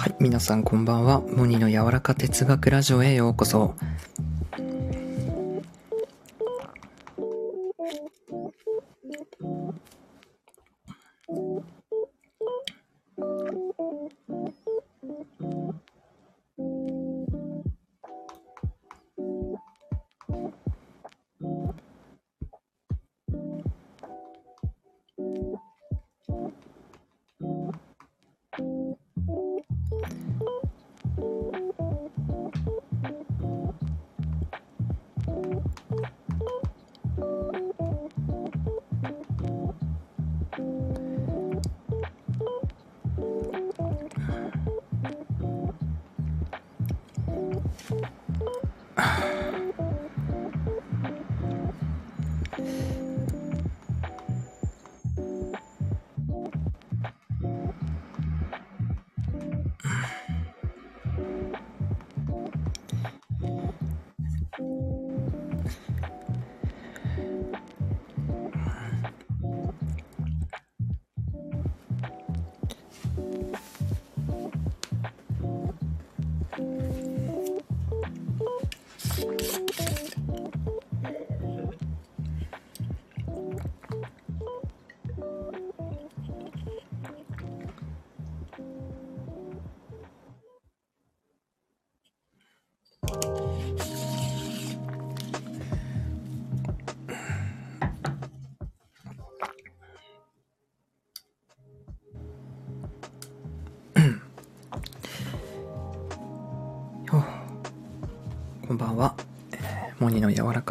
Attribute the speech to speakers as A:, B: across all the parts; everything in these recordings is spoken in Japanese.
A: はい、皆さんこんばんは。モニの柔らか哲学ラジオへようこそ。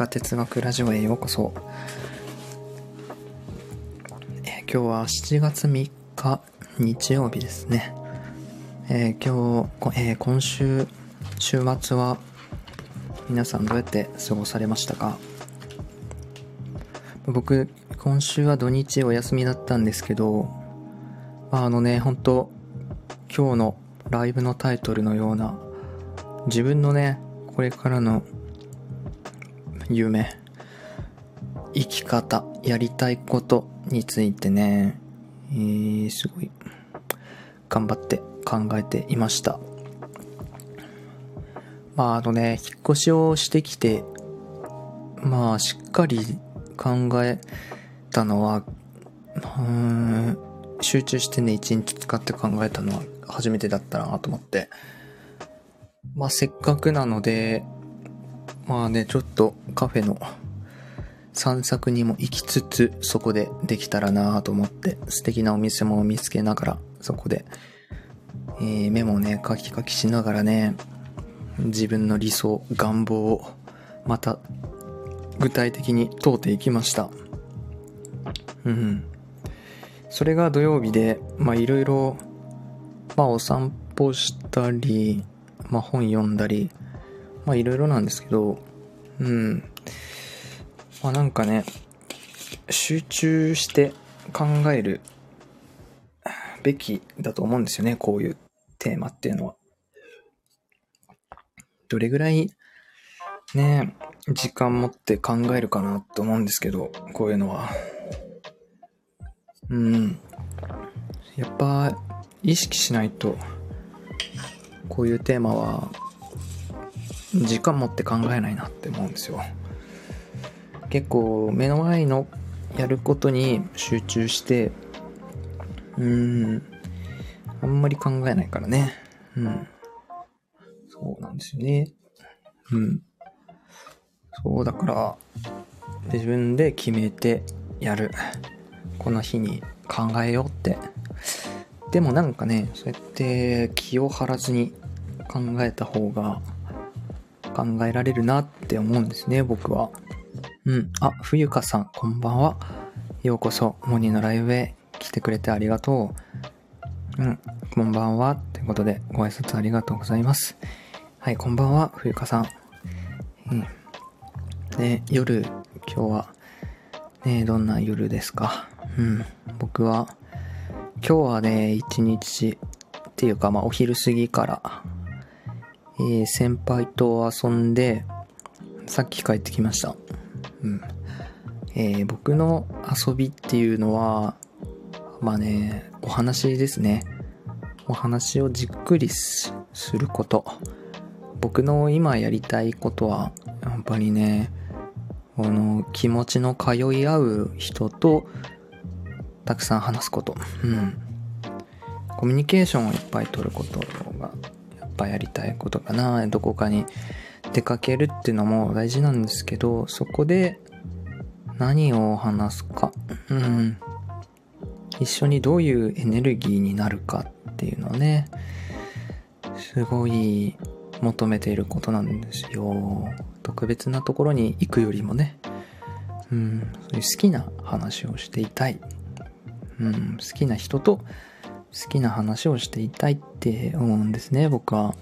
A: ニの柔らか哲学ラジオへようこそ。え今日は7月3日日曜日ですね。えー今日、えー今週、週末は皆さんどうやって過ごされましたか？僕、今週は土日お休みだったんですけど、まあ、あのね、本当今日のライブのタイトルのような自分のねこれからの夢。生き方やりたいことについてね、えー、すごい。頑張って考えていました。まああのね引っ越しをしてきてまあしっかり考えたのはうん集中してね一日使って考えたのは初めてだったなと思って。まあせっかくなので、まあね、ちょっとカフェの散策にも行きつつ、そこでできたらなぁと思って、素敵なお店も見つけながら、そこで、えー、メモをね、書き書きしながらね、自分の理想、願望を、また、具体的に問うていきました。うん。それが土曜日で、まあいろいろ、まあお散歩したり、まあ本読んだり、まあいろいろなんですけど、うん。まあなんかね、集中して考えるべきだと思うんですよね、こういうテーマっていうのは。どれぐらいね、時間持って考えるかなと思うんですけど、こういうのは。うん。やっぱ意識しないと、こういうテーマは時間持って考えないなって思うんですよ。結構目の前のやることに集中してうーんあんまり考えないからね。うん。そうなんですよね。うん。そうだから自分で決めてやる。この日に考えようって。でもなんかねそうやって気を張らずに考えた方が考えられるなって思うんですね、僕は。うん。あ、冬香さん、こんばんは。ようこそ、モニのライブへ来てくれてありがとう。うん。こんばんは。ということで、ご挨拶ありがとうございます。はい、こんばんは、冬香さん。うん。ね、夜、今日は、ね、どんな夜ですか？うん。僕は、今日はね、一日、っていうか、まあ、お昼過ぎから、えー先輩と遊んで、さっき帰ってきました。うん。えー僕の遊びっていうのは、まあね、お話ですね。お話をじっくりすること。僕の今やりたいことは、やっぱりね、この気持ちの通い合う人とたくさん話すこと。うん。コミュニケーションをいっぱい取ることが、ぱやりたいことかな。どこかに出かけるっていうのも大事なんですけど、そこで何を話すか。うん。一緒にどういうエネルギーになるかっていうのはね、すごい求めていることなんですよ。特別なところに行くよりもね、うん、そういう好きな話をしていたい。うん、好きな人と好きな話をしていたいって思うんですね、僕は。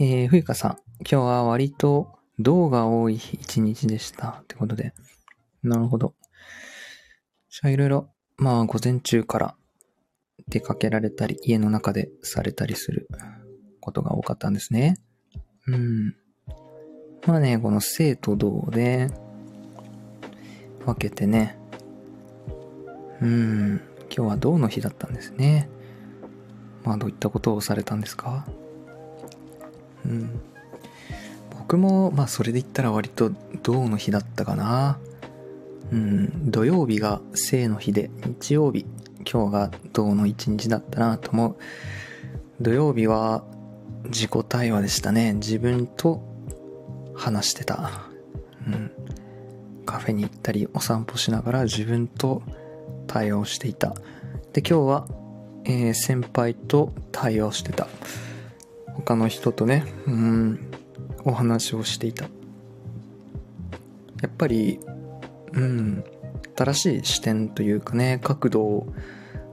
A: えー、冬香さん、今日は割と動画多い一日でした。ってことで。なるほど。じゃあいろいろ、まあ午前中から出かけられたり、家の中でされたりすることが多かったんですね。うん。まあね、この生と動で分けてね。うん。今日は銅の日だったんですね。まあどういったことをされたんですか？うん。僕も、まあそれで言ったら割と銅の日だったかな。うん、土曜日が生の日で、日曜日、今日が銅の一日だったなと思う。土曜日は自己対話でしたね。自分と話してた。うん。カフェに行ったりお散歩しながら自分と対話をしていた。で、今日は、えー、先輩と対話してた。他の人とね、うん、お話をしていた。やっぱり、うん、新しい視点というかね、角度を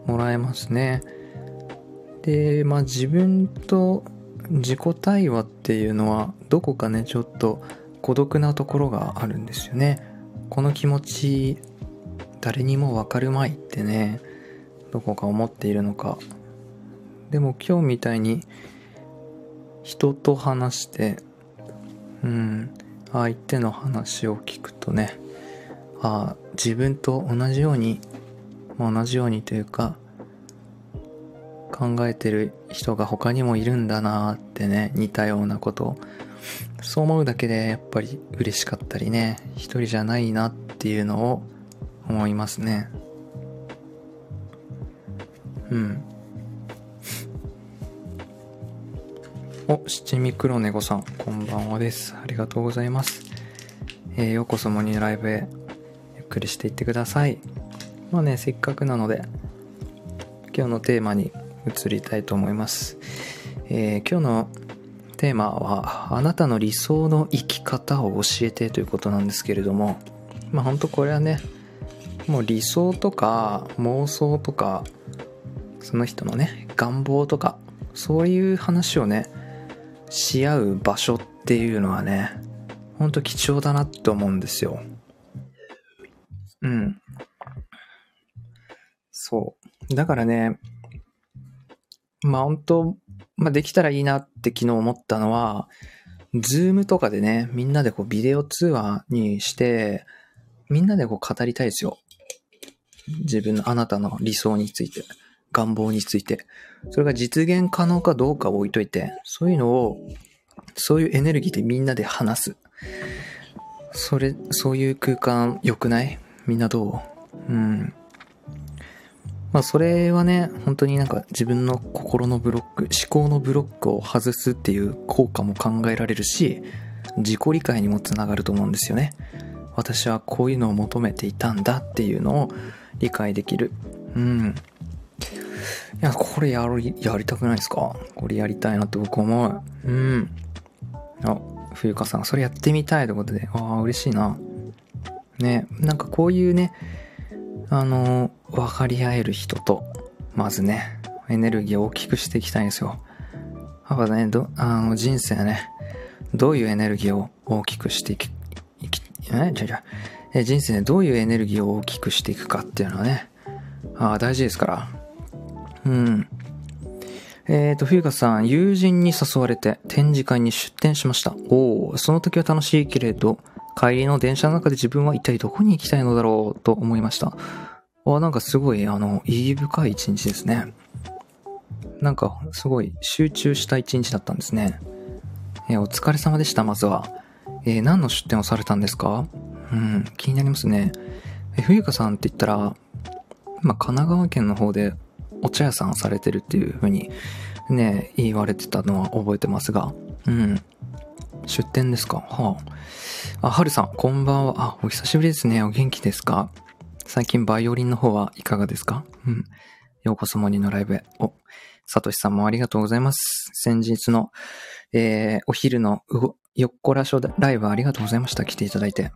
A: もらえますね。で、まあ自分と自己対話っていうのはどこかね、ちょっと孤独なところがあるんですよね。この気持ち、誰にもわかるまいってね、どこか思っているのか。でも今日みたいに人と話して、うん、相手の話を聞くとね、ああ、自分と同じように、同じようにというか、考えてる人が他にもいるんだなってね、似たようなこと。そう思うだけでやっぱり嬉しかったりね、一人じゃないなっていうのを思いますね。うん。お、七味黒猫さん、こんばんはです。ありがとうございます。えー、ようこそモニーライブへ、ゆっくりしていってください。まあね、せっかくなので、今日のテーマに移りたいと思います。えー、今日のテーマは、あなたの理想の生き方を教えてということなんですけれども、まあ本当これはね、もう理想とか妄想とか、その人のね、願望とか、そういう話をね、し合う場所っていうのはね、ほんと貴重だなって思うんですよ。うん。そう。だからね、まあ本当、まあできたらいいなって昨日思ったのは、ズームとかでね、みんなでこうビデオ通話にして、みんなでこう語りたいですよ。自分のあなたの理想について。願望について。それが実現可能かどうかを置いといて、そういうのを、そういうエネルギーでみんなで話す。それ、そういう空間良くない？みんなどう？うん。まあそれはね、本当になんか自分の心のブロック、思考のブロックを外すっていう効果も考えられるし、自己理解にもつながると思うんですよね。私はこういうのを求めていたんだっていうのを理解できる。うん。いや、これやり、やりたくないですか？これやりたいなって僕思う。うん。あ、冬香さん、それやってみたいということで、ああ、嬉しいな。ね、なんかこういうね、あの、分かり合える人と、まずね、エネルギーを大きくしていきたいんですよ。やっぱね、ど、あの、人生ね、どういうエネルギーを大きくしていき、いき、え？じゃじゃえ人生ね、どういうエネルギーを大きくしていくかっていうのはね、あ、大事ですから。うん。えっ、ー、と、冬香さん、友人に誘われて展示会に出展しました。おお、その時は楽しいけれど、帰りの電車の中で自分は一体どこに行きたいのだろうと思いました。あ、なんかすごい、あの、意義深い一日ですね。なんか、すごい集中した一日だったんですね。えー、お疲れ様でした、まずは。えー、何の出店をされたんですか？うん、気になりますね。え、冬香さんって言ったら、ま、神奈川県の方でお茶屋さんされてるっていう風にね、言われてたのは覚えてますが、うん。出店ですか？はあ。あ、はるさん、こんばんは。あ、お久しぶりですね。お元気ですか？最近バイオリンの方はいかがですか？うん。ようこそモニのライブへ。お、さとしさんもありがとうございます。先日の、えー、お昼のうごよっこらしょライブありがとうございました。来ていただいて。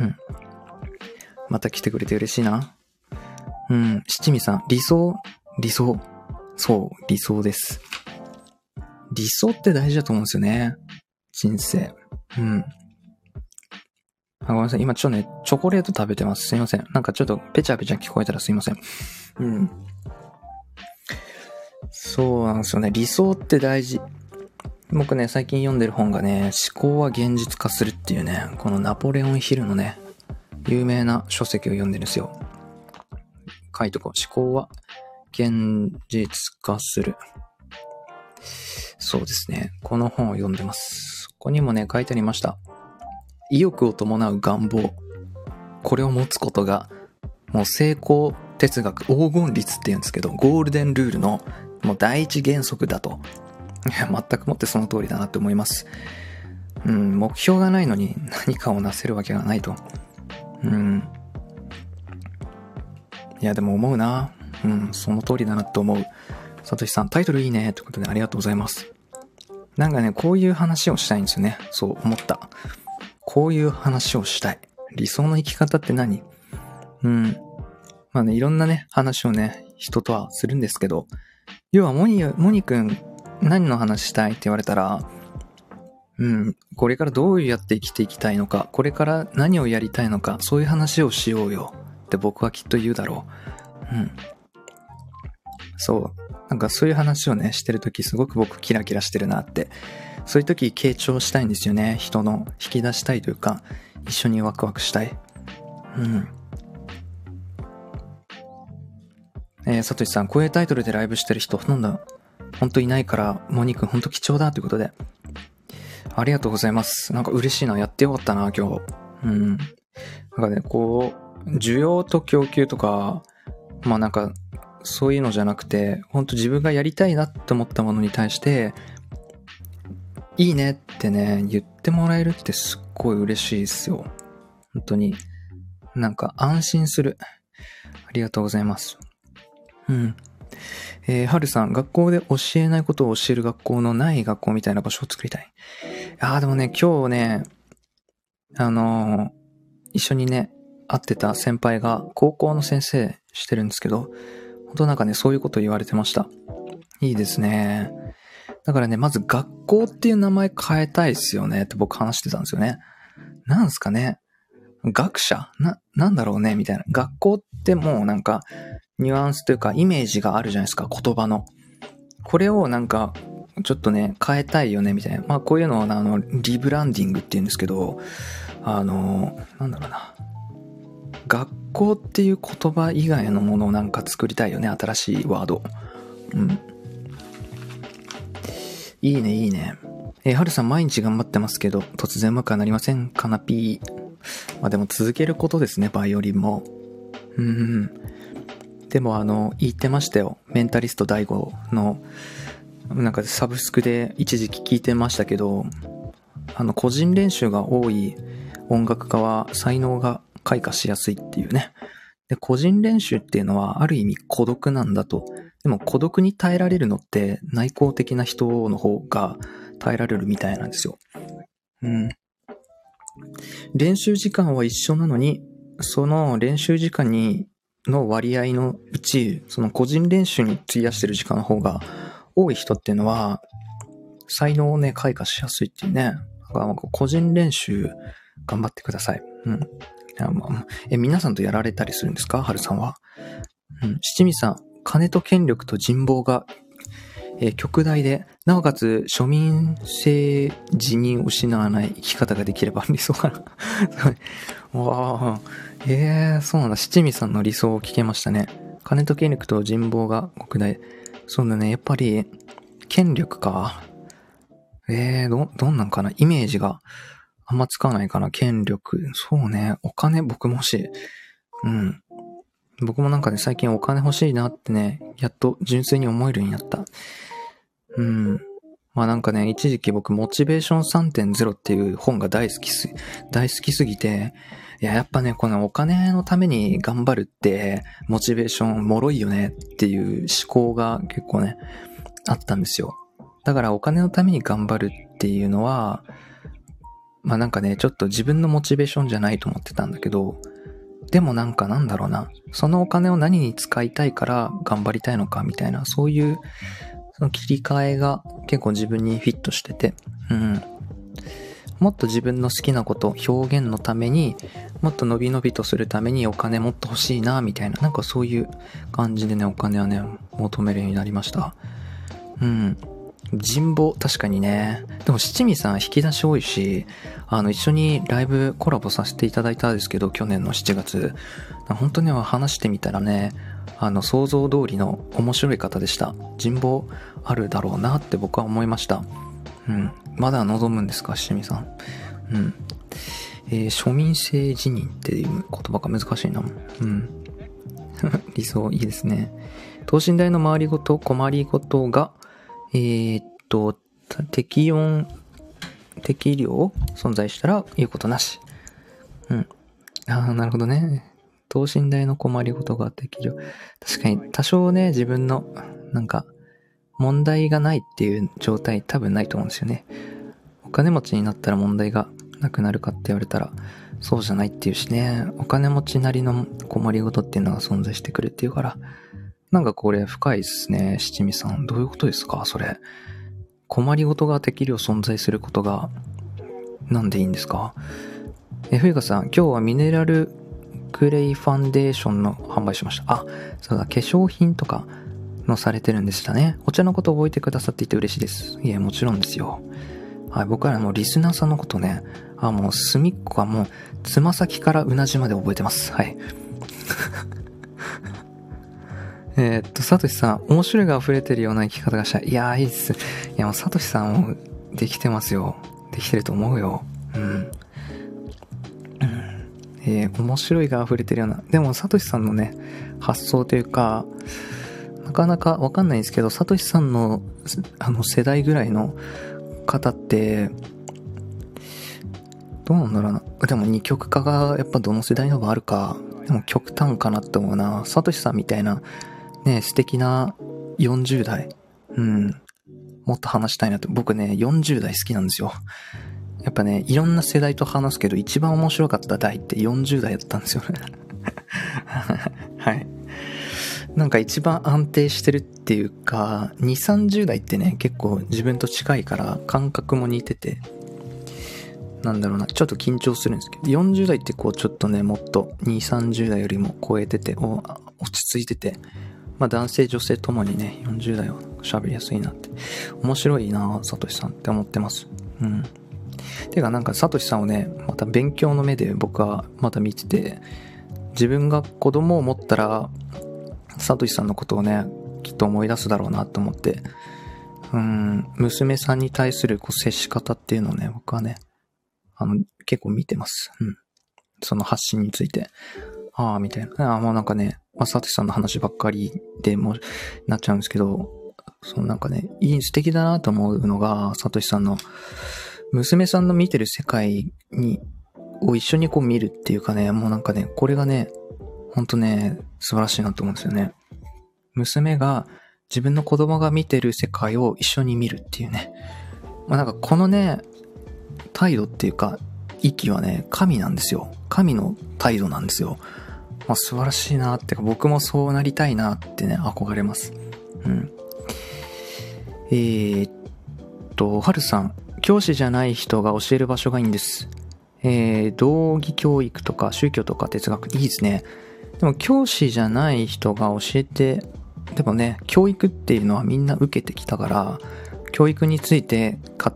A: うん。また来てくれて嬉しいな。うん。七味さん、理想？理想。そう、理想です。理想って大事だと思うんですよね。人生。うん。あ、ごめんなさい。今ちょっとね、チョコレート食べてます。すいません。なんかちょっとペチャペチャ聞こえたらすいません。うん。そうなんですよね。理想って大事。僕ね、最近読んでる本がね、思考は現実化するっていうね、このナポレオンヒルのね、有名な書籍を読んでるんですよ。書いとこう。思考は現実化する。そうですね。この本を読んでます。ここにもね、書いてありました。意欲を伴う願望。これを持つことが、もう成功哲学、黄金律って言うんですけど、ゴールデンルールのもう第一原則だと。いや、全くもってその通りだなって思います。うん、目標がないのに何かをなせるわけがないと。うん。いや、でも思うな。うん、その通りだなって思う。さとしさん、タイトルいいね。ってことでありがとうございます。なんかね、こういう話をしたいんですよね。そう思った。こういう話をしたい。理想の生き方って何？うん。まあね、いろんなね、話をね、人とはするんですけど、要はモニ、モニ君、何の話したいって言われたら、うん、これからどうやって生きていきたいのか、これから何をやりたいのか、そういう話をしようよって僕はきっと言うだろう。うん。そう。なんかそういう話をね、してるときすごく僕キラキラしてるなって。そういうとき傾聴したいんですよね。人の引き出したいというか、一緒にワクワクしたい。うん。えー、さとしさん、こういうタイトルでライブしてる人ほとんど、ほんといないから、モニ君ほんと貴重だということで。ありがとうございます。なんか嬉しいな。やってよかったな、今日。うん。なんかね、こう、需要と供給とか、まあなんか、そういうのじゃなくて、ほんと自分がやりたいなって思ったものに対して、いいねってね、言ってもらえるってすっごい嬉しいですよ。本当に。なんか安心する。ありがとうございます。うん。えー、はるさん、学校で教えないことを教える学校のない学校みたいな場所を作りたい。ああ、でもね、今日ね、あのー、一緒にね、会ってた先輩が高校の先生してるんですけど、本当なんかね、そういうこと言われてました。いいですね。だからね、まず学校っていう名前変えたいですよねって僕話してたんですよね。なんすかね。学者？な、なんだろうねみたいな。学校ってもうなんか、ニュアンスというかイメージがあるじゃないですか、言葉の。これをなんか、ちょっとね、変えたいよね、みたいな。まあ、こういうのを、あの、リブランディングって言うんですけど、あの、なんだろうな。学校っていう言葉以外のものをなんか作りたいよね、新しいワード。うん。いいね、いいね。え、はるさん毎日頑張ってますけど、突然うまくはなりませんかなぴー。まあでも続けることですね、バイオリンも。うん。でもあの、言ってましたよ。メンタリスト DAIGO の、なんかサブスクで一時期聞いてましたけど、あの、個人練習が多い音楽家は才能が開花しやすいっていうね。で、個人練習っていうのはある意味孤独なんだと。でも孤独に耐えられるのって内向的な人の方が耐えられるみたいなんですよ。うん。練習時間は一緒なのに、その練習時間にの割合のうち、その個人練習に費やしてる時間の方が多い人っていうのは、才能をね、開花しやすいっていうね。だから個人練習頑張ってください。うん。え、皆さんとやられたりするんですか？はるさんは。うん。七味さん、金と権力と人望が、えー、極大で、なおかつ庶民性自認を失わない生き方ができれば理想かな。わあ、ええ、そうなんだ。七味さんの理想を聞けましたね。金と権力と人望が国大。そうだね、やっぱり、権力か。えー、ど、どんなんかな？イメージがあんまつかないかな権力。そうね、お金僕も欲しい。うん。僕もなんかね、最近お金欲しいなってね、やっと純粋に思えるようになった。うん。まあなんかね、一時期僕、モチベーション3.0っていう本が大好きす、大好きすぎて、いや、やっぱね、このお金のために頑張るって、モチベーション脆いよねっていう思考が結構ね、あったんですよ。だからお金のために頑張るっていうのは、まあなんかね、ちょっと自分のモチベーションじゃないと思ってたんだけど、でもなんかなんだろうな、そのお金を何に使いたいから頑張りたいのかみたいな、そういう、その切り替えが結構自分にフィットしてて、うん。もっと自分の好きなこと、表現のために、もっと伸び伸びとするためにお金もっと欲しいな、みたいな、なんかそういう感じでね、お金はね、求めるようになりました。うん。人望、確かにね。でも七味さん引き出し多いし、あの、一緒にライブコラボさせていただいたんですけど、去年の7月。本当には話してみたらね、あの、想像通りの面白い方でした。人望あるだろうなって僕は思いました。うん。まだ望むんですか、七味さん？うん。えー、庶民性自認っていう言葉が難しいな。うん。理想いいですね。等身大の周りごと、困りごとが、えー、っと、適温、適量存在したら言うことなし。うん。ああ、なるほどね。等身大の困りごとが適量。確かに多少ね、自分の、なんか、問題がないっていう状態多分ないと思うんですよね。お金持ちになったら問題がなくなるかって言われたら、そうじゃないっていうしね、お金持ちなりの困りごとっていうのが存在してくるっていうから、なんかこれ深いですね、七味さん。どういうことですか？それ。困りごとが適量存在することが、なんでいいんですか？え、冬香さん、今日はミネラルクレイファンデーションの販売しました。あ、そうだ、化粧品とかのされてるんでしたね。お茶のこと覚えてくださっていて嬉しいです。いえ、もちろんですよ。はい、僕はもうリスナーさんのことね、あ、もう隅っこはもう、つま先からうなじまで覚えてます。はい。えっと、サトシさん、面白いが溢れてるような生き方がしたい。いやー、いいっす。いや、もうサトシさんもできてますよ。できてると思うよ。うん。えー、面白いが溢れてるような。でも、サトシさんのね、発想というか、なかなかわかんないんですけど、サトシさんの、あの、世代ぐらいの方って、どうなんだろうな。でも二極化がやっぱどの世代のがあるか。でも極端かなって思うな。サトシさんみたいなね、素敵な40代。うん。もっと話したいなって。僕ね、40代好きなんですよ。やっぱね、いろんな世代と話すけど、一番面白かった代って40代だったんですよね。はい。なんか一番安定してるっていうか、2、30代ってね、結構自分と近いから感覚も似てて、なんだろうな、ちょっと緊張するんですけど、40代ってこうちょっとね、もっと2、30代よりも超えてて、落ち着いてて、まあ男性女性ともにね、40代は喋りやすいなって。面白いなサトシさんって思ってます。うん。てかなんかサトシさんをね、また勉強の目で僕はまた見てて、自分が子供を持ったら、サトシさんのことをね、きっと思い出すだろうなと思って、うん、娘さんに対するこう接し方っていうのをね、僕はね、あの、結構見てます。うん。その発信について。ああ、みたいな。ああ、もうなんかね、まあ、サトシさんの話ばっかりでもなっちゃうんですけど、そのなんかね、いい、素敵だなと思うのが、サトシさんの、娘さんの見てる世界に、を一緒にこう見るっていうかね、もうなんかね、これがね、ほんとね、素晴らしいなと思うんですよね。娘が自分の子供が見てる世界を一緒に見るっていうね。まあなんかこのね、態度っていうか、息はね、神なんですよ。神の態度なんですよ。まあ、素晴らしいなってか、僕もそうなりたいなってね、憧れます。うん。えー、っと、はるさん、教師じゃない人が教える場所がいいんです。えー、道義教育とか宗教とか哲学、いいですね。でも教師じゃない人が教えて、でもね、教育っていうのはみんな受けてきたから、教育について語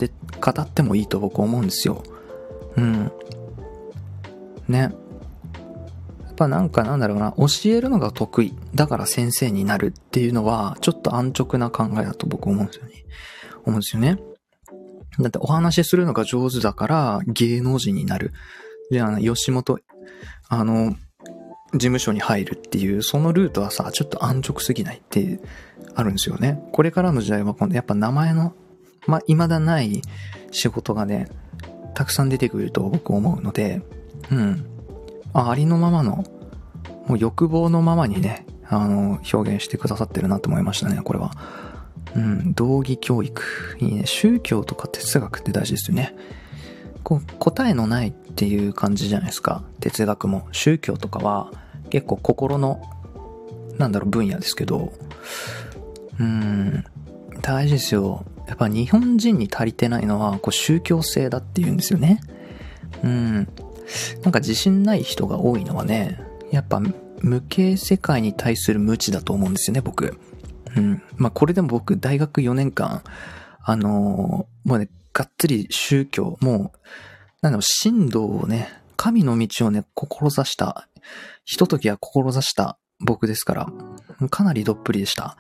A: ってもいいと僕思うんですよ。うん。ね。やっぱなんかなんだろうな、教えるのが得意。だから先生になるっていうのは、ちょっと安直な考えだと僕思うんですよね。思うんですよね。だってお話しするのが上手だから芸能人になる。じゃあ、吉本、あの、事務所に入るっていう、そのルートはさ、ちょっと安直すぎないってあるんですよね。これからの時代はやっぱ名前の、まあ、未だない仕事がね、たくさん出てくると僕思うので、うん。あありのままの、もう欲望のままにね、あの、表現してくださってるなと思いましたね、これは。うん、道義教育。いいね。宗教とか哲学って大事ですよね。こう答えのないっていう感じじゃないですか。哲学も。宗教とかは結構心の、なんだろう、分野ですけど、うん、大事ですよ。やっぱ日本人に足りてないのは、こう宗教性だって言うんですよね。うん。なんか自信ない人が多いのはね、やっぱ無形世界に対する無知だと思うんですよね、僕。うん。まあ、これでも僕、大学4年間、あのー、もうね、がっつり宗教、もう、なんだろ、神道をね、神の道をね、志した、ひとときは志した僕ですから、かなりどっぷりでした。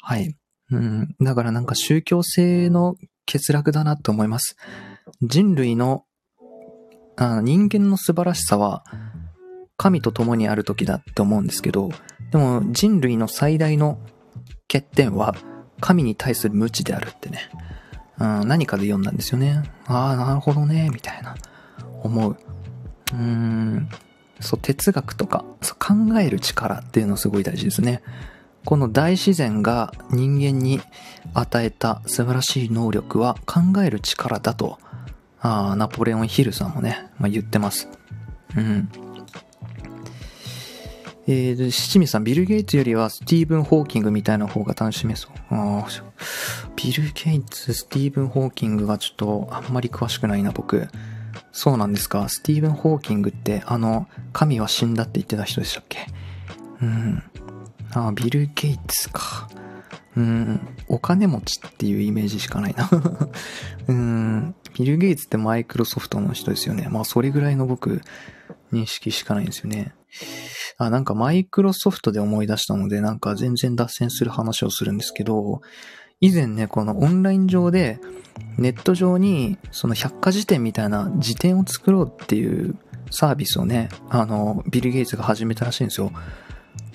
A: はい。うん。だからなんか宗教性の欠落だなと思います。人類の、あ人間の素晴らしさは、神と共にある時だって思うんですけど、でも人類の最大の欠点は神に対する無知であるってね。うん、何かで読んだんですよね。ああ、なるほどね、みたいな。思う。うーん。そう、哲学とか、考える力っていうのすごい大事ですね。この大自然が人間に与えた素晴らしい能力は考える力だと、ああ、ナポレオンヒルさんもね、まあ、言ってます。うん。えー、七味さん、ビル・ゲイツよりはスティーブン・ホーキングみたいな方が楽しめそう。あビル・ゲイツ、スティーブン・ホーキングがちょっとあんまり詳しくないな、僕。そうなんですか。スティーブン・ホーキングって、あの、神は死んだって言ってた人でしたっけ？うん。あ、ビル・ゲイツか。うん、お金持ちっていうイメージしかないな うん、ビル・ゲイツってマイクロソフトの人ですよね。まあ、それぐらいの僕、認識しかないんですよね。あ、なんかマイクロソフトで思い出したので、なんか全然脱線する話をするんですけど、以前ね、このオンライン上で、ネット上に、その百科事典みたいな辞典を作ろうっていうサービスをね、あの、ビル・ゲイツが始めたらしいんですよ。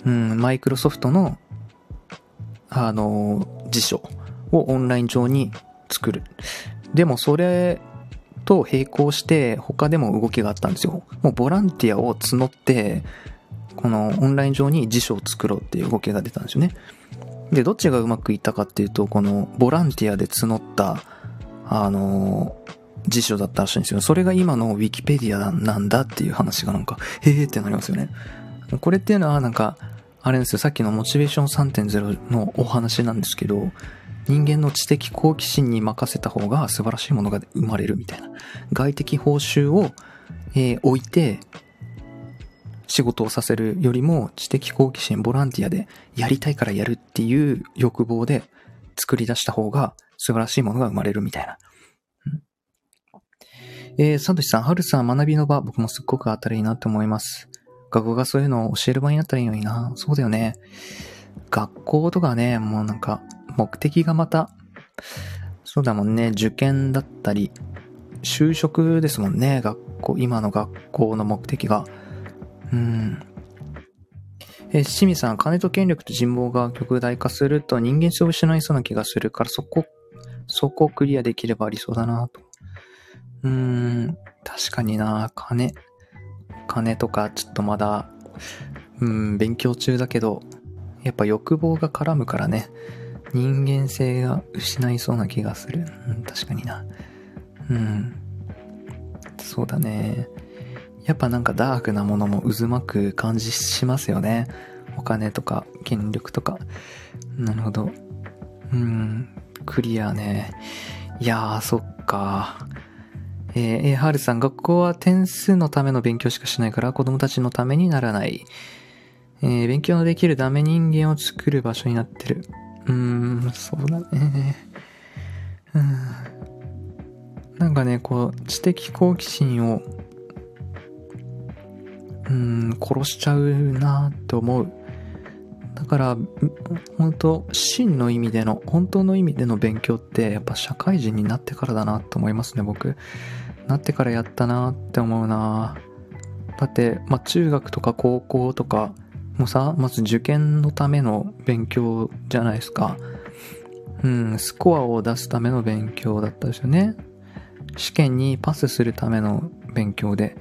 A: うん、マイクロソフトの、あの、辞書をオンライン上に作る。でもそれと並行して他でも動きがあったんですよ。もうボランティアを募って、このオンライン上に辞書を作ろうっていう動きが出たんですよね。で、どっちがうまくいったかっていうと、このボランティアで募った、あの辞書だったらしいんですよ。それが今のウィキペディアなんだっていう話がなんか、へーってなりますよね。これっていうのはなんか、あれですよ、さっきのモチベーション3.0のお話なんですけど、人間の知的好奇心に任せた方が素晴らしいものが生まれるみたいな。外的報酬を、えー、置いて、仕事をさせるよりも知的好奇心、ボランティアでやりたいからやるっていう欲望で作り出した方が素晴らしいものが生まれるみたいな。うん、えー、サトシさん、ハルさん学びの場、僕もすっごく当たりいいなって思います。学校がそういうのを教える場になったらいいのにな。そうだよね。学校とかね、もうなんか、目的がまた、そうだもんね、受験だったり、就職ですもんね、学校、今の学校の目的が。うん。え、七味さん、金と権力と人望が極大化すると人間性を失いそうな気がするから、そこ、そこをクリアできればありそうだなと。うーん、確かにな、金。金とかちょっとまだ、うん、勉強中だけど、やっぱ欲望が絡むからね、人間性が失いそうな気がする。うん、確かにな。うん。そうだね。やっぱなんかダークなものも渦巻く感じしますよね。お金とか権力とか。なるほど。うん、クリアね。いやー、そっか。えー、えー、はるさん、学校は点数のための勉強しかしないから子供たちのためにならない。えー、勉強のできるダメ人間を作る場所になってる。うーん、そうだね。うん。なんかね、こう、知的好奇心をうん、殺しちゃうなって思う。だから、本当真の意味での、本当の意味での勉強って、やっぱ社会人になってからだなと思いますね、僕。なってからやったなって思うなだって、まあ、中学とか高校とかもさ、まず受験のための勉強じゃないですか。うん、スコアを出すための勉強だったですよね。試験にパスするための勉強で。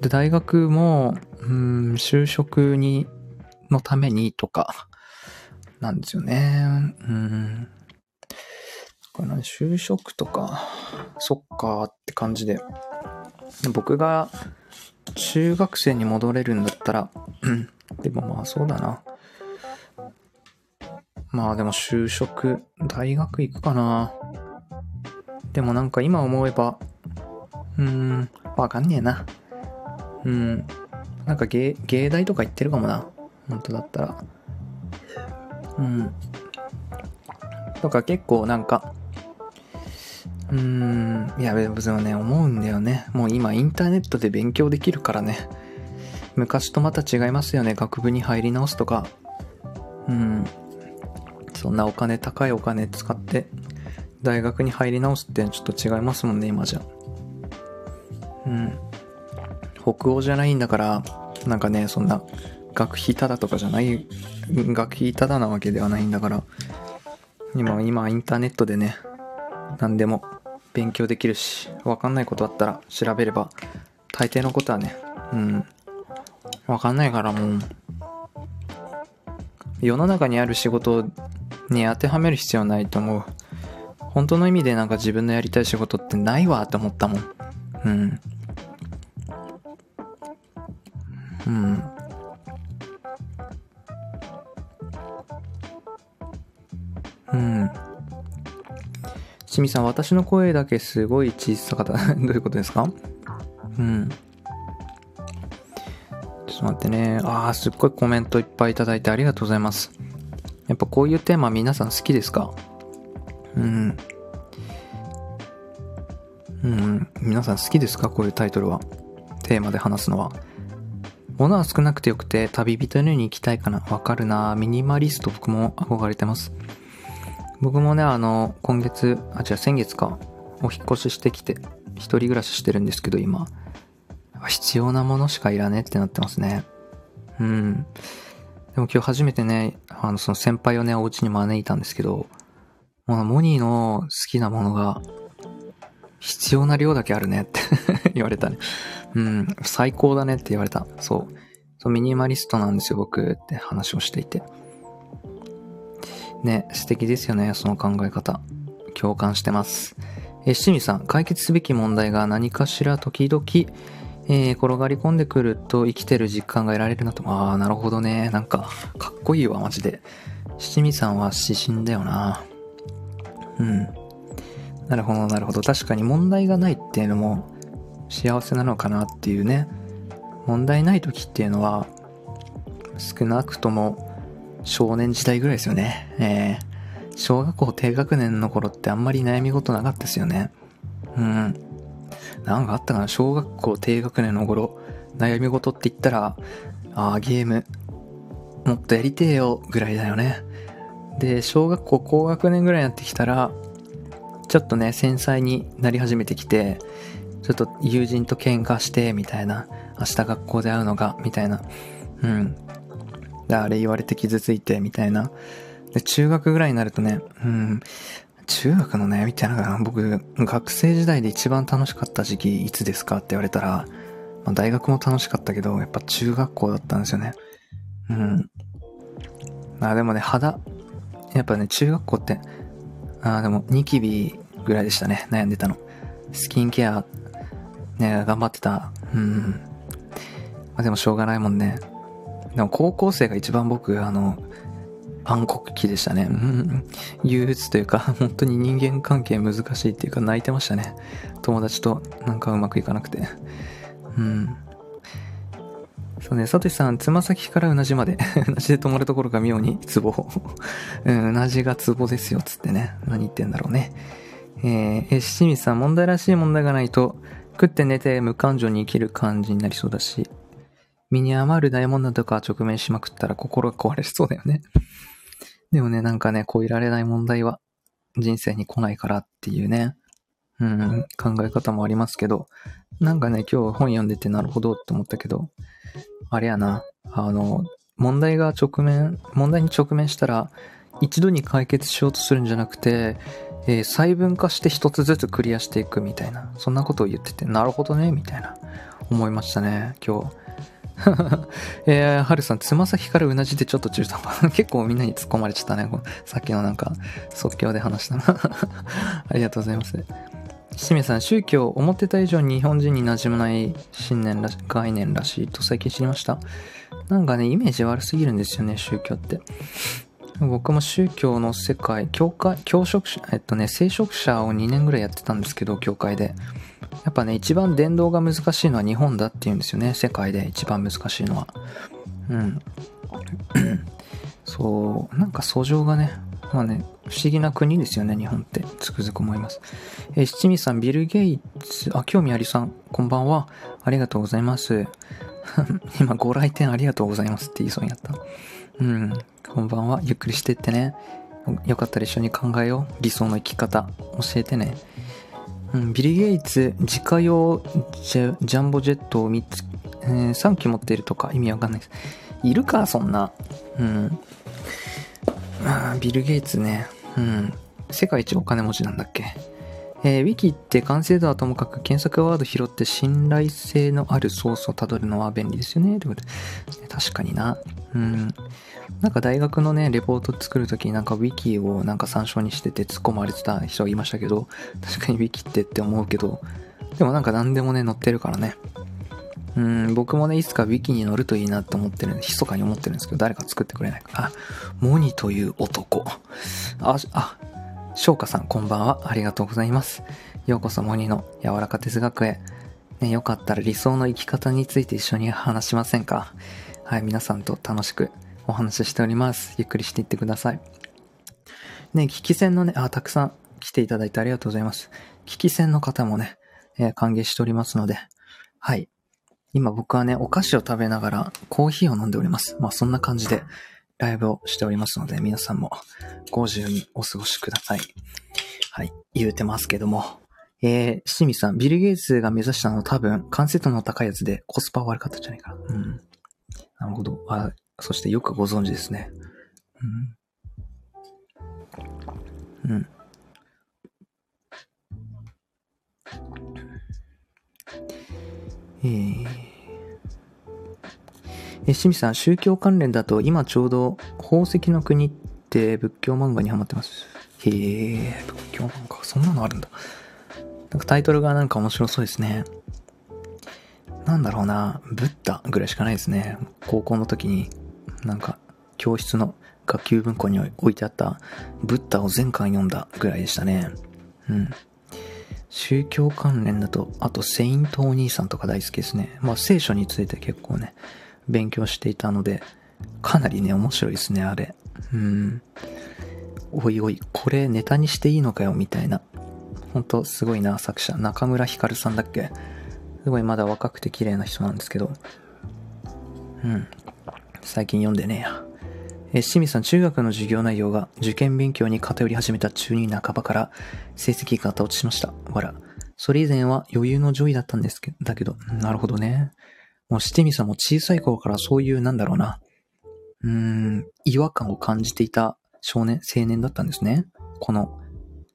A: で、大学も、うん、就職に、のためにとか、なんですよね。うん。これ就職とか、そっかって感じで。僕が中学生に戻れるんだったら、うんでもまあそうだな。まあでも就職、大学行くかな。でもなんか今思えば、うーん、わかんねえな。うん、なんか芸、芸大とか行ってるかもな。本当だったら。うん。とか結構なんか、うーん、いや、別にね、思うんだよね。もう今インターネットで勉強できるからね。昔とまた違いますよね。学部に入り直すとか。うん。そんなお金、高いお金使って大学に入り直すってちょっと違いますもんね、今じゃ。うん。北欧じゃないんだから、なんかね、そんな学費ただとかじゃない、学費ただなわけではないんだから、今、今インターネットでね、何でも勉強できるし、わかんないことあったら調べれば、大抵のことはね、うん、わかんないからもう、世の中にある仕事に当てはめる必要ないと思う。本当の意味でなんか自分のやりたい仕事ってないわって思ったもん。うん。うん。うん。しみさん、私の声だけすごい小さかった。どういうことですか？うん。ちょっと待ってね。ああ、すっごいコメントいっぱいいただいてありがとうございます。やっぱこういうテーマ皆さん好きですか？うん。うん。皆さん好きですか？こういうタイトルは。テーマで話すのは。物は少なくてよくて旅人のように行きたいかな。わかるなミニマリスト僕も憧れてます。僕もね、あの、今月、あ、違う、先月か、お引越ししてきて、一人暮らししてるんですけど、今。必要なものしかいらねえってなってますね。うん。でも今日初めてね、あの、その先輩をね、お家に招いたんですけど、もうモニーの好きなものが、必要な量だけあるねって 言われたね。うん、最高だねって言われた。そう。そう、ミニマリストなんですよ、僕って話をしていて。ね、素敵ですよね、その考え方。共感してます。え、七味さん、解決すべき問題が何かしら時々、えー、転がり込んでくると生きてる実感が得られるなと。ああ、なるほどね。なんか、かっこいいわ、マジで。七味さんは指針だよな。うん。なるほど、なるほど。確かに問題がないっていうのも幸せなのかなっていうね。問題ない時っていうのは、少なくとも少年時代ぐらいですよね。えー、小学校低学年の頃ってあんまり悩み事なかったですよね。うん。なんかあったかな？小学校低学年の頃、悩み事って言ったら、ああ、ゲーム、もっとやりてえよ、ぐらいだよね。で、小学校高学年ぐらいになってきたら、ちょっとね、繊細になり始めてきて、ちょっと友人と喧嘩して、みたいな。明日学校で会うのが、みたいな。うん。で、あれ言われて傷ついて、みたいな。で、中学ぐらいになるとね、うん、中学の悩みってなんか僕、学生時代で一番楽しかった時期いつですかって言われたら、まあ、大学も楽しかったけど、やっぱ中学校だったんですよね。うん。あ、でもね、肌、やっぱね、中学校って、あ、でも、ニキビぐらいでしたね、悩んでたの。スキンケア、ね、頑張ってた。うん。まあ、でもしょうがないもんね。でも高校生が一番僕、あの、暗黒期でしたね。うん。憂鬱というか、本当に人間関係難しいっていうか泣いてましたね。友達となんかうまくいかなくて。うん。そうね、サトシさん、つま先からうなじまで。うなじで止まるところが妙にツボ。うん、うなじがツボですよ、つってね。何言ってんだろうね。えー、え、七味さん、問題らしい問題がないと、食って寝て無感情に生きる感じになりそうだし、身に余るダイヤモンドとか直面しまくったら心が壊れそうだよね。でもね、なんかね、超えられない問題は人生に来ないからっていうね、うん、考え方もありますけど、なんかね、今日本読んでてなるほどって思ったけど、あれやな、あの、問題が直面、問題に直面したら、一度に解決しようとするんじゃなくて、えー、細分化して一つずつクリアしていくみたいな、そんなことを言ってて、なるほどね、みたいな、思いましたね、今日。えー、はるさん、つま先からうなじでちょっと中途半端。結構みんなに突っ込まれちゃったね。このさっきのなんか、即興で話したな。ありがとうございます。清水さん、宗教、思ってた以上に日本人に馴染まない信念らし、概念らしいと最近知りました。なんかね、イメージ悪すぎるんですよね、宗教って。僕も宗教の世界、教会、教職者、えっとね、聖職者を2年ぐらいやってたんですけど、教会で。やっぱね、一番伝道が難しいのは日本だって言うんですよね、世界で一番難しいのは。うん。そう、なんか訴状がね、まあね、不思議な国ですよね、日本って。つくづく思います。え、七味さん、ビル・ゲイツ、あ、興味ありさん、こんばんは。ありがとうございます。今、ご来店ありがとうございますって言いそうになった。うん、こんばんは。ゆっくりしてってね。よかったら一緒に考えよう。理想の生き方。教えてね。うん、ビル・ゲイツ、自家用ジャンボジェットを3つ、えー、3機持っているとか意味わかんないです。いるか、そんな。うん。あビル・ゲイツね。うん。世界一お金持ちなんだっけ。えー、ウィキって完成度はともかく検索ワード拾って信頼性のあるソースをたどるのは便利ですよね。ということで。確かにな。うん。なんか大学のね、レポート作るときになんかウィキをなんか参照にしてて突っ込まれてた人がいましたけど、確かにウィキってって思うけど、でもなんか何でもね、載ってるからね。うん、僕もね、いつかウィキに乗るといいなと思ってるんで、密かに思ってるんですけど、誰か作ってくれないか。あ、モニという男。あ、あ、翔歌さん、こんばんは。ありがとうございます。ようこそモニの柔らか哲学へ。ね、よかったら理想の生き方について一緒に話しませんか？はい、皆さんと楽しくお話ししております。ゆっくりしていってください。ね、聞き戦のね、あ、たくさん来ていただいてありがとうございます。聞き戦の方もね、えー、歓迎しておりますので、はい。今僕はね、お菓子を食べながらコーヒーを飲んでおります。まあそんな感じでライブをしておりますので、皆さんもご自由にお過ごしください。はい、言うてますけども。えー、清水さん、ビル・ゲイツが目指したの多分、完成度の高いやつでコスパ悪かったんじゃないかな。うん。なるほど。あ、そしてよくご存知ですね。うん。うん。えー、え、しみさん、宗教関連だと今ちょうど宝石の国って仏教漫画にハマってます。へえ、仏教漫画、そんなのあるんだ。なんかタイトルがなんか面白そうですね。なんだろうな、ブッダぐらいしかないですね。高校の時に、なんか、教室の学級文庫に置いてあったブッダを全巻読んだぐらいでしたね。うん。宗教関連だと、あと、セイントお兄さんとか大好きですね。まあ、聖書について結構ね、勉強していたので、かなりね、面白いですね、あれ。うん。おいおい、これネタにしていいのかよ、みたいな。ほんと、すごいな、作者。中村ひかるさんだっけ？すごいまだ若くて綺麗な人なんですけど。うん。最近読んでねえや。え、清水さん、中学の授業内容が受験勉強に偏り始めた中二半ばから成績が落ちしました。わら。それ以前は余裕の上位だったんですけど、だけど、なるほどね。もう、してみさんも小さい頃からそういう、なんだろうな。うーん、違和感を感じていた少年、青年だったんですね。この、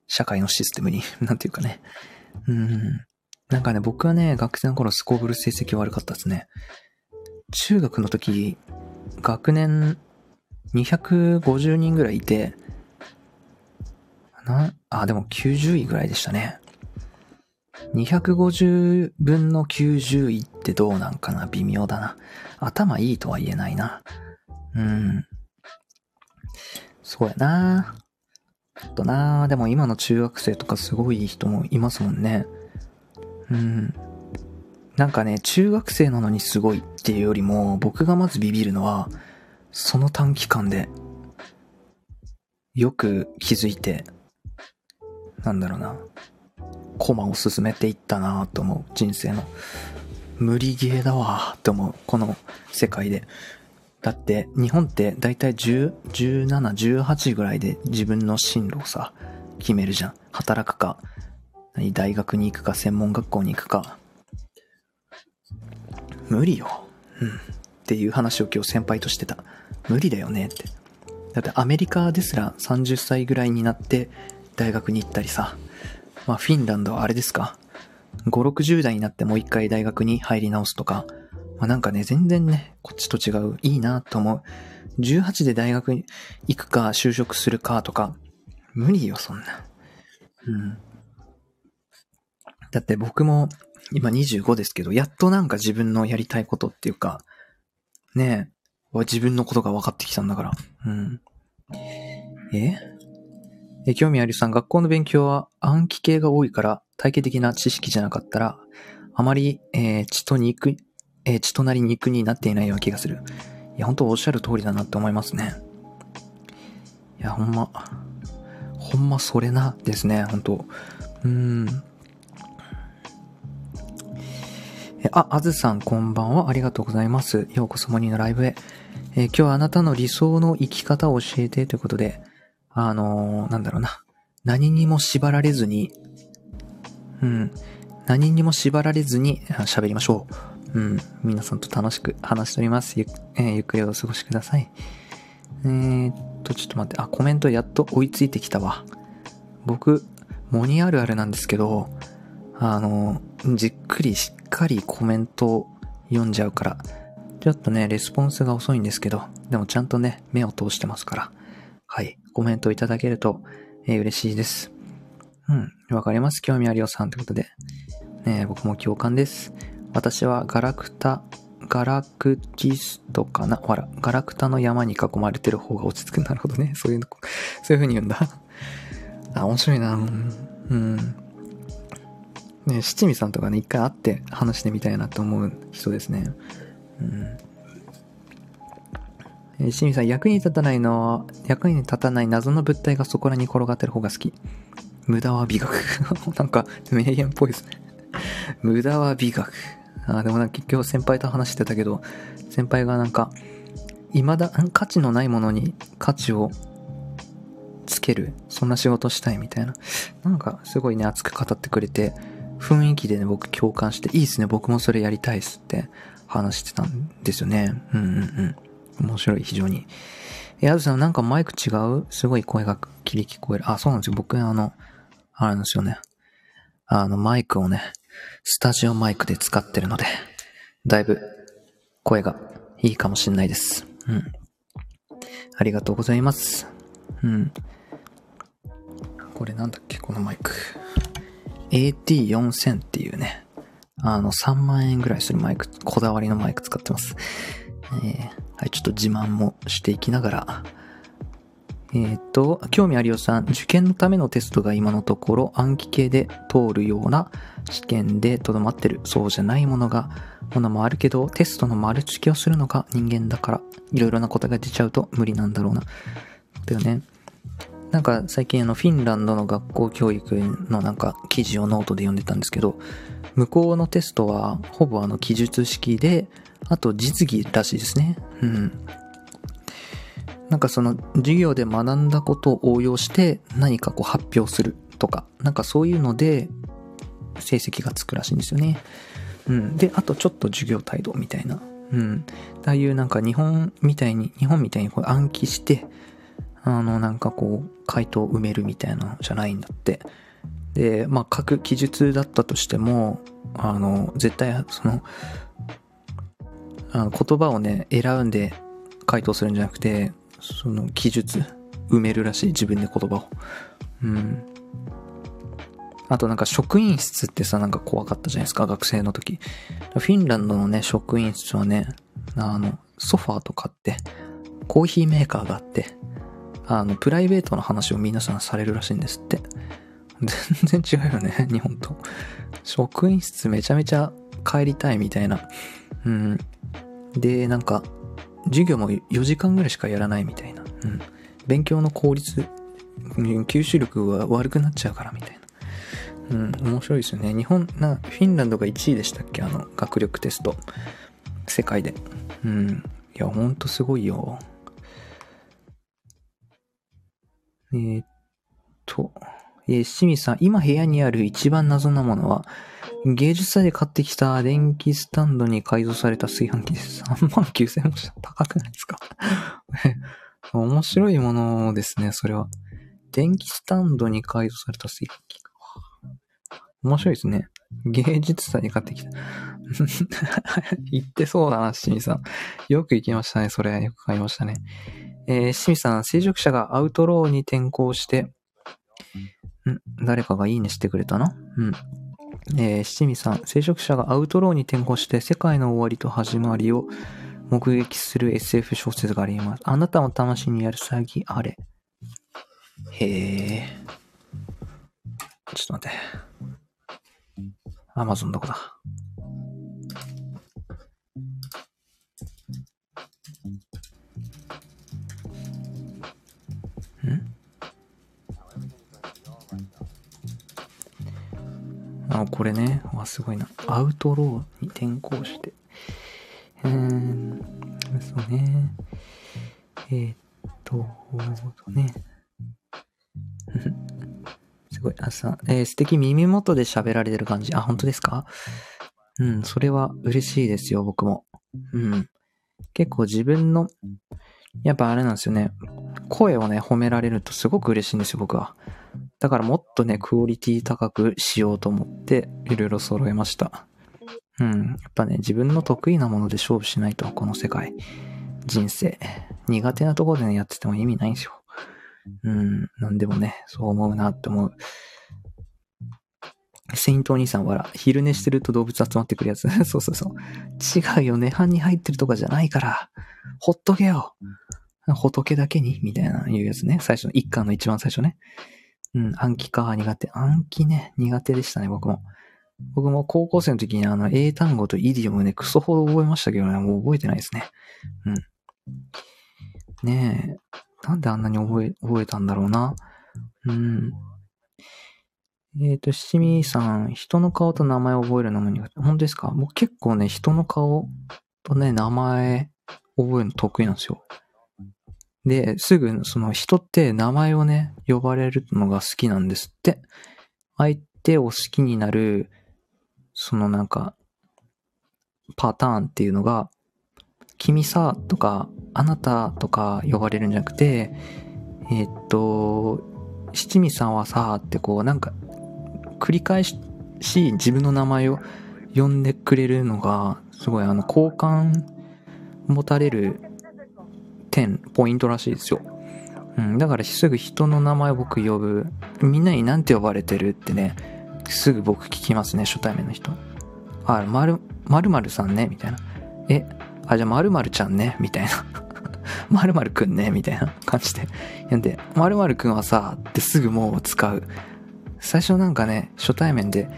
A: 社会のシステムに。なんていうかね。うん。なんかね、僕はね、学生の頃スコーブル成績悪かったですね。中学の時、学年250人ぐらいいて、な、あ、でも90位ぐらいでしたね。250分の90位ってどうなんかな？微妙だな。頭いいとは言えないな。うん。そうやな。ちょっとなでも今の中学生とかすごい人もいますもんね。うん。なんかね、中学生なのにすごいっていうよりも、僕がまずビビるのは、その短期間で、よく気づいて、なんだろうな、コマを進めていったなと思う、人生の。無理ゲーだわって思う。この世界で。だって日本ってだいたい10、17、18ぐらいで自分の進路をさ、決めるじゃん。働くか、大学に行くか、専門学校に行くか。無理よ。うん。っていう話を今日先輩としてた。無理だよねって。だってアメリカですら30歳ぐらいになって大学に行ったりさ。まあフィンランドはあれですか。5、60代になってもう一回大学に入り直すとか。まあなんかね、全然ね、こっちと違う。いいなと思う。18で大学に行くか、就職するかとか、無理よ、そんな。うん。だって僕も、今25ですけど、やっとなんか自分のやりたいことっていうか、ねえ、自分のことが分かってきたんだから。うん。え？え、興味あるさん、学校の勉強は暗記系が多いから、体系的な知識じゃなかったら、あまり、えー、血と肉、えー、血となり肉になっていないような気がする。いや、本当おっしゃる通りだなって思いますね。いや、ほんま、ほんまそれなですね、本当うん。あ、あずさんこんばんは。ありがとうございます。ようこそモニーのライブへ。えー、今日はあなたの理想の生き方を教えてということで、あのー、なんだろうな。何にも縛られずに、うん。何にも縛られずに喋りましょう。うん、皆さんと楽しく話しております。ゆ,、えー、ゆっくりお過ごしください。えー、っと、ちょっと待って、あ、コメントやっと追いついてきたわ。僕、モニあるあるなんですけど、あの、じっくりしっかりコメントを読んじゃうから、ちょっとね、レスポンスが遅いんですけど、でもちゃんとね、目を通してますから、はい、コメントいただけると、えー、嬉しいです。うん、わかります？興味ありよさんということで。ね、僕も共感です。私はガラクタ、ガラクキストかな？ほら、ガラクタの山に囲まれてる方が落ち着く。なるほどね。そういうの、そういう風に言うんだ。あ、面白いな。うん。ね、七味さんとかね、一回会って話してみたいなと思う人ですね。うん。え七味さん、役に立たないのは、役に立たない謎の物体がそこらに転がってる方が好き。無駄は美学。なんか、名言っぽいですね。無駄は美学。あでもなんか結局先輩と話してたけど、先輩がなんか、未だ、価値のないものに価値をつける。そんな仕事したいみたいな。なんかすごいね、熱く語ってくれて、雰囲気でね、僕共感して、いいっすね、僕もそれやりたいっすって話してたんですよね。うんうんうん。面白い、非常に。え、あずさん、なんかマイク違う？すごい声が切り聞こえる。あ、そうなんですよ。僕、あの、あるんですよね。あの、マイクをね、スタジオマイクで使ってるので、だいぶ声がいいかもしんないです。うん。ありがとうございます。うん。これなんだっけ？このマイク。AT4000 っていうね、あの3万円ぐらいするマイク、こだわりのマイク使ってます。えー、はい、ちょっと自慢もしていきながら、えっ、と、興味ありよさん、受験のためのテストが今のところ暗記系で通るような試験でとどまってる。そうじゃないものが、ものもあるけど、テストの丸付けをするのが人間だから、いろいろなことが出ちゃうと無理なんだろうな。だよね。なんか最近あのフィンランドの学校教育のなんか記事をノートで読んでたんですけど、向こうのテストはほぼあの記述式で、あと実技らしいですね。うん。なんかその授業で学んだことを応用して何かこう発表するとか、なんかそういうので成績がつくらしいんですよね。うん。で、あとちょっと授業態度みたいな。うん。ああいうなんか日本みたいに、日本みたいにこう暗記して、あのなんかこう回答を埋めるみたいなのじゃないんだって。で、まあ書く記述だったとしても、あの、絶対その、あの言葉をね、選んで回答するんじゃなくて、その記述埋めるらしい自分で言葉を。うん。あとなんか職員室ってさなんか怖かったじゃないですか学生の時。フィンランドのね職員室はねあのソファーとかってコーヒーメーカーがあってあのプライベートの話を皆さんされるらしいんですって全然違うよね 日本と職員室めちゃめちゃ帰りたいみたいなうんでなんか授業も4時間ぐらいしかやらないみたいな。うん。勉強の効率、吸収力が悪くなっちゃうからみたいな。うん、面白いですよね。日本、な、フィンランドが1位でしたっけ？あの、学力テスト。世界で。うん。いや、ほんとすごいよ。えーっと、えー、七味さん、今部屋にある一番謎なものは、芸術祭で買ってきた電気スタンドに改造された炊飯器です。3万9000円も高くないですか？面白いものですね、それは。電気スタンドに改造された炊飯器。面白いですね。芸術祭に買ってきた。言ってそうだな、しみさん。よく行きましたね、それ。よく買いましたね。えー、しみさん、聖職者がアウトローに転校して、ん誰かがいいねしてくれたな？うん。えー、七味さん、聖職者がアウトローに転校して世界の終わりと始まりを目撃する SF 小説があります。あなたの魂にやる詐欺あれ。へえ。ちょっと待って。アマゾンどこだ？あ、これね。わ、すごいな。アウトローに転校して。うーん、そうね。えー、っと、ね。すごい、朝、えー、素敵耳元で喋られてる感じ。あ、本当ですか？うん、それは嬉しいですよ、僕も。うん。結構自分の、やっぱあれなんですよね。声をね、褒められるとすごく嬉しいんですよ、僕は。だからもっとね、クオリティ高くしようと思って、いろいろ揃えました。うん。やっぱね、自分の得意なもので勝負しないと、この世界。人生。苦手なところでね、やってても意味ないんですよ。うん。なんでもね、そう思うなって思う。セイントお兄さんは、昼寝してると動物集まってくるやつ。そうそうそう。違うよ、涅槃に入ってるとかじゃないから。ほっとけよ。仏だけにみたいな言うやつね。最初の、一巻の一番最初ね。うん、暗記か、苦手。暗記ね、苦手でしたね、僕も。僕も高校生の時にあの、英単語とイディオムね、クソほど覚えましたけどね、もう覚えてないですね。うん。ねえ、なんであんなに覚え、覚えたんだろうな。うん。えっ、ー、と、七味さん、人の顔と名前を覚えるのも苦手。本当ですか？僕結構ね、人の顔とね、名前覚えるの得意なんですよ。で、すぐその人って名前をね、呼ばれるのが好きなんですって。相手を好きになる、そのなんか、パターンっていうのが、君さとか、あなたとか呼ばれるんじゃなくて、えー、っと、七味さんはさってこうなんか、繰り返し自分の名前を呼んでくれるのが、すごいあの、好感持たれる点、ポイントらしいですよ。うん、だからすぐ人の名前を僕呼ぶ。みんなに何て呼ばれてるってね、すぐ僕聞きますね、初対面の人。あ、まる、まるまるさんね、みたいな。え、あ、じゃあまるまるちゃんね、みたいな。まるまるくんね、みたいな 感じで。なんで、まるまるくんはさ、ってすぐもう使う。最初なんかね、初対面で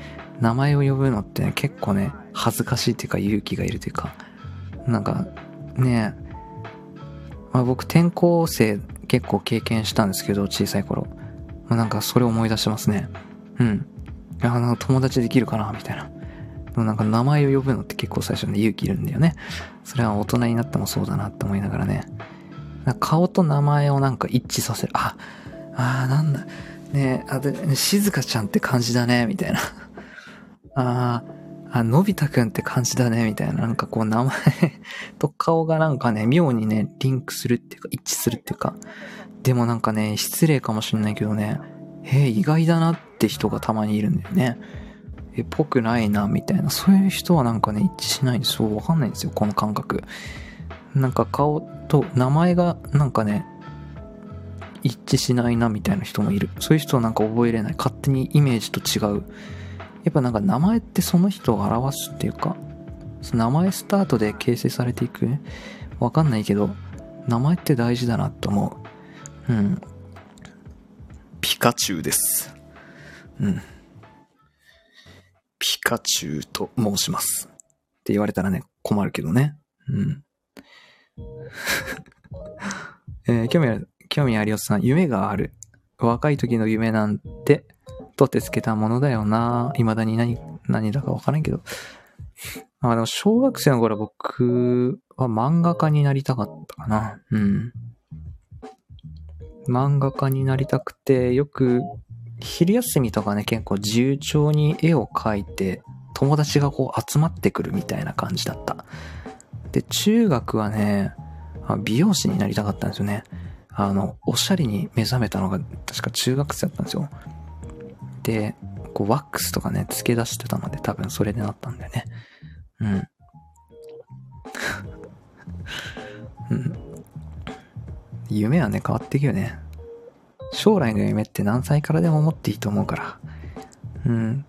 A: 名前を呼ぶのってね、結構ね、恥ずかしいっていうか勇気がいるというか、なんか、ねえ、まあ、僕転校生結構経験したんですけど、小さい頃。まあ、なんかそれ思い出しますね。うん。あの、友達できるかなみたいな。でもなんか名前を呼ぶのって結構最初に勇気いるんだよね。それは大人になってもそうだなって思いながらね。顔と名前をなんか一致させる。あ、あーなんだ。ねあ、で、静香ちゃんって感じだね、みたいな。ああ、あ、のび太くんって感じだね、みたいな。なんかこう名前と顔がなんかね、妙にね、リンクするっていうか、一致するっていうか。でもなんかね、失礼かもしんないけどね、え意外だなって人がたまにいるんだよね。え、ぽくないな、みたいな。そういう人はなんかね、一致しないんですよ。わかんないんですよ、この感覚。なんか顔と名前がなんかね、一致しないな、みたいな人もいる。そういう人はなんか覚えれない。勝手にイメージと違うやっぱなんか名前ってその人を表すっていうか、その名前スタートで形成されていく？わかんないけど、名前って大事だなと思う。うん。ピカチュウです。うん。ピカチュウと申します。って言われたらね、困るけどね。うん。えー、興味ある、興味ありおさん、夢がある。若い時の夢なんて、と手つけたものだよな。未だに何、何だかわからんけど。あの、小学生の頃僕は漫画家になりたかったかな。うん。漫画家になりたくて、よく昼休みとかね、結構自由帳に絵を描いて、友達がこう集まってくるみたいな感じだった。で、中学はね、美容師になりたかったんですよね。あの、おしゃれに目覚めたのが確か中学生だったんですよ。で、こうワックスとかね、付け出してたので多分それでなったんだよね。うん。うん。夢はね、変わっていくよね。将来の夢って何歳からでも思っていいと思うから。うん。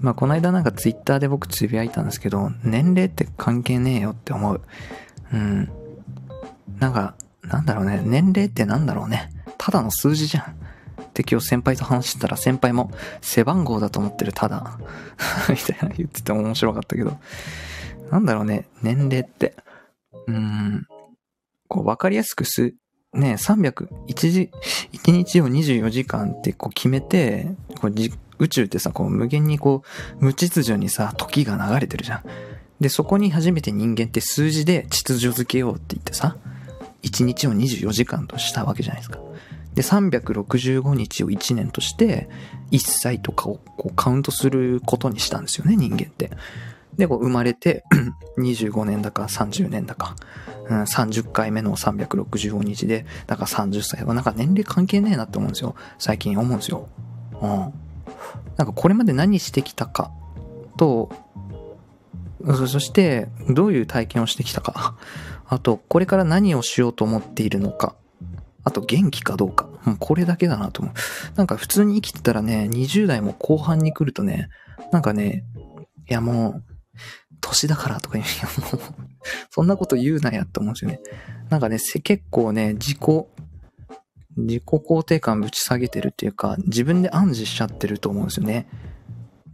A: まあ、この間なんかツイッターで僕つぶやいたんですけど、年齢って関係ねえよって思う。うん。なんか、なんだろうね。年齢ってなんだろうね。ただの数字じゃん。って今日先輩と話してたら先輩も背番号だと思ってるただ みたいな言ってて面白かったけど。なんだろうね。年齢って。うん。こう、わかりやすくす、ね、300、1時、1日を24時間ってこう決めて、こう宇宙ってさ、こう無限にこう、無秩序にさ、時が流れてるじゃん。で、そこに初めて人間って数字で秩序づけようって言ってさ、1日を24時間としたわけじゃないですか。で、365日を1年として、1歳とかをこうカウントすることにしたんですよね、人間って。で、こう生まれて 25年だか30年だか、うん、30回目の365日で、だから30歳はなんか年齢関係ねえなって思うんですよ。最近思うんですよ。うん。なんかこれまで何してきたかと、そして、どういう体験をしてきたか。あと、これから何をしようと思っているのか。あと、元気かどうか。もうこれだけだなと思う。なんか普通に生きてたらね、20代も後半に来るとね、なんかね、いやもう、年だからとか言う、もう、そんなこと言うなやって思うんですよね。なんかね、結構ね、自己、自己肯定感ぶち下げてるっていうか、自分で暗示しちゃってると思うんですよね。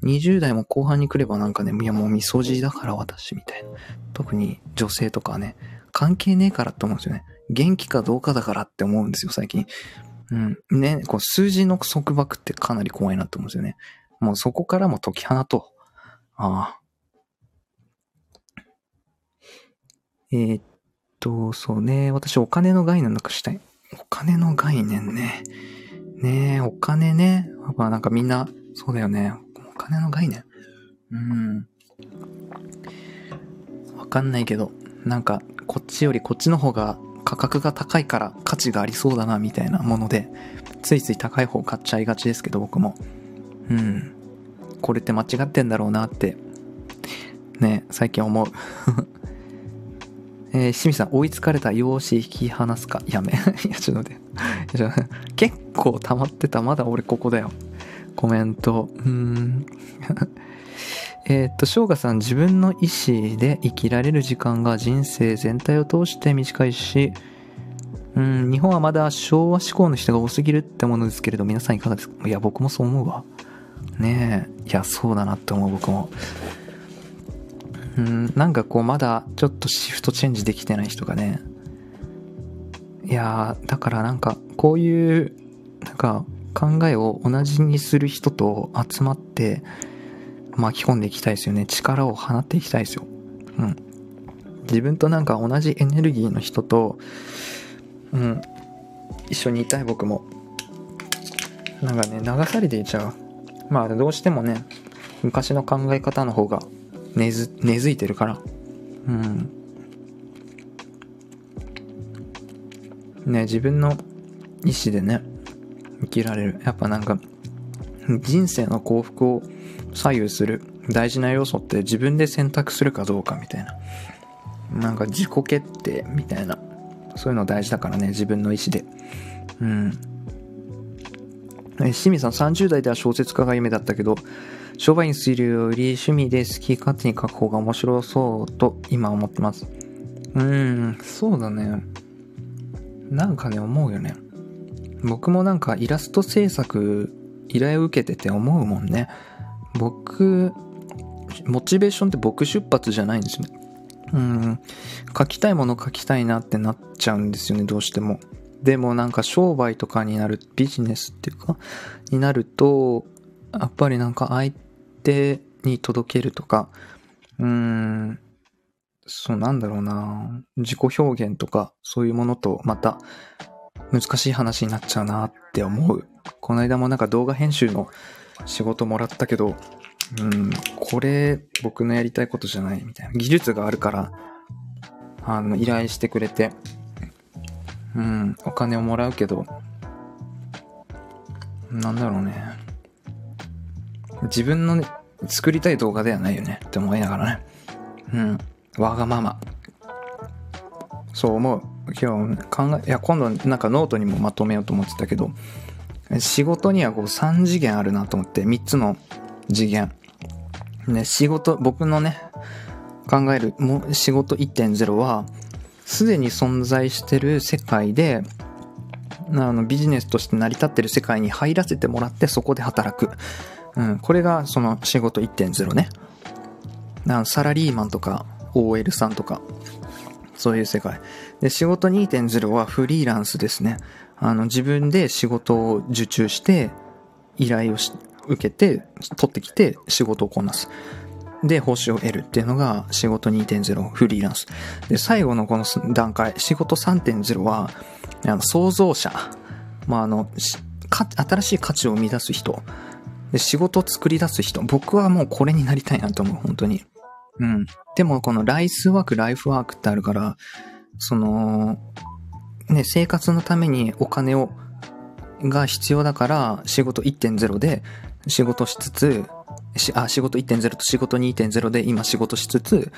A: 20代も後半に来ればなんかね、いやもうみそじだから私みたいな。特に女性とかはね、関係ねえからって思うんですよね。元気かどうかだからって思うんですよ、最近。うん。ね、こう数字の束縛ってかなり怖いなって思うんですよね。もうそこからも解き放とう。ああ。えー、っと、そうね。私お金の概念なくしたい。お金の概念ね。ねえ、お金ね。やっぱなんかみんな、そうだよね。お金の概念。うん。わかんないけど、なんか、こっちよりこっちの方が価格が高いから価値がありそうだな、みたいなもので、ついつい高い方買っちゃいがちですけど、僕も。うん。これって間違ってんだろうなって、ね、最近思う。えー、清水さん、追いつかれた。容姿引き離すか？やめ。いや、ちょっと待って。結構溜まってた。まだ俺ここだよ。コメント。うーん。えっと、翔賀さん、自分の意思で生きられる時間が人生全体を通して短いし、うん、日本はまだ昭和志向の人が多すぎるってものですけれど、皆さんいかがですか？いや、僕もそう思うわ。ねえ。いや、そうだなって思う、僕も。うん、なんかこうまだちょっとシフトチェンジできてない人がね、いや、だからなんかこういう、なんか考えを同じにする人と集まって巻き込んでいきたいですよね。力を放っていきたいですよ。うん。自分となんか同じエネルギーの人と、うん、一緒にいたい僕も。なんかね、流されていっちゃう。まあどうしてもね、昔の考え方の方が根ず根付いてるからうんね自分の意思でね生きられるやっぱなんか 人生の幸福を左右する大事な要素って自分で選択するかどうかみたいななんか自己決定みたいなそういうの大事だからね自分の意思でうん清水さん30代では小説家が夢だったけど商売にするより趣味で好き勝手に書く方が面白そうと今思ってます。うーん、そうだね。なんかね、思うよね。僕もなんかイラスト制作依頼を受けてて思うもんね。僕、モチベーションって僕出発じゃないんですね。うん、書きたいもの書きたいなってなっちゃうんですよね、どうしても。でもなんか商売とかになる、ビジネスっていうか、になると、やっぱりなんか相手に届けるとか、うん、そうなんだろうな自己表現とかそういうものとまた難しい話になっちゃうなって思う。この間もなんか動画編集の仕事もらったけど、うん、これ僕のやりたいことじゃないみたいな。技術があるから、あの、依頼してくれて、うん、お金をもらうけど、なんだろうね。自分の、ね、作りたい動画ではないよねって思いながらね。うん。わがまま。そう思う。今日考え、いや、今度なんかノートにもまとめようと思ってたけど、仕事にはこう3次元あるなと思って、3つの次元。ね、仕事、僕のね、考える仕事1.0は、すでに存在してる世界で、あの、ビジネスとして成り立ってる世界に入らせてもらってそこで働く。うん、これがその仕事1.0ね。サラリーマンとか OL さんとか、そういう世界。で、仕事2.0はフリーランスですね。あの、自分で仕事を受注して、依頼をし受けて、取ってきて仕事をこなす。で、報酬を得るっていうのが仕事2.0フリーランス。で、最後のこの段階、仕事3.0は、あの創造者。まあ、あの、新しい価値を生み出す人。で、仕事を作り出す人。僕はもうこれになりたいなと思う、本当に。うん。でも、このライスワーク、ライフワークってあるから、その、ね、生活のためにお金を、が必要だから、仕事1.0で仕事しつつ、しあ、仕事1.0と仕事2.0で今仕事しつつ、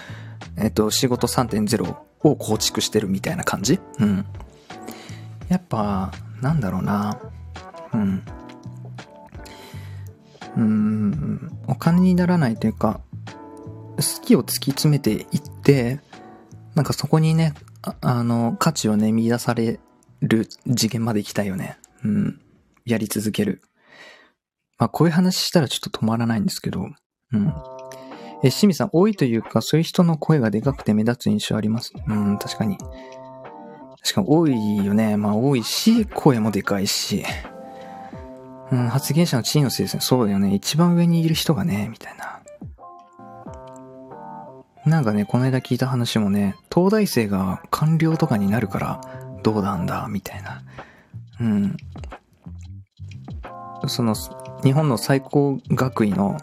A: えっと、仕事3.0を構築してるみたいな感じ？うん。やっぱ、なんだろうな。うん。うん、お金にならないというか、好きを突き詰めていって、なんかそこにね、ああの、価値をね、見出される次元まで行きたいよね。うん。やり続ける。まあ、こういう話したらちょっと止まらないんですけど、うん。え、しみさん、多いというか、そういう人の声がでかくて目立つ印象あります？うん、確かに。確かに多いよね。まあ、多いし、声もでかいし。うん、発言者の地位のせいですね。そうだよね。一番上にいる人がね、みたいな。なんかね、この間聞いた話もね、東大生が官僚とかになるからどうなんだ、みたいな。うん。その、日本の最高学位の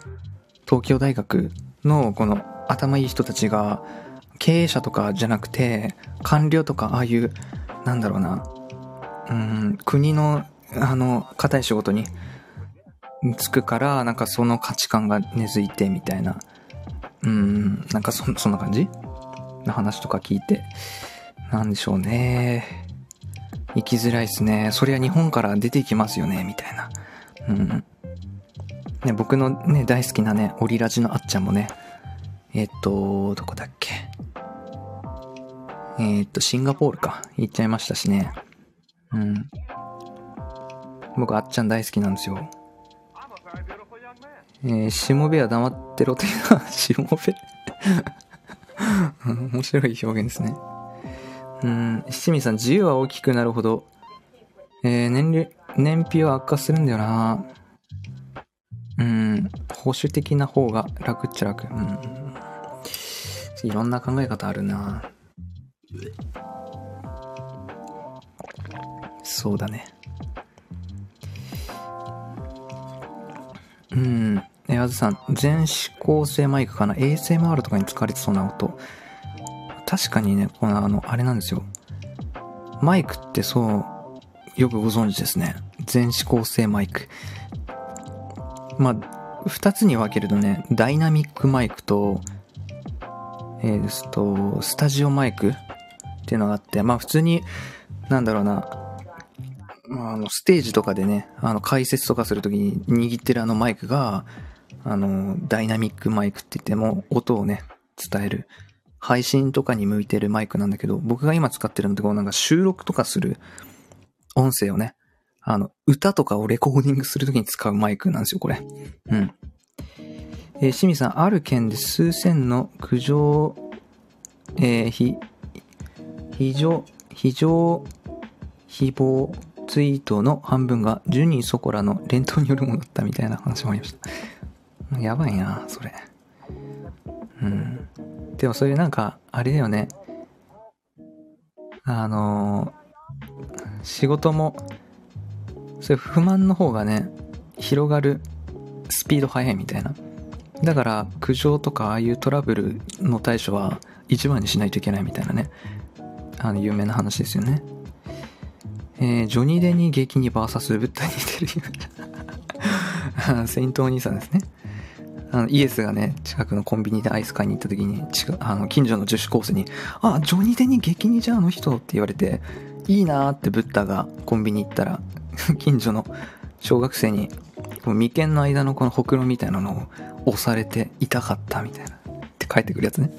A: 東京大学のこの頭いい人たちが経営者とかじゃなくて官僚とかああいうなんだろうなうん国のあの硬い仕事につくからなんかその価値観が根付いてみたいなうんなんかそそんな感じ？の話とか聞いて？なんでしょうね生きづらいっすねそりゃ日本から出ていきますよねみたいなうんね、僕のね、大好きなね、オリラジのあっちゃんもね、えっと、どこだっけ？えっと、シンガポールか。行っちゃいましたしね。うん。僕、あっちゃん大好きなんですよ。えー、しもべは黙ってろというのは、しもべ面白い表現ですね。うん、七味さん、自由は大きくなるほど、えー、年齢、燃費は悪化するんだよなうん、保守的な方が楽っちゃ楽。うん。いろんな考え方あるなそうだね。うん。え、あずさん、全指向性マイクかな ?ASMR とかに使われてそうな音。確かにね、このあの、あれなんですよ。マイクってそう、よくご存知ですね。全指向性マイク。まあ、二つに分けるとね、ダイナミックマイクと、えー、と、スタジオマイクっていうのがあって、まあ普通に、なんだろうな、あの、ステージとかでね、あの、解説とかするときに握ってるあのマイクが、あの、ダイナミックマイクって言っても、音をね、伝える。配信とかに向いてるマイクなんだけど、僕が今使ってるのってこうなんか収録とかする音声をね、あの、歌とかをレコーディングするときに使うマイクなんですよ、これ。うん。えー、清水さん、ある県で数千の苦情、えー、非、非常、非常、誹謗ツイートの半分がジュニーそこらの連投によるものだったみたいな話もありました。やばいな、それ。うん。でもそれなんか、あれだよね。あのー、仕事も、そういう不満の方がね、広がるスピード速いみたいな。だから、苦情とかああいうトラブルの対処は一番にしないといけないみたいなね。あの、有名な話ですよね。えー、ジョニー・デニー激にバーサスブッダに似てるセイントお兄さんですね。あの、イエスがね、近くのコンビニでアイス買いに行った時に、あの、近所の女子コースに、あ、ジョニー・デニー激似じゃあの人って言われて、いいなーってブッダがコンビニ行ったら、近所の小学生に、眉間の間のこのほくろみたいなのを押されて痛かったみたいな。って帰ってくるやつね。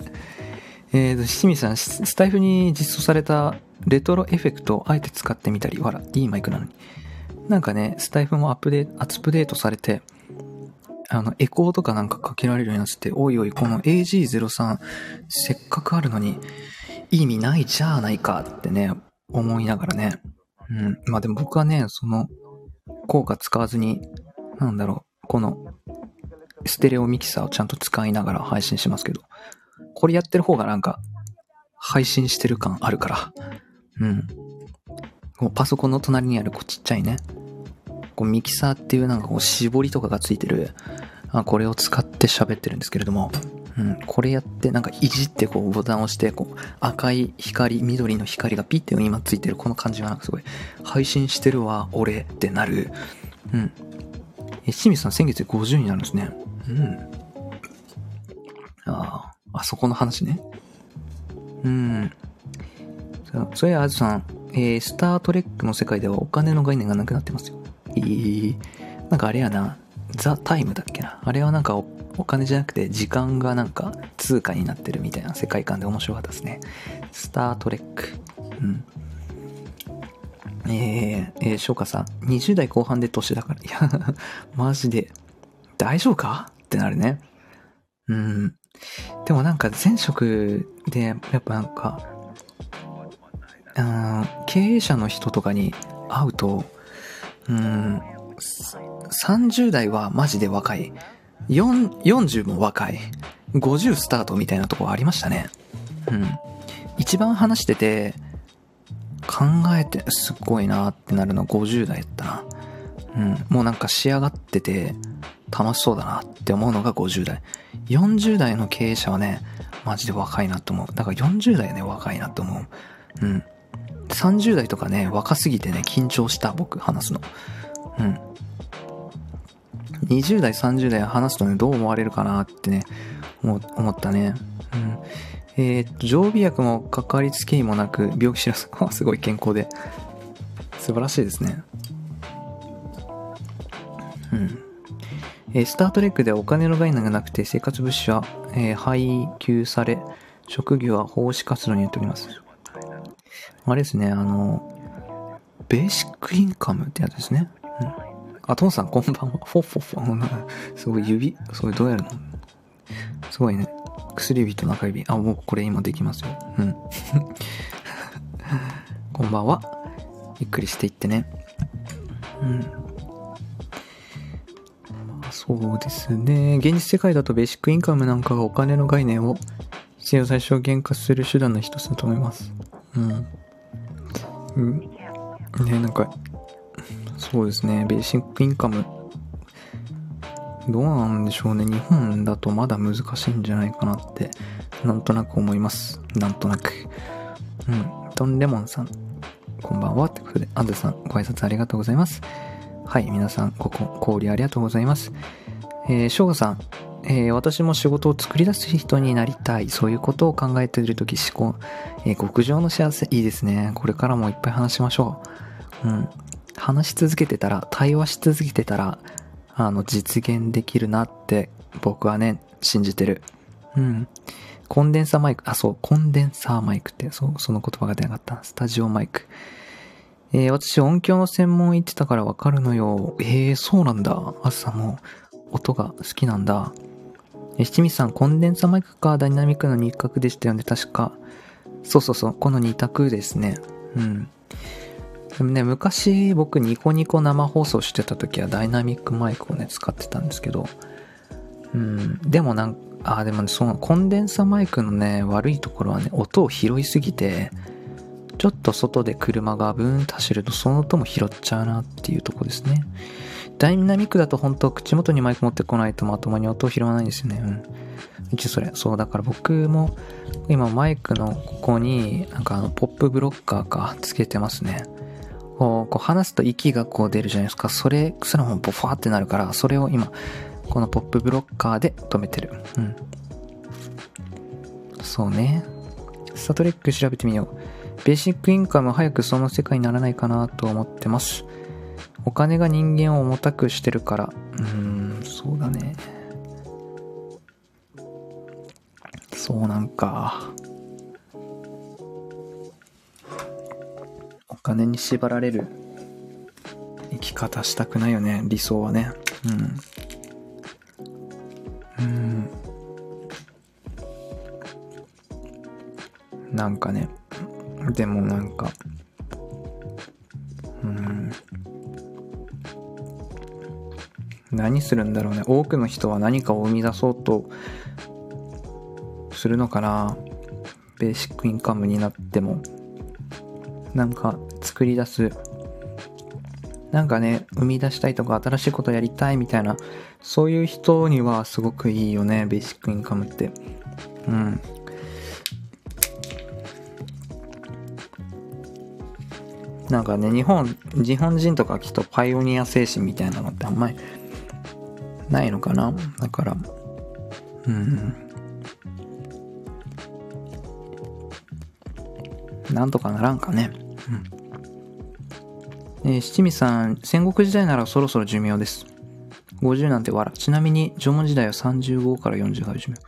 A: えーと、七味さん、スタイフに実装されたレトロエフェクトをあえて使ってみたり、わら、いいマイクなのに。なんかね、スタイフもアップデート、アップデートされて、あの、エコーとかなんかかけられるようになってて、おいおい、この AG03、せっかくあるのに、意味ないじゃないかってね、思いながらね。うん。まあでも僕はね、その、効果使わずに、なんだろう、この、ステレオミキサーをちゃんと使いながら配信しますけど、これやってる方がなんか、配信してる感あるから、うん。こうパソコンの隣にあるこうちっちゃいね、こうミキサーっていうなんかこう絞りとかがついてる、あこれを使って喋ってるんですけれども、うん、これやってなんかいじってこうボタンを押してこう赤い光、緑の光がピッて今ついてるこの感じがなんかすごい配信してるわ、俺ってなる。うん。え、清水さん先月で50になるんですね。うん。ああ、あそこの話ね。うん。それはあずさん、えー、スタートレックの世界ではお金の概念がなくなってますよ。えー、なんかあれやな、ザ・タイムだっけな。あれはなんかおお金じゃなくて時間がなんか通貨になってるみたいな世界観で面白かったですね。スタートレック。うん。えー、えー、翔歌さん、20代後半で年だから。いや、マジで、大丈夫か？ってなるね。うん。でもなんか前職で、やっぱなんか、うん、経営者の人とかに会うと、うん、30代はマジで若い。40も若い。50スタートみたいなとこありましたね。うん。一番話してて、考えてすっごいなってなるの50代やったな。うん。もうなんか仕上がってて、楽しそうだなって思うのが50代。40代の経営者はね、マジで若いなと思う。だから40代はね、若いなと思う。うん。30代とかね、若すぎてね、緊張した、僕、話すの。うん。20代、30代話すとね、どう思われるかなってね、思ったね。うん。えー、常備薬もかかりつけ医もなく、病気知らず、すごい健康で。素晴らしいですね。うん。えー、スタートレックではお金の概念がなくて生活物資は、えー、配給され、職業は奉仕活動にやっております。あれですね、あの、ベーシックインカムってやつですね。うん。あ、トンさんこんばんは。フォッフォッフォ。すごい指、それどうやるの？すごいね。薬指と中指。あ、もうこれ今できますよ。うん。こんばんは。ゆっくりしていってね。うん。そうですね。現実世界だとベーシックインカムなんかがお金の概念を必要最小限化する手段の一つだと思います。うん。うん。ね、なんか、そうですね。ベーシックインカム。どうなんでしょうね。日本だとまだ難しいんじゃないかなって、なんとなく思います。なんとなく。うん。トンレモンさん、こんばんは。ってことで、アンドさん、ご挨拶ありがとうございます。はい、皆さん、ここ、氷ありがとうございます。えー、翔吾さん、えー、私も仕事を作り出す人になりたい。そういうことを考えているとき、思考、えー、極上の幸せ、いいですね。これからもいっぱい話しましょう。うん。話し続けてたら、対話し続けてたら、あの、実現できるなって、僕はね、信じてる。うん。コンデンサーマイク、あ、そう、コンデンサーマイクって、そう、その言葉が出なかった。スタジオマイク。えー、私音響の専門行ってたからわかるのよ。えー、そうなんだ。朝も音が好きなんだ。え七味さん、コンデンサマイクかダイナミックの2択でしたよね、確か。そうそうそう、この2択ですね。うん。でもね、昔僕ニコニコ生放送してた時はダイナミックマイクをね、使ってたんですけど、うん、でもなんか、あ、でもね、そのコンデンサマイクのね、悪いところはね、音を拾いすぎて、ちょっと外で車がブーンと走るとその音も拾っちゃうなっていうとこですね。ダイナミックだと本当口元にマイク持ってこないとまともに音を拾わないんですよね。うん。一応それ、そう、だから僕も今マイクのここになんかあのポップブロッカーかつけてますね。こう、こう話すと息がこう出るじゃないですか。それすらもボファーってなるから、それを今、このポップブロッカーで止めてる。うん。そうね。スタートレック調べてみよう。ベーシックインカム早くその世界にならないかなと思ってます。お金が人間を重たくしてるから。うーん、そうだね。そうなんか。お金に縛られる生き方したくないよね、理想はね。うん。うん。なんかね、でもなんか、うん。何するんだろうね。多くの人は何かを生み出そうとするのかな。ベーシックインカムになっても。なんか作り出す。なんかね、生み出したいとか新しいことやりたいみたいな、そういう人にはすごくいいよね、ベーシックインカムって。うん。なんかね、日本、日本人とかきっとパイオニア精神みたいなのってあんまりないのかな？だから、うん。なんとかならんかね。うん。えー、七味さん、戦国時代ならそろそろ寿命です。50なんて笑。ちなみに、縄文時代は35から40が寿命。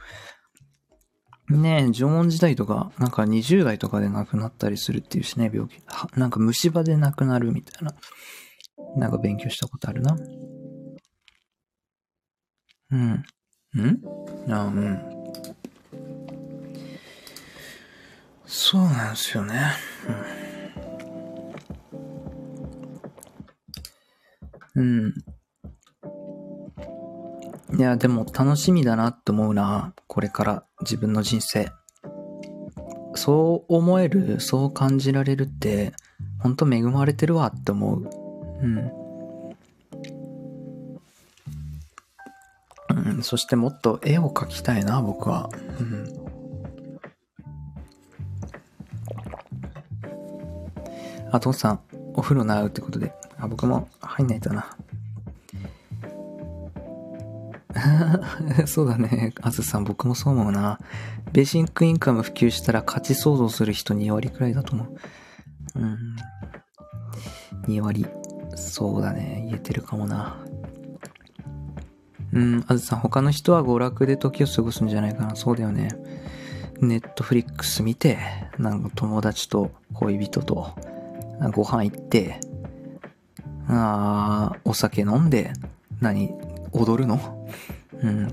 A: ねえ、縄文時代とか、なんか20代とかで亡くなったりするっていうしね、病気。なんか虫歯で亡くなるみたいな。なんか勉強したことあるな。うん。ん？あうん。そうなんですよね。うん。うんいや、でも楽しみだなって思うな。これから自分の人生。そう思える、そう感じられるって、ほんと恵まれてるわって思う。うん。うん、そしてもっと絵を描きたいな、僕は。うん。あ、父さん、お風呂習うってことで。あ、僕も入んないとな。そうだね。あずさん、僕もそう思うな。ベーシックインカム普及したら価値想像する人2割くらいだと思う。うん。2割。そうだね。言えてるかもな。うん、あずさん、他の人は娯楽で時を過ごすんじゃないかな。そうだよね。ネットフリックス見て、なんか友達と恋人とご飯行って、あお酒飲んで、何、踊るの？うん。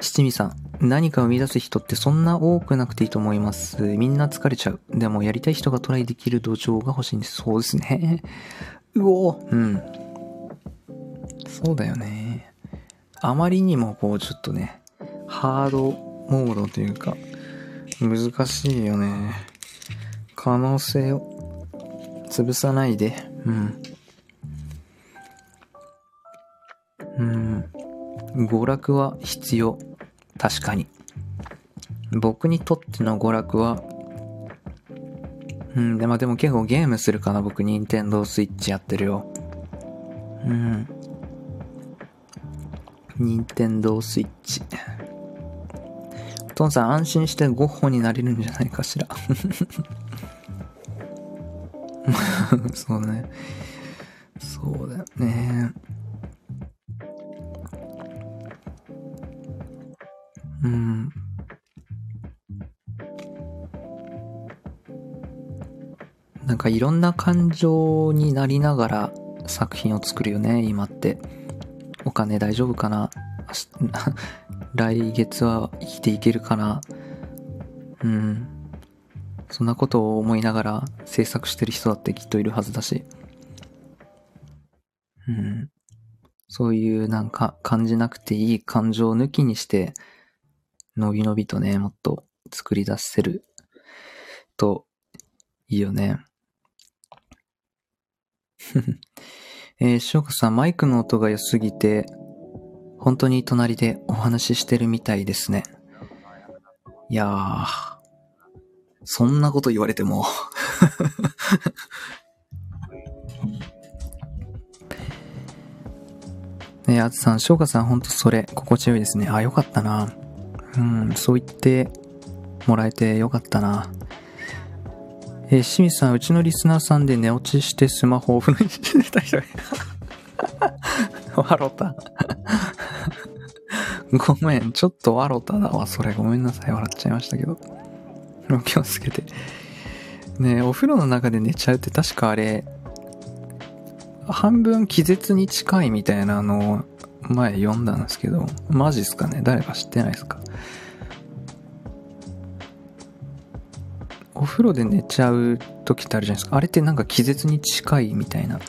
A: 七味さん、何か生み出す人ってそんな多くなくていいと思います。みんな疲れちゃう。でもやりたい人がトライできる土壌が欲しいんです。そうですね。うおうん。そうだよね。あまりにもこうちょっとね、ハードモードというか、難しいよね。可能性を潰さないで。うん。うん。娯楽は必要。確かに。僕にとっての娯楽は、うん、でもでも結構ゲームするかな、僕、ニンテンドースイッチやってるよ。うん。ニンテンドースイッチ。お父さん安心してゴッホになれるんじゃないかしら。そうね。そうだよね。なんかいろんな感情になりながら作品を作るよね、今って。お金大丈夫かな？来月は生きていけるかな？うん。そんなことを思いながら制作してる人だってきっといるはずだし。うん。そういうなんか感じなくていい感情を抜きにして、のびのびとね、もっと作り出せるといいよね。えー、翔子さん、マイクの音が良すぎて、本当に隣でお話ししてるみたいですね。いやー、そんなこと言われても。ねあつさん、翔子さん、ほんとそれ、心地よいですね。あ、よかったな。うん、そう言ってもらえてよかったな。えー、清水さん、うちのリスナーさんで寝落ちしてスマホをオフにしてた人笑った。ごめん、ちょっと笑っただわ、それ。ごめんなさい、笑っちゃいましたけど。気をつけて。ねお風呂の中で寝ちゃうって確かあれ、半分気絶に近いみたいなのを前読んだんですけど、マジっすかね？誰か知ってないですか？お風呂で寝ちゃう時ってあるじゃないですか。あれってなんか気絶に近いみたいな。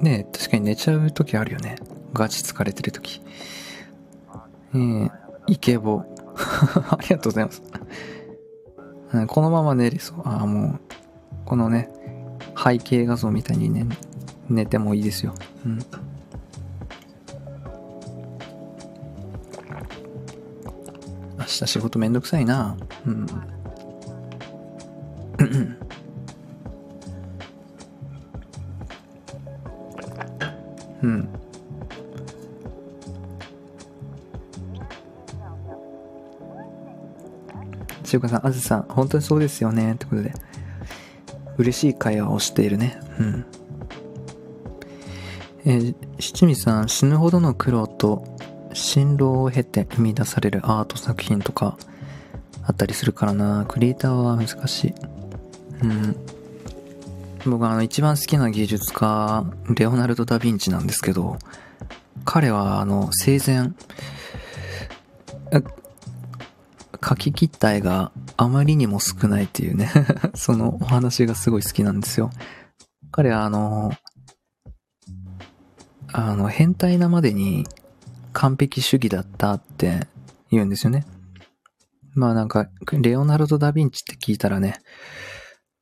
A: ねえ、確かに寝ちゃう時あるよね。ガチ疲れてる時。えー、イケボ。ありがとうございます。このまま寝れそう。ああ、もう、このね、背景画像みたいにね、寝てもいいですよ。うん。日仕事めんどくさいな。うん。うん。しおかさん、あずさん、本当にそうですよね。ってことで。嬉しい会話をしているね。うん。えー、七味さん、死ぬほどの苦労と辛労を経て生み出されるアート作品とかあったりするからな。クリエイターは難しい。うん。僕はあの一番好きな芸術家、レオナルド・ダ・ヴィンチなんですけど、彼はあの生前、描き切った絵があまりにも少ないっていうね そのお話がすごい好きなんですよ。彼はあの、あの、変態なまでに完璧主義だったって言うんですよね。まあなんか、レオナルド・ダ・ヴィンチって聞いたらね、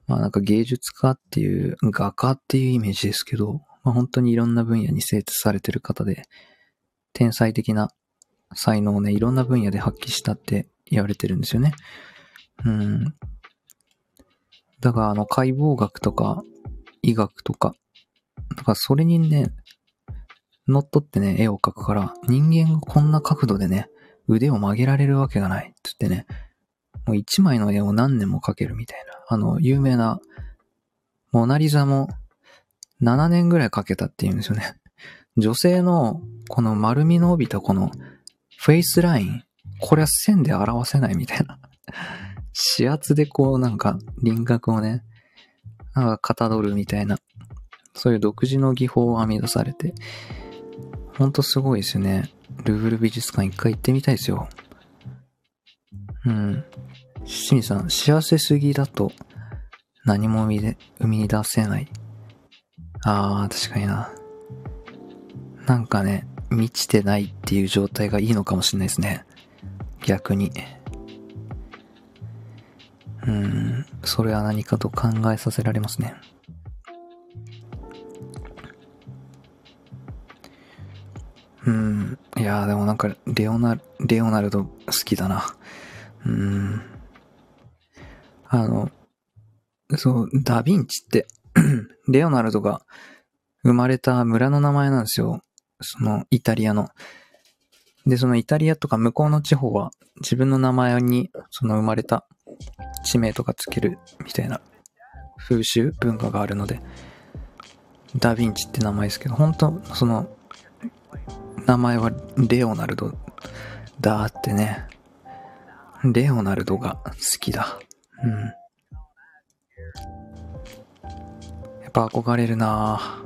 A: まあなんか芸術家っていう、画家っていうイメージですけど、まあ本当にいろんな分野に精通されてる方で、天才的な才能をね、いろんな分野で発揮したって言われてるんですよね。うん。だからあの解剖学とか医学とか、だからそれにね、乗っ取ってね、絵を描くから、人間がこんな角度でね、腕を曲げられるわけがない。つってね、もう一枚の絵を何年も描けるみたいな。あの、有名な、モナリザも7年ぐらい描けたって言うんですよね。女性のこの丸みの帯びたこのフェイスライン、これは線で表せないみたいな。指圧でこうなんか輪郭をね、なんかかたどるみたいな、そういう独自の技法を編み出されて、ほんとすごいですよね。ルーブル美術館一回行ってみたいですよ。うん。七味さん、幸せすぎだと何も生み出せない。あー、確かにな。なんかね、満ちてないっていう状態がいいのかもしれないですね。逆に。うん、それは何かと考えさせられますね。うん、いやーでもなんか、レオナ、レオナルド好きだな。うん。あの、そう、ダヴィンチって、レオナルドが生まれた村の名前なんですよ。その、イタリアの。で、そのイタリアとか向こうの地方は自分の名前にその生まれた地名とかつけるみたいな風習、文化があるので、ダヴィンチって名前ですけど、本当その、名前はレオナルドだってね。レオナルドが好きだ。うん。やっぱ憧れるな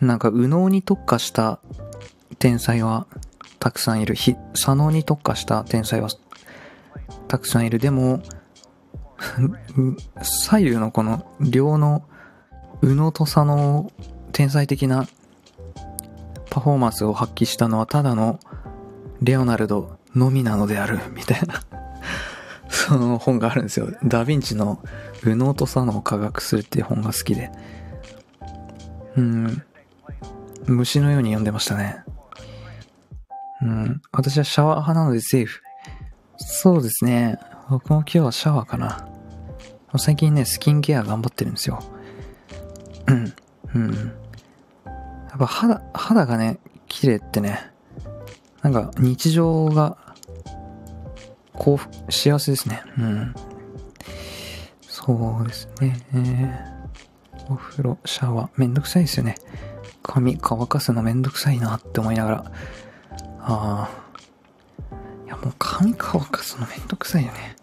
A: なんか、右脳に特化した天才はたくさんいる。左脳に特化した天才はたくさんいる。でも、左右のこの両の右脳と左脳天才的なパフォーマンスを発揮したのはただのレオナルドのみなのであるみたいな その本があるんですよ。ダヴィンチの右脳と左脳を科学するっていう本が好きで。うん。虫のように読んでましたね。うん。私はシャワー派なのでセーフ。そうですね。僕も今日はシャワーかな。最近ね、スキンケア頑張ってるんですよ。うん。うん。やっぱ肌、肌がね、綺麗ってね、なんか日常が幸福、幸せですね。うん。そうですね。えー、お風呂、シャワー、めんどくさいですよね。髪乾かすのめんどくさいなって思いながら。ああ。いや、もう髪乾かすのめんどくさいよね。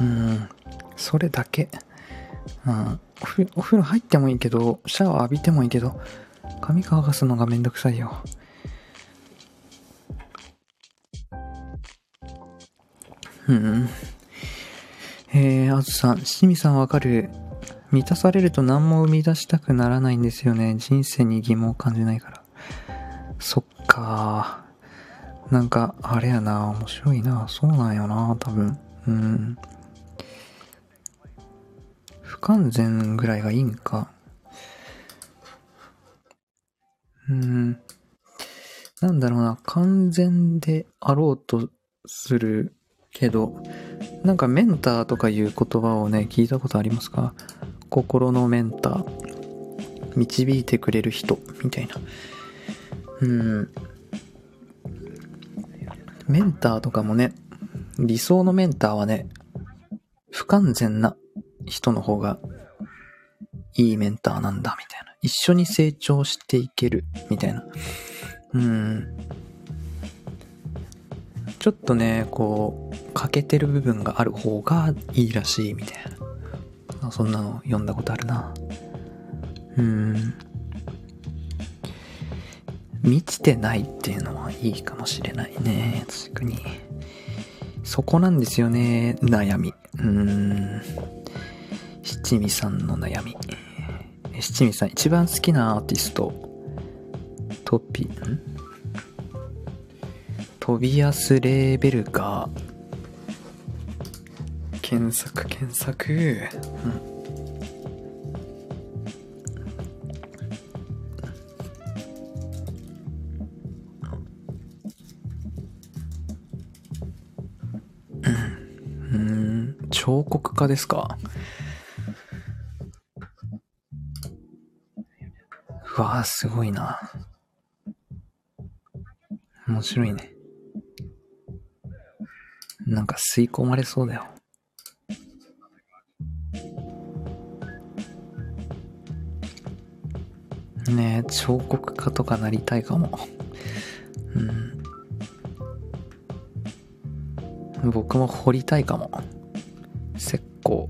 A: うん。それだけ。うん。お風呂入ってもいいけど、シャワー浴びてもいいけど、髪乾かすのがめんどくさいよ。うん。えー、あずさん、しみさんわかる。満たされると何も生み出したくならないんですよね。人生に疑問を感じないから。そっかなんか、あれやな。面白いな。そうなんよな、多分。うん。不完全ぐらいがいいんか。うん。なんだろうな。完全であろうとするけど、なんかメンターとかいう言葉をね、聞いたことありますか？心のメンター。導いてくれる人、みたいな。うん。メンターとかもね、理想のメンターはね、不完全な人の方がいいメンターなんだ、みたいな。一緒に成長していける、みたいな。うん。ちょっとね、こう、欠けてる部分がある方がいいらしいみたいな。そんなの読んだことあるな。うん。満ちてないっていうのはいいかもしれないね。確かに。そこなんですよね。悩み。うーん。七味さんの悩み。七味さん一番好きなアーティスト。トピ、ん？トビアス・レーベルガー。検索、検索。うん。うん。彫刻家ですか？うわぁ、すごいな。面白いね。なんか吸い込まれそうだよ。ねえ彫刻家とかなりたいかも。うん。僕も彫りたいかも。石膏。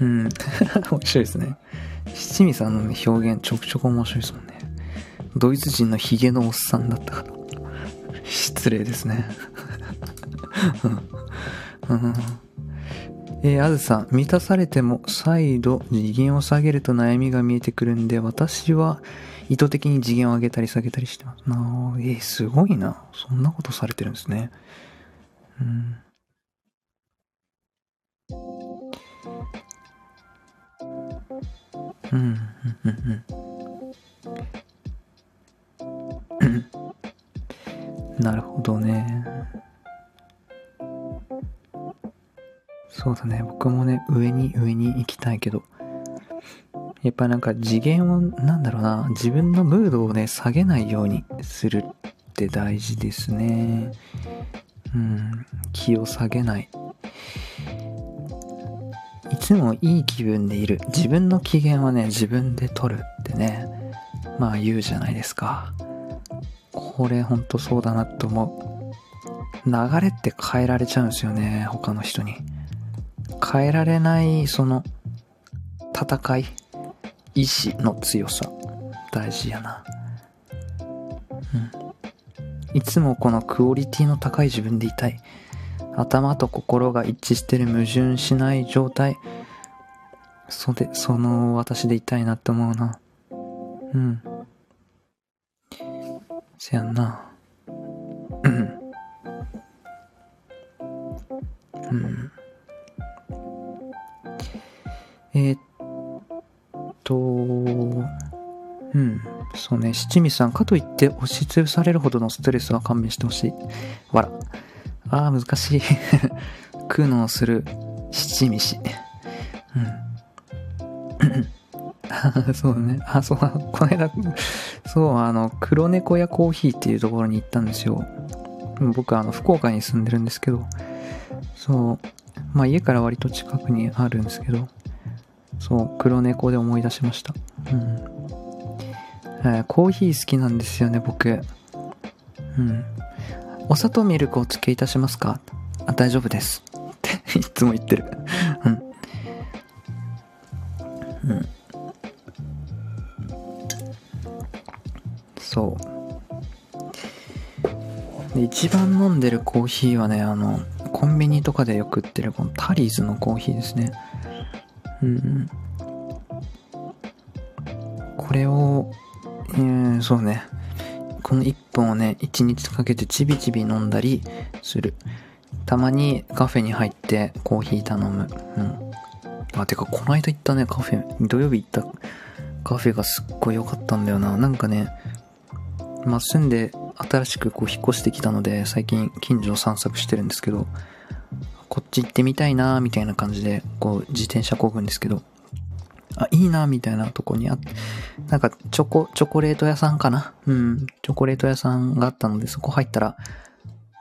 A: うん。面白いですね。七味さんの表現ちょくちょく面白いですもんね。ドイツ人のヒゲのおっさんだったから。失礼ですね。えー、あずさん、満たされても再度次元を下げると悩みが見えてくるんで、私は意図的に次元を上げたり下げたりしてますなえー、すごいな。そんなことされてるんですね。うん。うん、うん、なるほどね。そうだね。僕もね、上に上に行きたいけど。やっぱなんか次元を、なんだろうな、自分のムードをね、下げないようにするって大事ですね。うん、気を下げない。いつもいい気分でいる。自分の機嫌はね、自分で取るってね、まあ言うじゃないですか。これほんとそうだなって思う。流れって変えられちゃうんですよね、他の人に。変えられない、その、戦い、意志の強さ、大事やな。うん。いつもこのクオリティの高い自分でいたい。頭と心が一致してる矛盾しない状態。そで、その私でいたいなって思うな。うん。せやんな。うん。うん。えー、っと、うん。そうね。七味さん。かといって押しつぶされるほどのストレスは勘弁してほしい。わら。ああ、難しい。苦悩する七味氏。うん。そうね。あ、そう、この間、そう、あの、黒猫屋コーヒーっていうところに行ったんですよ。僕、あの、福岡に住んでるんですけど、そう、まあ家から割と近くにあるんですけど、そう、黒猫で思い出しました。うん。えー、コーヒー好きなんですよね、僕。うん。お砂糖ミルクお付けいたしますか？あ、大丈夫です。っていつも言ってる。うん。うん。そう。で一番飲んでるコーヒーはね、あの、コンビニとかでよく売ってるこのタリーズのコーヒーですね。うん。これを、えー、そうね。この1本をね、1日かけてちびちび飲んだりする。たまにカフェに入ってコーヒー頼む。うん。あ、てか、この間行ったね、カフェ、土曜日行ったカフェがすっごい良かったんだよな。なんかね、まあ、住んで新しくこう引っ越してきたので、最近近所を散策してるんですけど、こっち行ってみたいなみたいな感じで、こう自転車こぐんですけど、あ、いいなみたいなとこにあって、なんかチョコ、チョコレート屋さんかな？うん、チョコレート屋さんがあったので、そこ入ったら、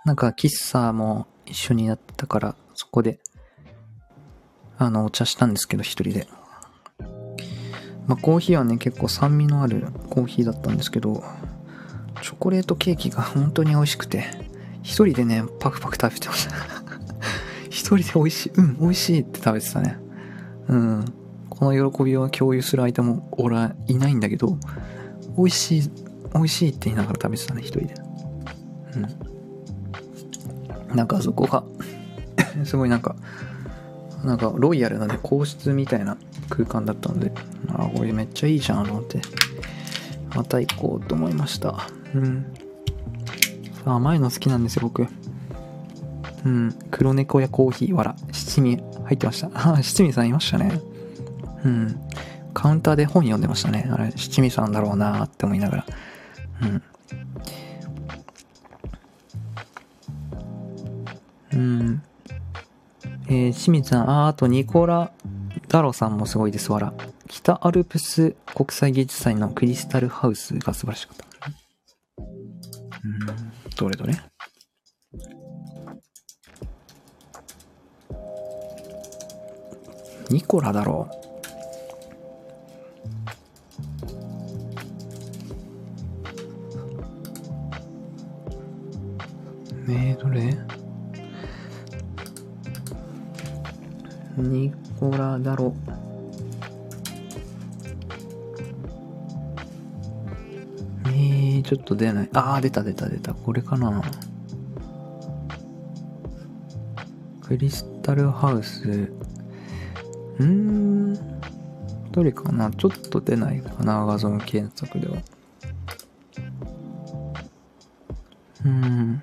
A: なんか喫茶も一緒にやったから、そこで、あの、お茶したんですけど、一人で。まあ、コーヒーはね、結構酸味のあるコーヒーだったんですけど、チョコレートケーキが本当に美味しくて、一人でね、パクパク食べてました。一人で美味しい、うん、美味しいって食べてたね。うん。この喜びを共有する相手もおら、いないんだけど、美味しい、美味しいって言いながら食べてたね、一人で。うん。なんかそこが すごいなんか、なんかロイヤルなね、皇室みたいな空間だったので、ああ、これめっちゃいいじゃんと思って、また行こうと思いました。うん。甘いの好きなんですよ、僕。うん。黒猫やコーヒー、わら、七味入ってました。あ、七味さんいましたね。うん。カウンターで本読んでましたね。あれ、七味さんだろうなって思いながら。うん。うん。えー、清水さん、あ、あとニコラ・ダロさんもすごいです、わら。北アルプス国際芸術祭のクリスタルハウスが素晴らしかった。うん、どれどれ？ニコラだろう。えー、どれ？ニコラだろう。ちょっと出ない。ああ、出た出た出た。これかな。クリスタルハウス。うーん。どれかなちょっと出ないかな画像検索では。うん。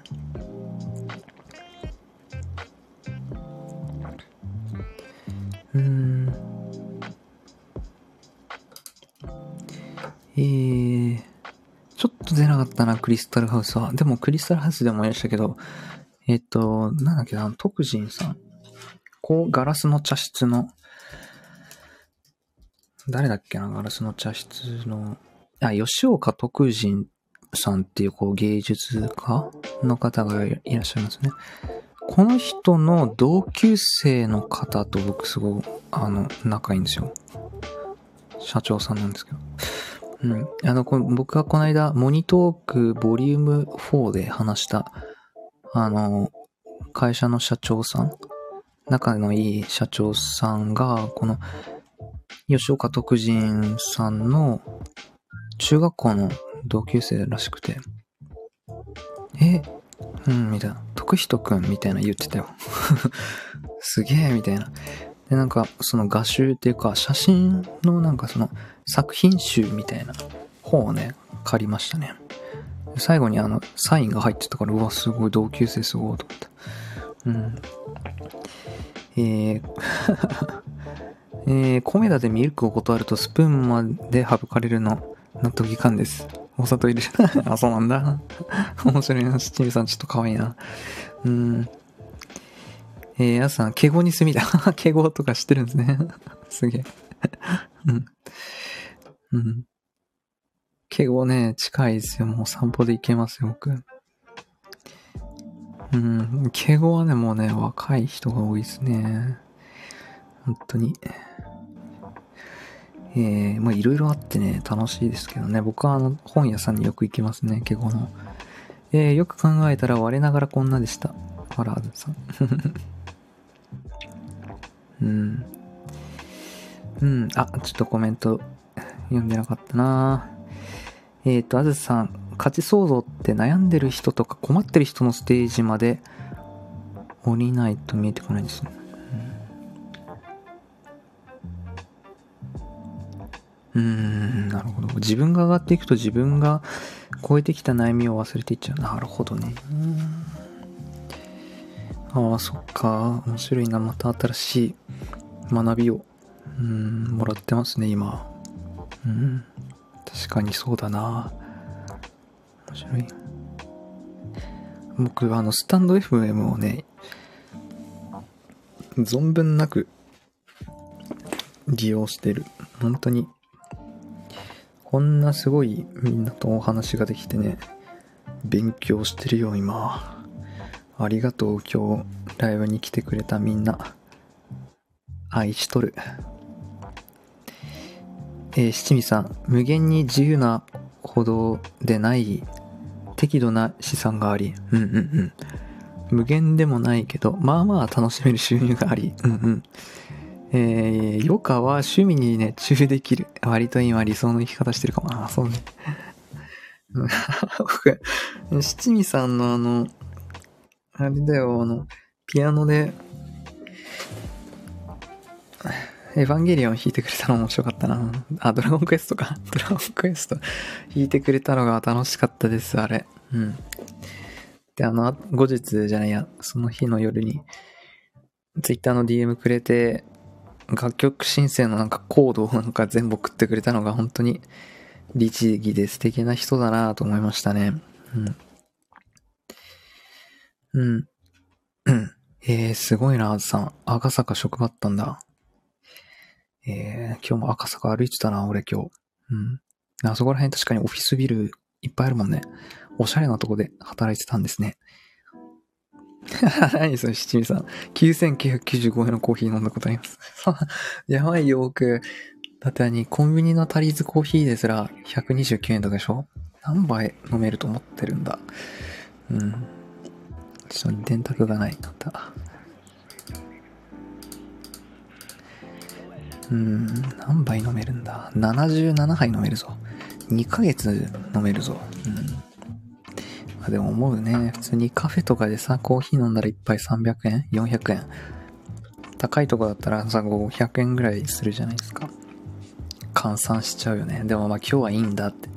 A: えー。ちょっと出なかったな、クリスタルハウスは。でも、クリスタルハウスでもやりましたけど、えっと、なんだっけな、徳人さん。こう、ガラスの茶室の、誰だっけな、ガラスの茶室の、あ、吉岡徳人さんっていう、こう、芸術家の方がいらっしゃいますね。この人の同級生の方と僕すごい、あの、仲いいんですよ。社長さんなんですけど。うん。あの、僕がこの間、モニトークボリューム4で話した、あの、会社の社長さん、仲のいい社長さんが、この、吉岡徳人さんの中学校の同級生らしくて、え、うん、みたいな。徳人くんみたいな言ってたよ。すげえ、みたいな。で、なんか、その画集っていうか、写真のなんかその作品集みたいな本をね、借りましたね。最後にあの、サインが入ってたから、うわ、すごい、同級生すごい、と思った。うん。えー えー、コメダでミルクを断るとスプーンまで省かれるの、納得感です。お砂糖入れる。あ、そうなんだ。面白いな。七味さんちょっと可愛いな。うん。えー、やさん、敬語に住みだ。敬語とか知ってるんですね。すげえ。うん。うん。敬語ね、近いですよ。もう散歩で行けますよ、僕。うん。敬語はね、もうね、若い人が多いですね。本当に。えー、まあいろいろあってね、楽しいですけどね。僕はあの、本屋さんによく行きますね、敬語の。えー、よく考えたら我ながらこんなでした。ファラーズさん。うん。うん。あ、ちょっとコメント読んでなかったなえっ、ー、と、あずさん、価値創造って悩んでる人とか困ってる人のステージまで降りないと見えてこないですね。うん、なるほど。自分が上がっていくと自分が超えてきた悩みを忘れていっちゃう。なるほどね。ああ、そっか。面白いな。また新しい学びを、うん、もらってますね、今。うん。確かにそうだな。面白い。僕、あの、スタンド FM をね、存分なく利用してる。本当に。こんなすごいみんなとお話ができてね、勉強してるよ、今。ありがとう、今日、ライブに来てくれたみんな。愛しとる。えー、七味さん、無限に自由なほどでない適度な資産があり、うんうんうん。無限でもないけど、まあまあ楽しめる収入があり、うんうん。えー、余暇は趣味にね、中できる。割と今理想の生き方してるかもな。そうね。僕、七味さんのあの、あれだよ、あの、ピアノで、エヴァンゲリオン弾いてくれたの面白かったな。あ、ドラゴンクエストか。ドラゴンクエスト弾いてくれたのが楽しかったです、あれ。うん。で、あの、後日じゃないや、その日の夜に、ツイッターの DM くれて、楽曲申請のなんかコードをなんか全部送ってくれたのが本当に律儀で素敵な人だなと思いましたね。うん。うん。えー、すごいな、あずさん。赤坂職場あったんだ。えー、今日も赤坂歩いてたな、俺今日。うん。あそこら辺確かにオフィスビルいっぱいあるもんね。おしゃれなとこで働いてたんですね。何それ、七味さん。9995円のコーヒー飲んだことあります。やばいよ、僕。だって何、コンビニのタリーズコーヒーですら129円とかでしょ？何杯飲めると思ってるんだ？うん。ちょっと電卓がない。なんだ。うん、何杯飲めるんだ ?77 杯飲めるぞ。2ヶ月飲めるぞ。うん。あでも思うね。普通にカフェとかでさ、コーヒー飲んだら1杯300円 ?400 円。高いとこだったらさ、500円ぐらいするじゃないですか。換算しちゃうよね。でもまあ今日はいいんだって。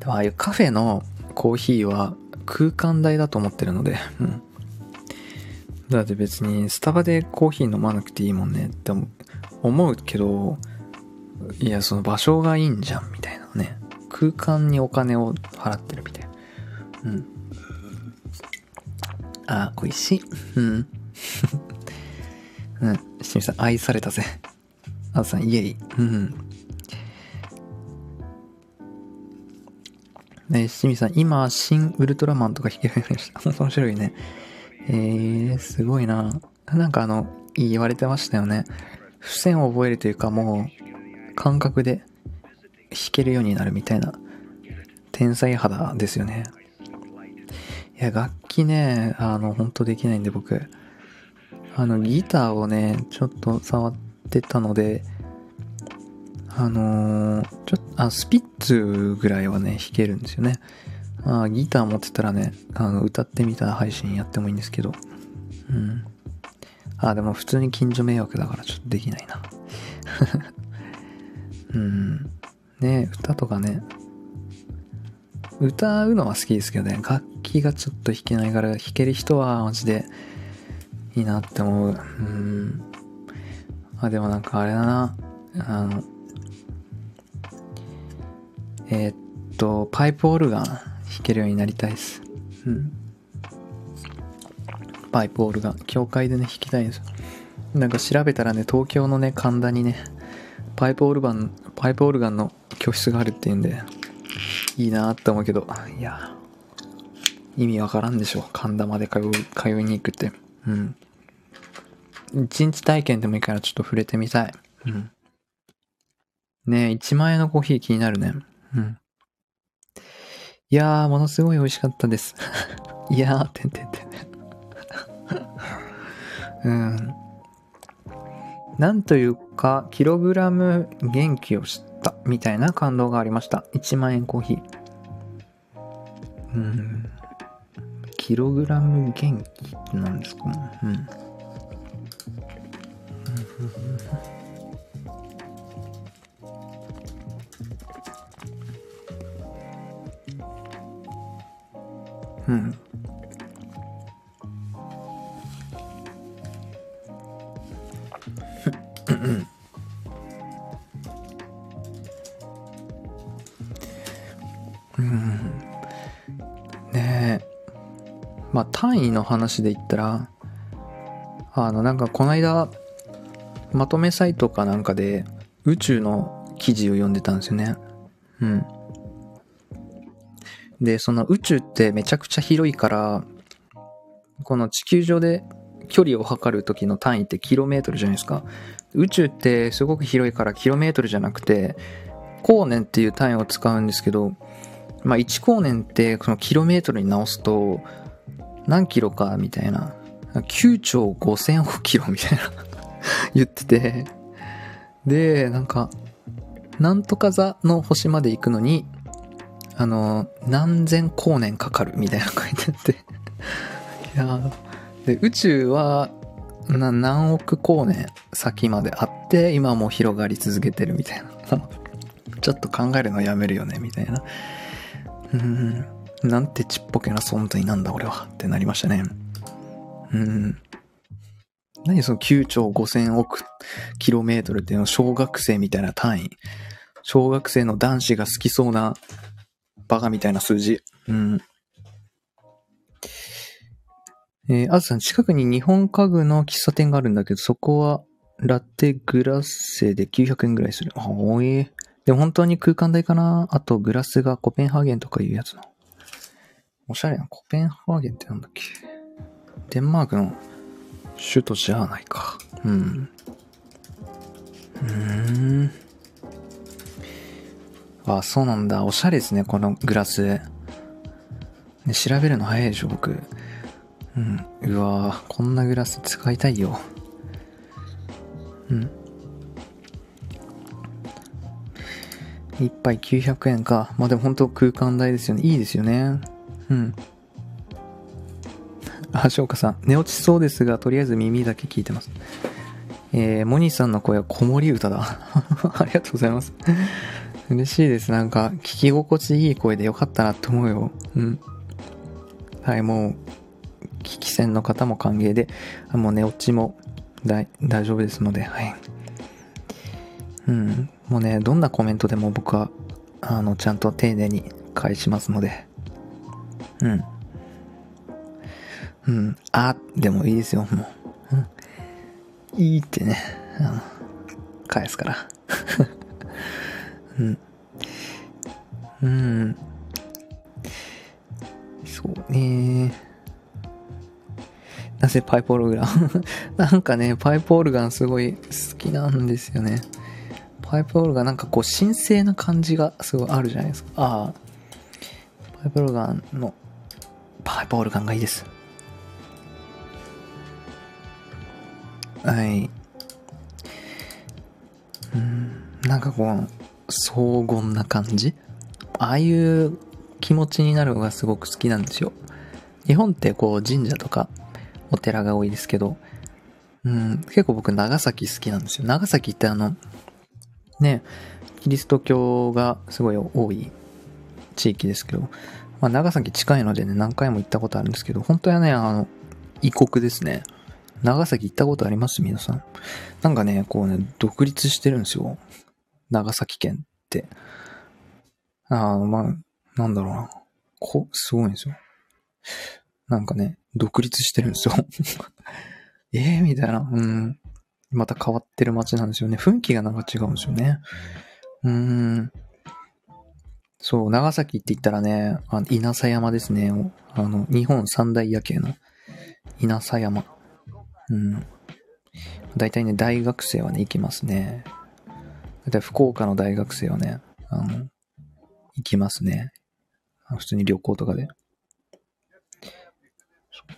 A: でもああいうカフェのコーヒーは空間代だと思ってるので、うん。だって別にスタバでコーヒー飲まなくていいもんねって思うけど、いや、その場所がいいんじゃん、みたいなね。空間にお金を払ってるみたいな。うん。あ、美味しい。うん。うん。しみさん、愛されたぜ。あずさん、イエイ。うん。ね、しみさん、今、新ウルトラマンとか弾けるようにした。面白いね。えー、すごいな。なんかあの、言われてましたよね。付箋を覚えるというかもう、感覚で弾けるようになるみたいな、天才肌ですよね。いや、楽器ね、あの、本当できないんで僕、あの、ギターをね、ちょっと触ってたので、あのー、ちょっと、あ、スピッツぐらいはね、弾けるんですよね。あ、ギター持ってたらね、あの、歌ってみた配信やってもいいんですけど。うん。あ、でも普通に近所迷惑だからちょっとできないな。うん。ね歌とかね。歌うのは好きですけどね、楽器がちょっと弾けないから弾ける人はマジでいいなって思う。うん。あ、でもなんかあれだな。あの、えー、っと、パイプオルガン弾けるようになりたいです。うん。パイプオルガン。教会でね、弾きたいんですよ。なんか調べたらね、東京のね、神田にね、パイプオルガン、パイプオルガンの教室があるっていうんで、いいなって思うけど、いや、意味わからんでしょ。神田まで通う、通いに行くって。うん。一日体験でもいいからちょっと触れてみたい。うん。ねえ、1万円のコーヒー気になるね。うん。いやー、ものすごい美味しかったです。いやー、てんてんてん。うん。なんというか、キログラム元気を知ったみたいな感動がありました。1万円コーヒー。うん。キログラム元気って何ですか。うん。うん。まあ単位の話で言ったら、あのなんかこの間、まとめサイトかなんかで宇宙の記事を読んでたんですよね。うん。で、その宇宙ってめちゃくちゃ広いから、この地球上で距離を測る時の単位ってキロメートルじゃないですか。宇宙ってすごく広いからキロメートルじゃなくて、光年っていう単位を使うんですけど、まあ1光年ってそのキロメートルに直すと、何キロかみたいな。9兆5000億キロみたいな 言ってて。で、なんか、なんとか座の星まで行くのに、あの、何千光年かかるみたいな書いてあって いやで、宇宙は、な、何億光年先まであって、今も広がり続けてるみたいな。ちょっと考えるのやめるよね、みたいな。うん。なんてちっぽけな存在なんだ、俺は。ってなりましたね。うん。何その9兆5000億キロメートルっていうの小学生みたいな単位。小学生の男子が好きそうなバカみたいな数字。うん。えー、あずさん、近くに日本家具の喫茶店があるんだけど、そこはラテグラッセで900円ぐらいする。あ、おい。でも本当に空間代かなあとグラスがコペンハーゲンとかいうやつの。おしゃれなコペンハーゲンってなんだっけ？デンマークの首都じゃないか。うん。うーん。あ、そうなんだ。おしゃれですね、このグラス。ね、調べるの早いでしょ、僕。うん。うわこんなグラス使いたいよ。うん。一杯900円か。まあでも本当空間代ですよね。いいですよね。うん。あ、翔歌さん。寝落ちそうですが、とりあえず耳だけ聞いてます。えー、モニーさんの声は子守歌だ。ありがとうございます。嬉しいです。なんか、聞き心地いい声でよかったなって思うよ。うん。はい、もう、聞き戦の方も歓迎で、もう寝落ちも大大丈夫ですので、はい。うん。もうね、どんなコメントでも僕は、あの、ちゃんと丁寧に返しますので、うん。うん。あ、でもいいですよ、もう。うん。いいってね、あの、返すから。うん。うん。そうね。なぜパイプオルガン？なんかね、パイプオルガンすごい好きなんですよね。パイプオルガンなんかこう神聖な感じがすごいあるじゃないですか。ああ。パイプオルガンの、パイプオルガンがいいです。はい。うん、なんかこう、荘厳な感じ？ああいう気持ちになるのがすごく好きなんですよ。日本ってこう神社とかお寺が多いですけど、うん、結構僕長崎好きなんですよ。長崎ってあの、ね、キリスト教がすごい多い地域ですけど、まあ、長崎近いのでね、何回も行ったことあるんですけど、本当はね、あの、異国ですね。長崎行ったことあります？皆さん。なんかね、こうね、独立してるんですよ。長崎県って。ああ、まあ、なんだろうな。こ、すごいんですよ。なんかね、独立してるんですよ。ええみたいな。うん。また変わってる街なんですよね。雰囲気がなんか違うんですよね。うーん。そう、長崎って言ったらね、あの稲佐山ですね。あの、日本三大夜景の稲佐山。うん。大体ね、大学生はね、行きますね。だいたい福岡の大学生はね、あの、行きますね。普通に旅行とかで。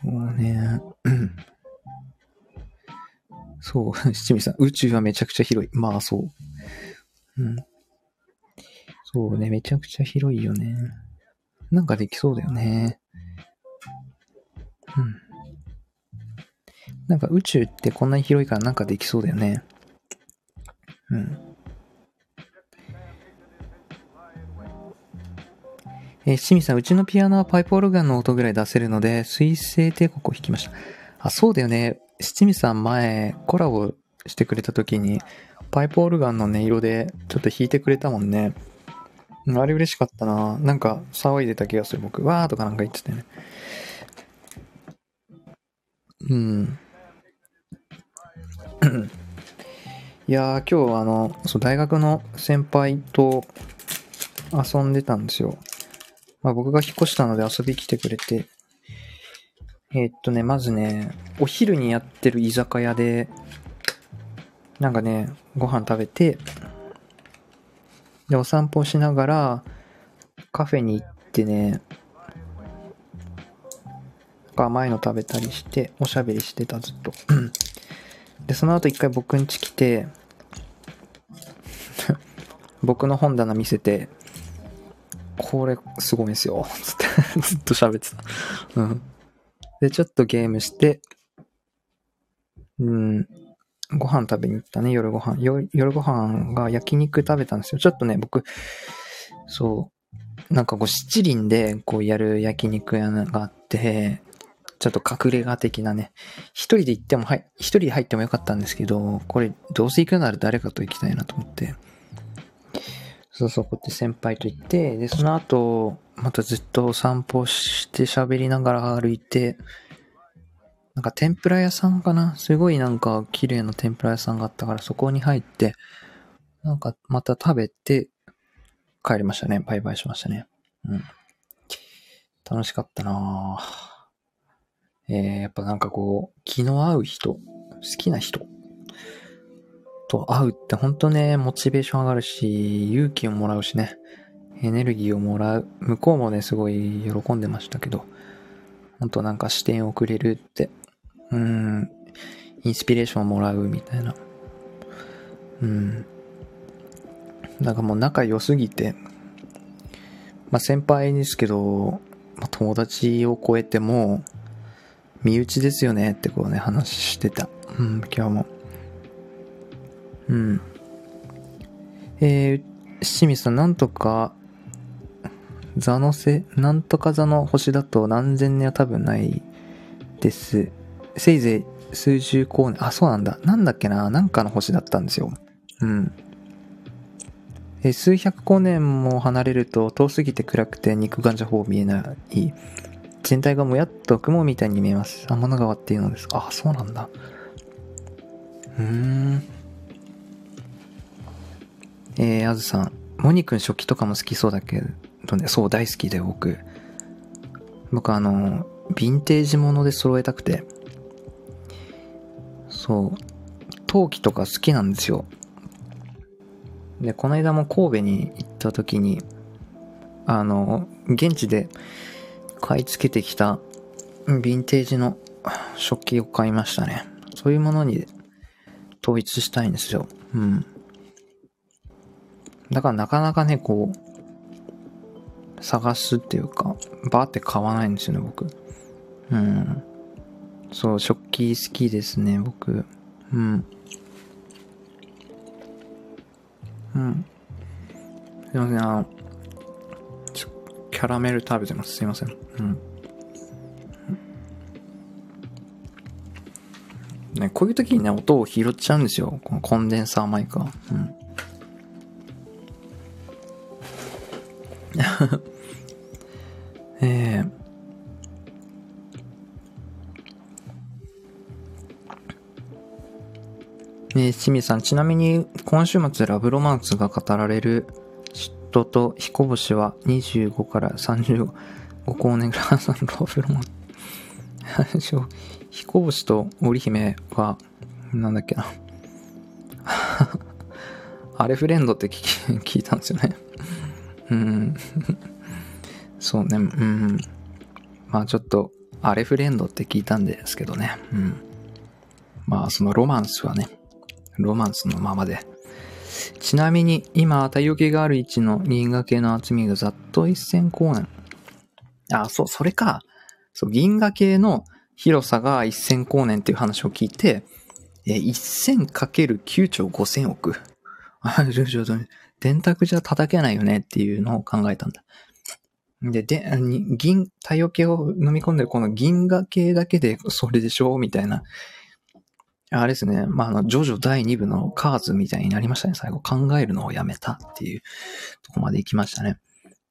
A: そうね。そう、七味さん、宇宙はめちゃくちゃ広い。まあそう。うん。そうね、めちゃくちゃ広いよね。なんかできそうだよね。うん。なんか宇宙ってこんなに広いからなんかできそうだよね。うん。えー、清水さん、うちのピアノはパイプオルガンの音ぐらい出せるので、水星帝国を弾きました。あ、そうだよね。七味さん前、コラボしてくれた時に、パイプオルガンの音色でちょっと弾いてくれたもんね。あれ嬉しかったな。なんか騒いでた気がする僕。わーとかなんか言っててね。うん。いやー、今日あの、そう、大学の先輩と遊んでたんですよ。まあ僕が引っ越したので遊び来てくれて。えー、っとね、まずね、お昼にやってる居酒屋で、なんかね、ご飯食べて、で、お散歩しながら、カフェに行ってね、甘いの食べたりして、おしゃべりしてた、ずっと。で、その後一回僕ん家来て、僕の本棚見せて、これすごいんですよ。つって ずっと喋ってた。うん。で、ちょっとゲームして、うん、ご飯食べに行ったね、夜ご飯。夜ご飯が焼肉食べたんですよ。ちょっとね、僕、そう、なんかこう七輪でこうやる焼肉屋があって、ちょっと隠れ家的なね、一人で行っても、はい、一人で入ってもよかったんですけど、これどうせ行くなら誰かと行きたいなと思って、そうそう、こうやって先輩と行って、で、その後、またずっと散歩して喋りながら歩いて、なんか天ぷら屋さんかな？すごいなんか綺麗な天ぷら屋さんがあったからそこに入って、なんかまた食べて帰りましたね。バイバイしましたね。うん。楽しかったなぁ。えー、やっぱなんかこう、気の合う人、好きな人と会うってほんとね、モチベーション上がるし、勇気をもらうしね、エネルギーをもらう。向こうもね、すごい喜んでましたけど、ほんとなんか視点をくれるって、うん、インスピレーションをもらうみたいな。うん。なんかもう仲良すぎて、まあ先輩ですけど、まあ、友達を超えても、身内ですよねってこうね、話してた。うん、今日も。うん。えー、清水さん、なんとか、座のせ、なんとか座の星だと何千年は多分ないです。せいぜい数十光年、あ、そうなんだ。なんだっけな、なんかの星だったんですよ。うん。え数百光年も離れると遠すぎて暗くて肉眼じゃほぼ見えない。全体がもやっと雲みたいに見えます。天の川っていうのです。あ、そうなんだ。うーん。えー、あずさん。モニ君食器とかも好きそうだけどね、そう、大好きで僕。僕あの、ヴィンテージもので揃えたくて。そう。陶器とか好きなんですよ。で、この間も神戸に行った時に、あの、現地で買い付けてきたヴィンテージの食器を買いましたね。そういうものに統一したいんですよ。うん。だからなかなかね、こう、探すっていうか、バーって買わないんですよね、僕。うん。そう、食器好きですね、僕。うん。うん。すいません、あの、キャラメル食べてます。すいません。うん。ね、こういう時にね、音を拾っちゃうんですよ。このコンデンサーマイクは。うん。えー、えー、清水さん、ちなみに今週末ラブロマンスが語られる嫉妬と彦星は25から35光年ぐらいラブロマンス。彦星と織姫は、なんだっけな。アレフレンドって聞聞いたんですよね。うん。そうね、うん。まあちょっと、アレフレンドって聞いたんですけどね。うん。まあそのロマンスはね、ロマンスのままで。ちなみに、今、太陽系がある位置の銀河系の厚みがざっと1000光年。あ、そう、それか。そう、銀河系の広さが1000光年っていう話を聞いて、え、1000×9 兆5000億。あ、ちょちょちょ、電卓じゃ叩けないよねっていうのを考えたんだ。で、で、銀、太陽系を飲み込んでるこの銀河系だけでそれでしょみたいな。あれですね。まあ、あの、ジョジョ第2部のカーズみたいになりましたね。最後考えるのをやめたっていうとこまで行きましたね。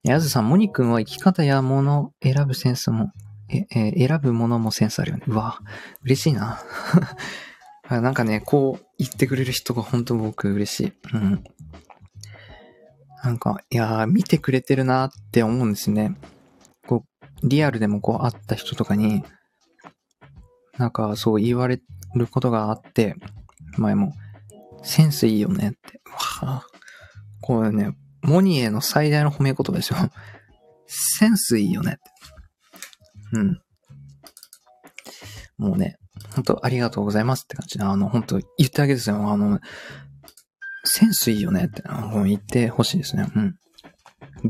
A: やずさん、モニ君は生き方や物を選ぶセンスも、え、え選ぶものもセンスあるよね。うわ、嬉しいな。なんかね、こう言ってくれる人が本当僕嬉しい。うん。なんか、いやー、見てくれてるなって思うんですね。こう、リアルでもこう会った人とかに、なんかそう言われることがあって、前も、センスいいよねって。わあ、これね、モニエの最大の褒め言葉ですよ。センスいいよねって。うん。もうね、本当ありがとうございますって感じで、あの、本当言ってあげですよ。あの、センスいいよねって言ってほしいですね。うん。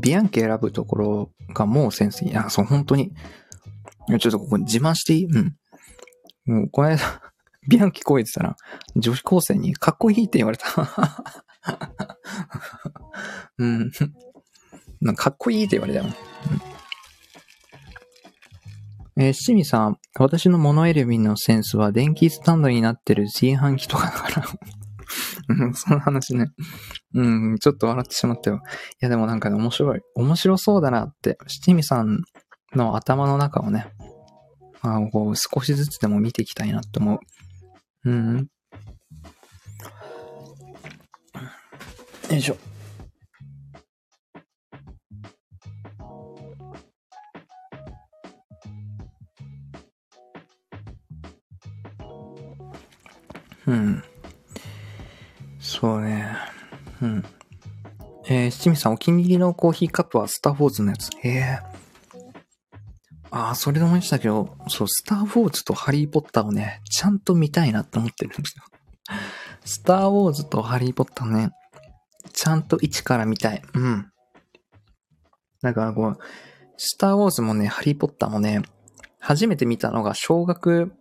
A: ビアンケ選ぶところがもうセンスいい。あ、そう、本当に。ちょっとここ自慢していい？うん。もう、この間、ビアンキ声てたら、女子高生にかっこいいって言われた。うん。なんかかっこいいって言われたよ。うん、えー、七味さん、私の物選びのセンスは電気スタンドになってる炊飯器とかだからうん、その話ね。うん、ちょっと笑ってしまったよ。いや、でもなんかね、面白い。面白そうだなって、七味さんの頭の中をね、あこう少しずつでも見ていきたいなって思う。うん。よいしょ。うん。そうね。うん。えー、七味さんお気に入りのコーヒーカップはスター・ウォーズのやつ。へえ。ああ、それで思いましたけど、そう、スター・ウォーズとハリー・ポッターをね、ちゃんと見たいなって思ってるんですよ。スター・ウォーズとハリー・ポッターね、ちゃんと一から見たい。うん。なんかこう、スター・ウォーズもね、ハリー・ポッターもね、初めて見たのが小学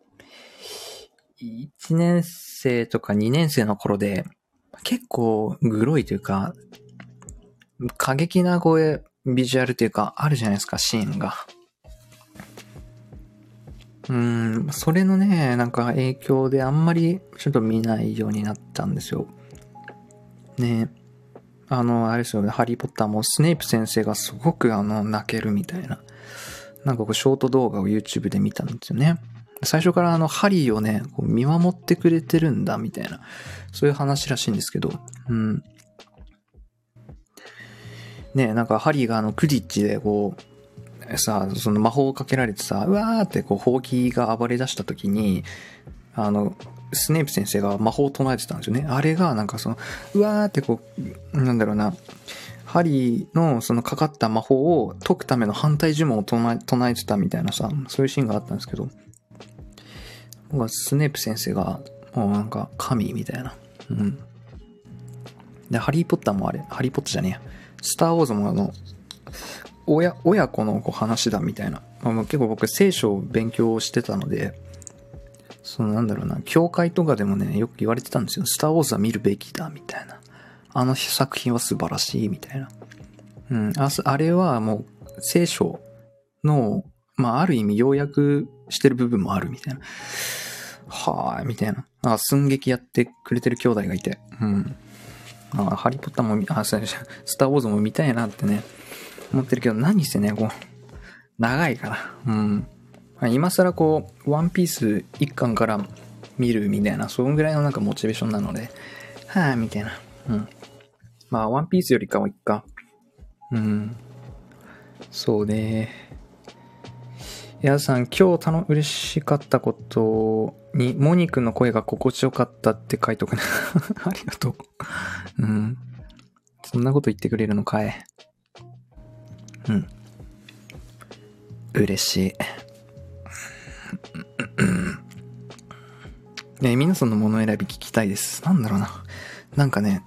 A: 1年生とか2年生の頃で、結構グロいというか、過激な声、ビジュアルというか、あるじゃないですか、シーンが。うん、それのね、なんか影響であんまりちょっと見ないようになったんですよ。ねあの、あれですよね、ハリーポッターもスネイプ先生がすごくあの、泣けるみたいな、なんかこう、ショート動画を YouTube で見たんですよね。最初からあの、ハリーをね、こう見守ってくれてるんだ、みたいな、そういう話らしいんですけど、うん。ねなんかハリーがあの、クディッチでこう、さ、その魔法をかけられてさ、うわーってこう、ほうきが暴れ出した時に、あの、スネープ先生が魔法を唱えてたんですよね。あれがなんかその、うわーってこう、なんだろうな、ハリーのそのかかった魔法を解くための反対呪文を唱え唱えてたみたいなさ、そういうシーンがあったんですけど、僕はスネープ先生が、もうなんか神みたいな。うん。で、ハリーポッターもあれ、ハリーポッターじゃねえや。スターウォーズもあの、親、親子のこう話だみたいな。まあ、結構僕聖書を勉強してたので、そのなんだろうな、教会とかでもね、よく言われてたんですよ。スターウォーズは見るべきだ、みたいな。あの作品は素晴らしい、みたいな。うん。ああれはもう聖書の、まあある意味要約してる部分もあるみたいな。はぁ、みたいな。あ、寸劇やってくれてる兄弟がいて。うん。あ、ハリーポッターも、あ、そうスターウォーズも見たいなってね、思ってるけど、何せね、こう、長いから。うん。今更こう、ワンピース一巻から見るみたいな、そのぐらいのなんかモチベーションなので、はぁ、みたいな。うん。まあ、ワンピースよりかはいっか。うん。そうね。やさん、今日たの嬉しかったことに、モニ君の声が心地よかったって書いとくね。ありがとう。うん。そんなこと言ってくれるのかい。うん。嬉しい。ね皆さんのもの選び聞きたいです。なんだろうな。なんかね、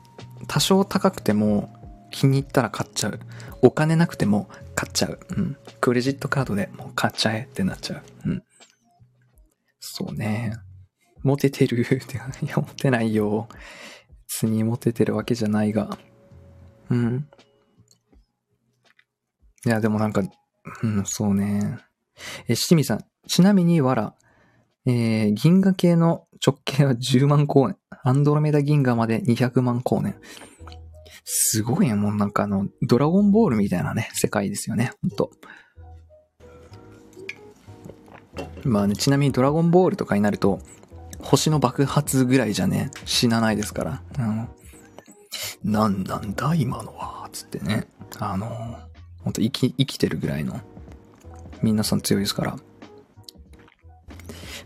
A: 多少高くても気に入ったら買っちゃう。お金なくても買っちゃう。うん。クレジットカードでもう買っちゃえってなっちゃう。うん。そうね。モテてるって、いや、モテないよ。別にモテてるわけじゃないが。うん。いや、でもなんか、うん、そうね。え、七味さん。ちなみに、わら。えー、銀河系の直径は10万光年。アンドロメダ銀河まで200万光年。すごいね、もうなんかあの、ドラゴンボールみたいなね、世界ですよね、ほんと。まあね、ちなみにドラゴンボールとかになると、星の爆発ぐらいじゃね、死なないですから。うん。なんなんだ今のは、つってね。あの、ほんと生き、生きてるぐらいの、皆さん強いですから。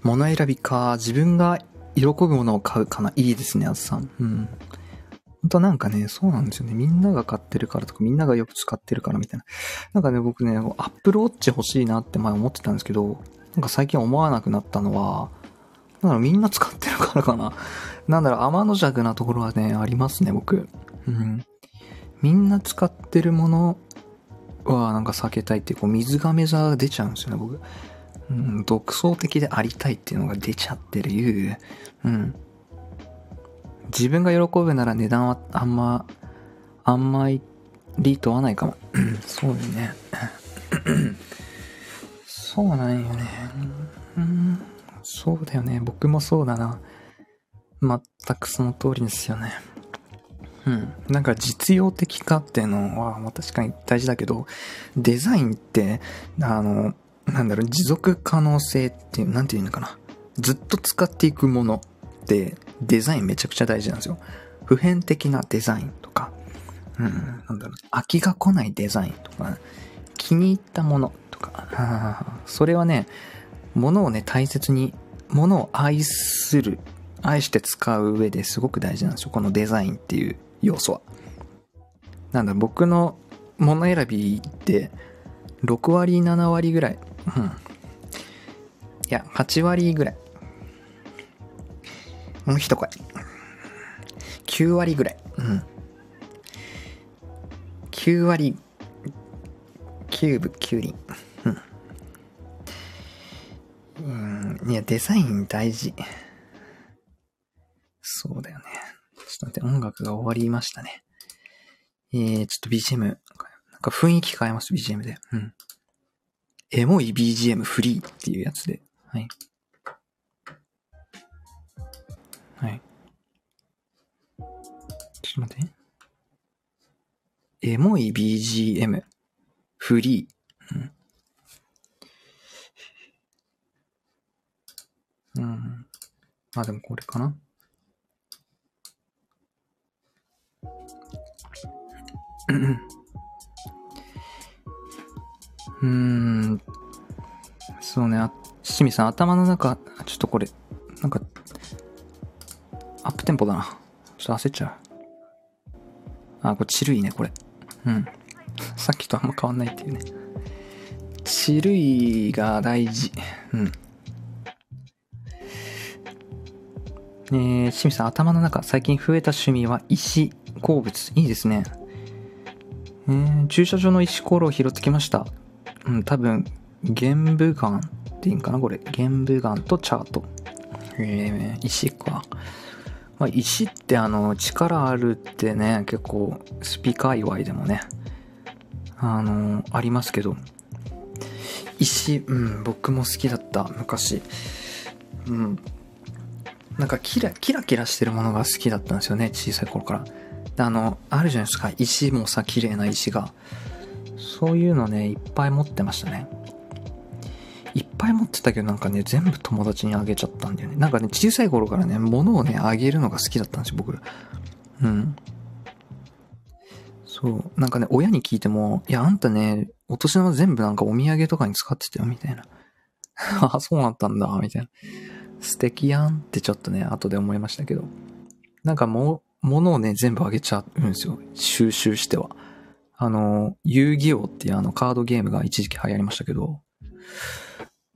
A: 物選びか、自分が喜ぶものを買うかな。いいですね、あずさん。うん。本当なんかね、そうなんですよね。みんなが買ってるからとか、みんながよく使ってるからみたいな。なんかね、僕ね、アップルウォッチ欲しいなって前思ってたんですけど、なんか最近思わなくなったのは、なんだろみんな使ってるからかな。なんだろう、天の弱なところはね、ありますね、僕。うん。みんな使ってるものはなんか避けたいっていう、こう、水亀座が出ちゃうんですよね、僕。うん、独創的でありたいっていうのが出ちゃってる。ううん。自分が喜ぶなら値段はあんま、あんまり問わないかも。そうだよね。そうなんよね。うん、そうだよね。僕もそうだな。全くその通りですよね。うん。なんか実用的かっていうのは、まあ、確かに大事だけど、デザインって、あの、なんだろう、持続可能性っていう、なんていうのかな。ずっと使っていくものってデザインめちゃくちゃ大事なんですよ。普遍的なデザインとか、うん、なんだろう、飽きが来ないデザインとか、気に入ったものとか、それはね、ものをね、大切に、ものを愛する、愛して使う上ですごく大事なんですよ。このデザインっていう要素は。なんだ、僕のもの選びって6割、7割ぐらい。うん。いや、8割ぐらい。もう一声。9割ぐらい。うん。9割、キューブ、キュウリ。うん。うん。いや、デザイン大事。そうだよね。ちょっと待って、音楽が終わりましたね。えー、ちょっと BGM、なんか雰囲気変えます、BGM で。うん。エモい BGM フリーっていうやつで。はい。はい。ちょっと待って。エモい BGM。フリー。うん。うん。まあでもこれかな。うーん。そうね、あ、七味さん、頭の中、ちょっとこれ、なんか、アップテンポだな。ちょっと焦っちゃう。あ、これ、チルいね、これ。うん。さっきとあんま変わんないっていうね。チルいが大事。うん。えー、清水さん、頭の中、最近増えた趣味は石、鉱物。いいですね。えー、駐車場の石ころを拾ってきました。うん、多分、玄武岩っていいんかなこれ。玄武岩とチャート。えー、石か。まあ、石ってあの、力あるってね、結構、スピ界隈でもね、あの、ありますけど、石、うん、僕も好きだった、昔。うん。なんかキラ、キラキラしてるものが好きだったんですよね、小さい頃から。あの、あるじゃないですか、石もさ、綺麗な石が。そういうのね、いっぱい持ってましたね。いっぱい持ってたけどなんかね、全部友達にあげちゃったんだよね。なんかね、小さい頃からね、物をね、あげるのが好きだったんですよ、僕。うん。そう。なんかね、親に聞いても、いや、あんたね、お年玉全部なんかお土産とかに使ってたよ、みたいな。あ、そうなったんだ、みたいな。素敵やんってちょっとね、後で思いましたけど。なんかもう、物をね、全部あげちゃうんですよ。収集しては。あの、遊戯王っていうあのカードゲームが一時期流行りましたけど、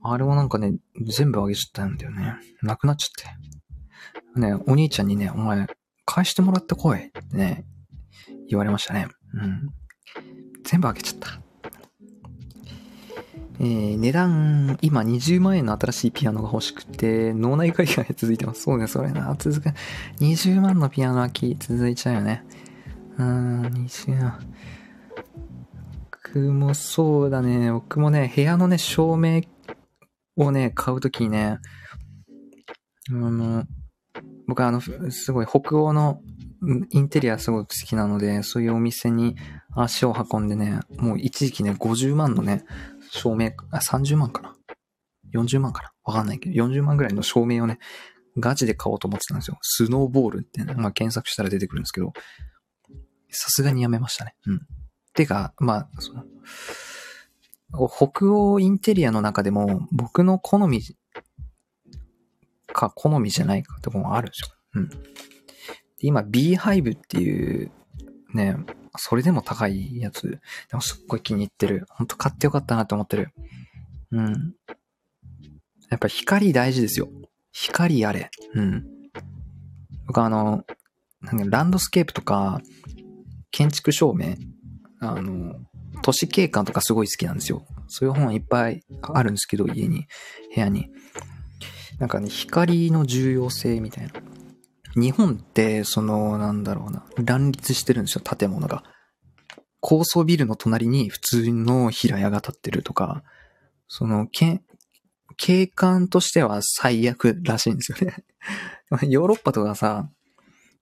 A: あれをなんかね、全部あげちゃったんだよね。なくなっちゃって。ね、お兄ちゃんにね、お前、返してもらってこいってね、言われましたね。うん。全部あげちゃった。えー、値段、今20万円の新しいピアノが欲しくて、脳内会議が続いてます。そうね、それな、続く。20万のピアノ空き続いちゃうよね。うーん、20万。僕もそうだね。僕もね、部屋のね、照明をね、買うときにね、あの、僕はあの、すごい北欧のインテリアすごく好きなので、そういうお店に足を運んでね、もう一時期ね、50万のね、照明、あ、30万かな ?40 万かな？わかんないけど、40万ぐらいの照明をね、ガチで買おうと思ってたんですよ。スノーボールって、ね、まあ検索したら出てくるんですけど、さすがにやめましたね。うん。てか、まあ、その、北欧インテリアの中でも僕の好みか好みじゃないかってこともあるですよ。うん。今 B ハイブっていうね、それでも高いやつ、でもすっごい気に入ってる。ほんと買ってよかったなって思ってる。うん。やっぱ光大事ですよ。光あれ。うん。僕あの、なんランドスケープとか、建築照明、あの、都市景観とかすごい好きなんですよ。そういう本いっぱいあるんですけど、家に、部屋に。なんかね、光の重要性みたいな。日本って、その、なんだろうな、乱立してるんですよ、建物が。高層ビルの隣に普通の平屋が建ってるとか、その、け景観としては最悪らしいんですよね。ヨーロッパとかさ、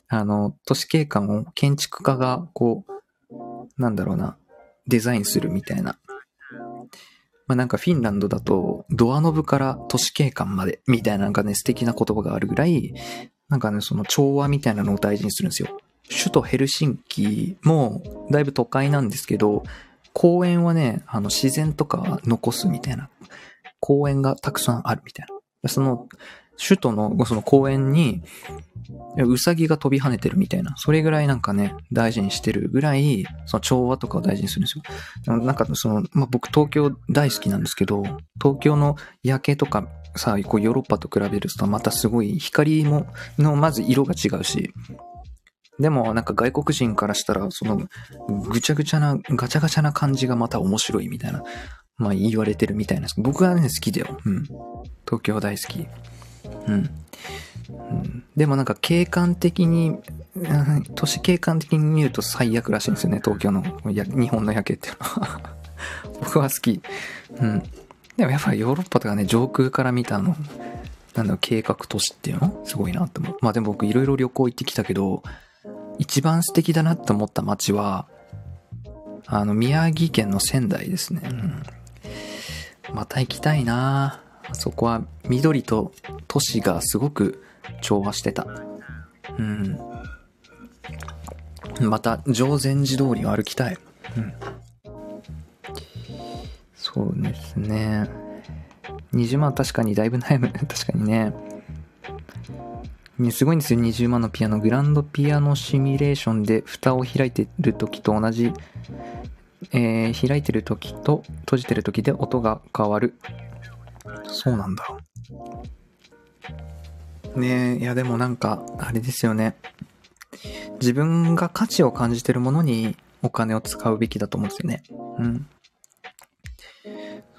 A: あの、都市景観を建築家が、こう、なんだろうな、デザインするみたいな。まあなんかフィンランドだとドアノブから都市景観までみたいななんかね素敵な言葉があるぐらい、なんかねその調和みたいなのを大事にするんですよ。首都ヘルシンキもだいぶ都会なんですけど、公園はね、あの自然とか残すみたいな。公園がたくさんあるみたいな。その首都のその公園に、うさぎが飛び跳ねてるみたいな。それぐらいなんかね、大事にしてるぐらい、その調和とかを大事にするんですよ。なんかその、まあ、僕東京大好きなんですけど、東京の夜景とかさ、こうヨーロッパと比べるとまたすごい光も、のまず色が違うし、でもなんか外国人からしたら、そのぐちゃぐちゃな、ガチャガチャな感じがまた面白いみたいな、まあ言われてるみたいな僕はね、好きだよ。うん。東京大好き。うん。うん、でもなんか景観的に、都市景観的に見ると最悪らしいんですよね、東京の、日本の夜景っていうのは。僕は好き。うん。でもやっぱりヨーロッパとかね、上空から見たあの、なんだろう、計画都市っていうの？すごいなって思う。まあでも僕いろいろ旅行行ってきたけど、一番素敵だなって思った街は、あの、宮城県の仙台ですね。うん。また行きたいなそこは緑と都市がすごく調和してた。うん。また、常禅寺通りを歩きたい。うん。そうですね。20万確かにだいぶ悩む。確かにね。ねすごいんですよ、20万のピアノ。グランドピアノシミュレーションで蓋を開いてる時と同じ、えー、開いてる時と閉じてる時で音が変わる。そうなんだ。ねえ、いやでもなんか、あれですよね。自分が価値を感じてるものにお金を使うべきだと思うんですよね。うん。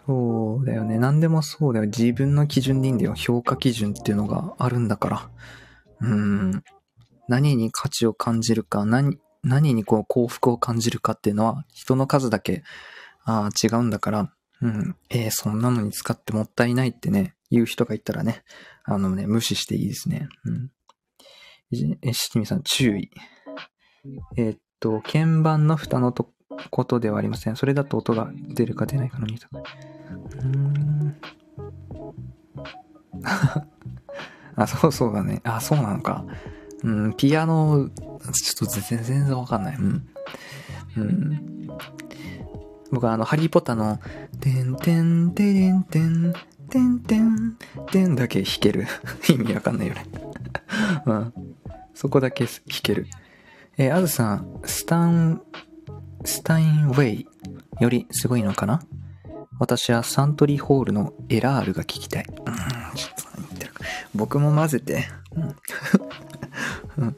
A: そうだよね。何でもそうだよ。自分の基準でいいんだよ。評価基準っていうのがあるんだから。うん。何に価値を感じるか、何、何にこう幸福を感じるかっていうのは人の数だけ、ああ、違うんだから、うん。えー、そんなのに使ってもったいないってね、言う人がいたらね、あのね、無視していいですね。うん。え、七味さん、注意。えー、っと、鍵盤の蓋のと、ことではありません。それだと音が出るか出ないかの2択。うーん。あ、そうそうだね。あ、そうなのか。うん、ピアノ、ちょっと全然わかんない。うん。うん。僕はあの、ハリーポッターの、てんてんてれんてん、てんてん、てんだけ弾ける。意味わかんないよね。うん。そこだけ弾ける。えー、あずさん、スタン、スタインウェイよりすごいのかな？私はサントリーホールのエラールが聞きたい。ちょっと言ってる僕も混ぜて。うん。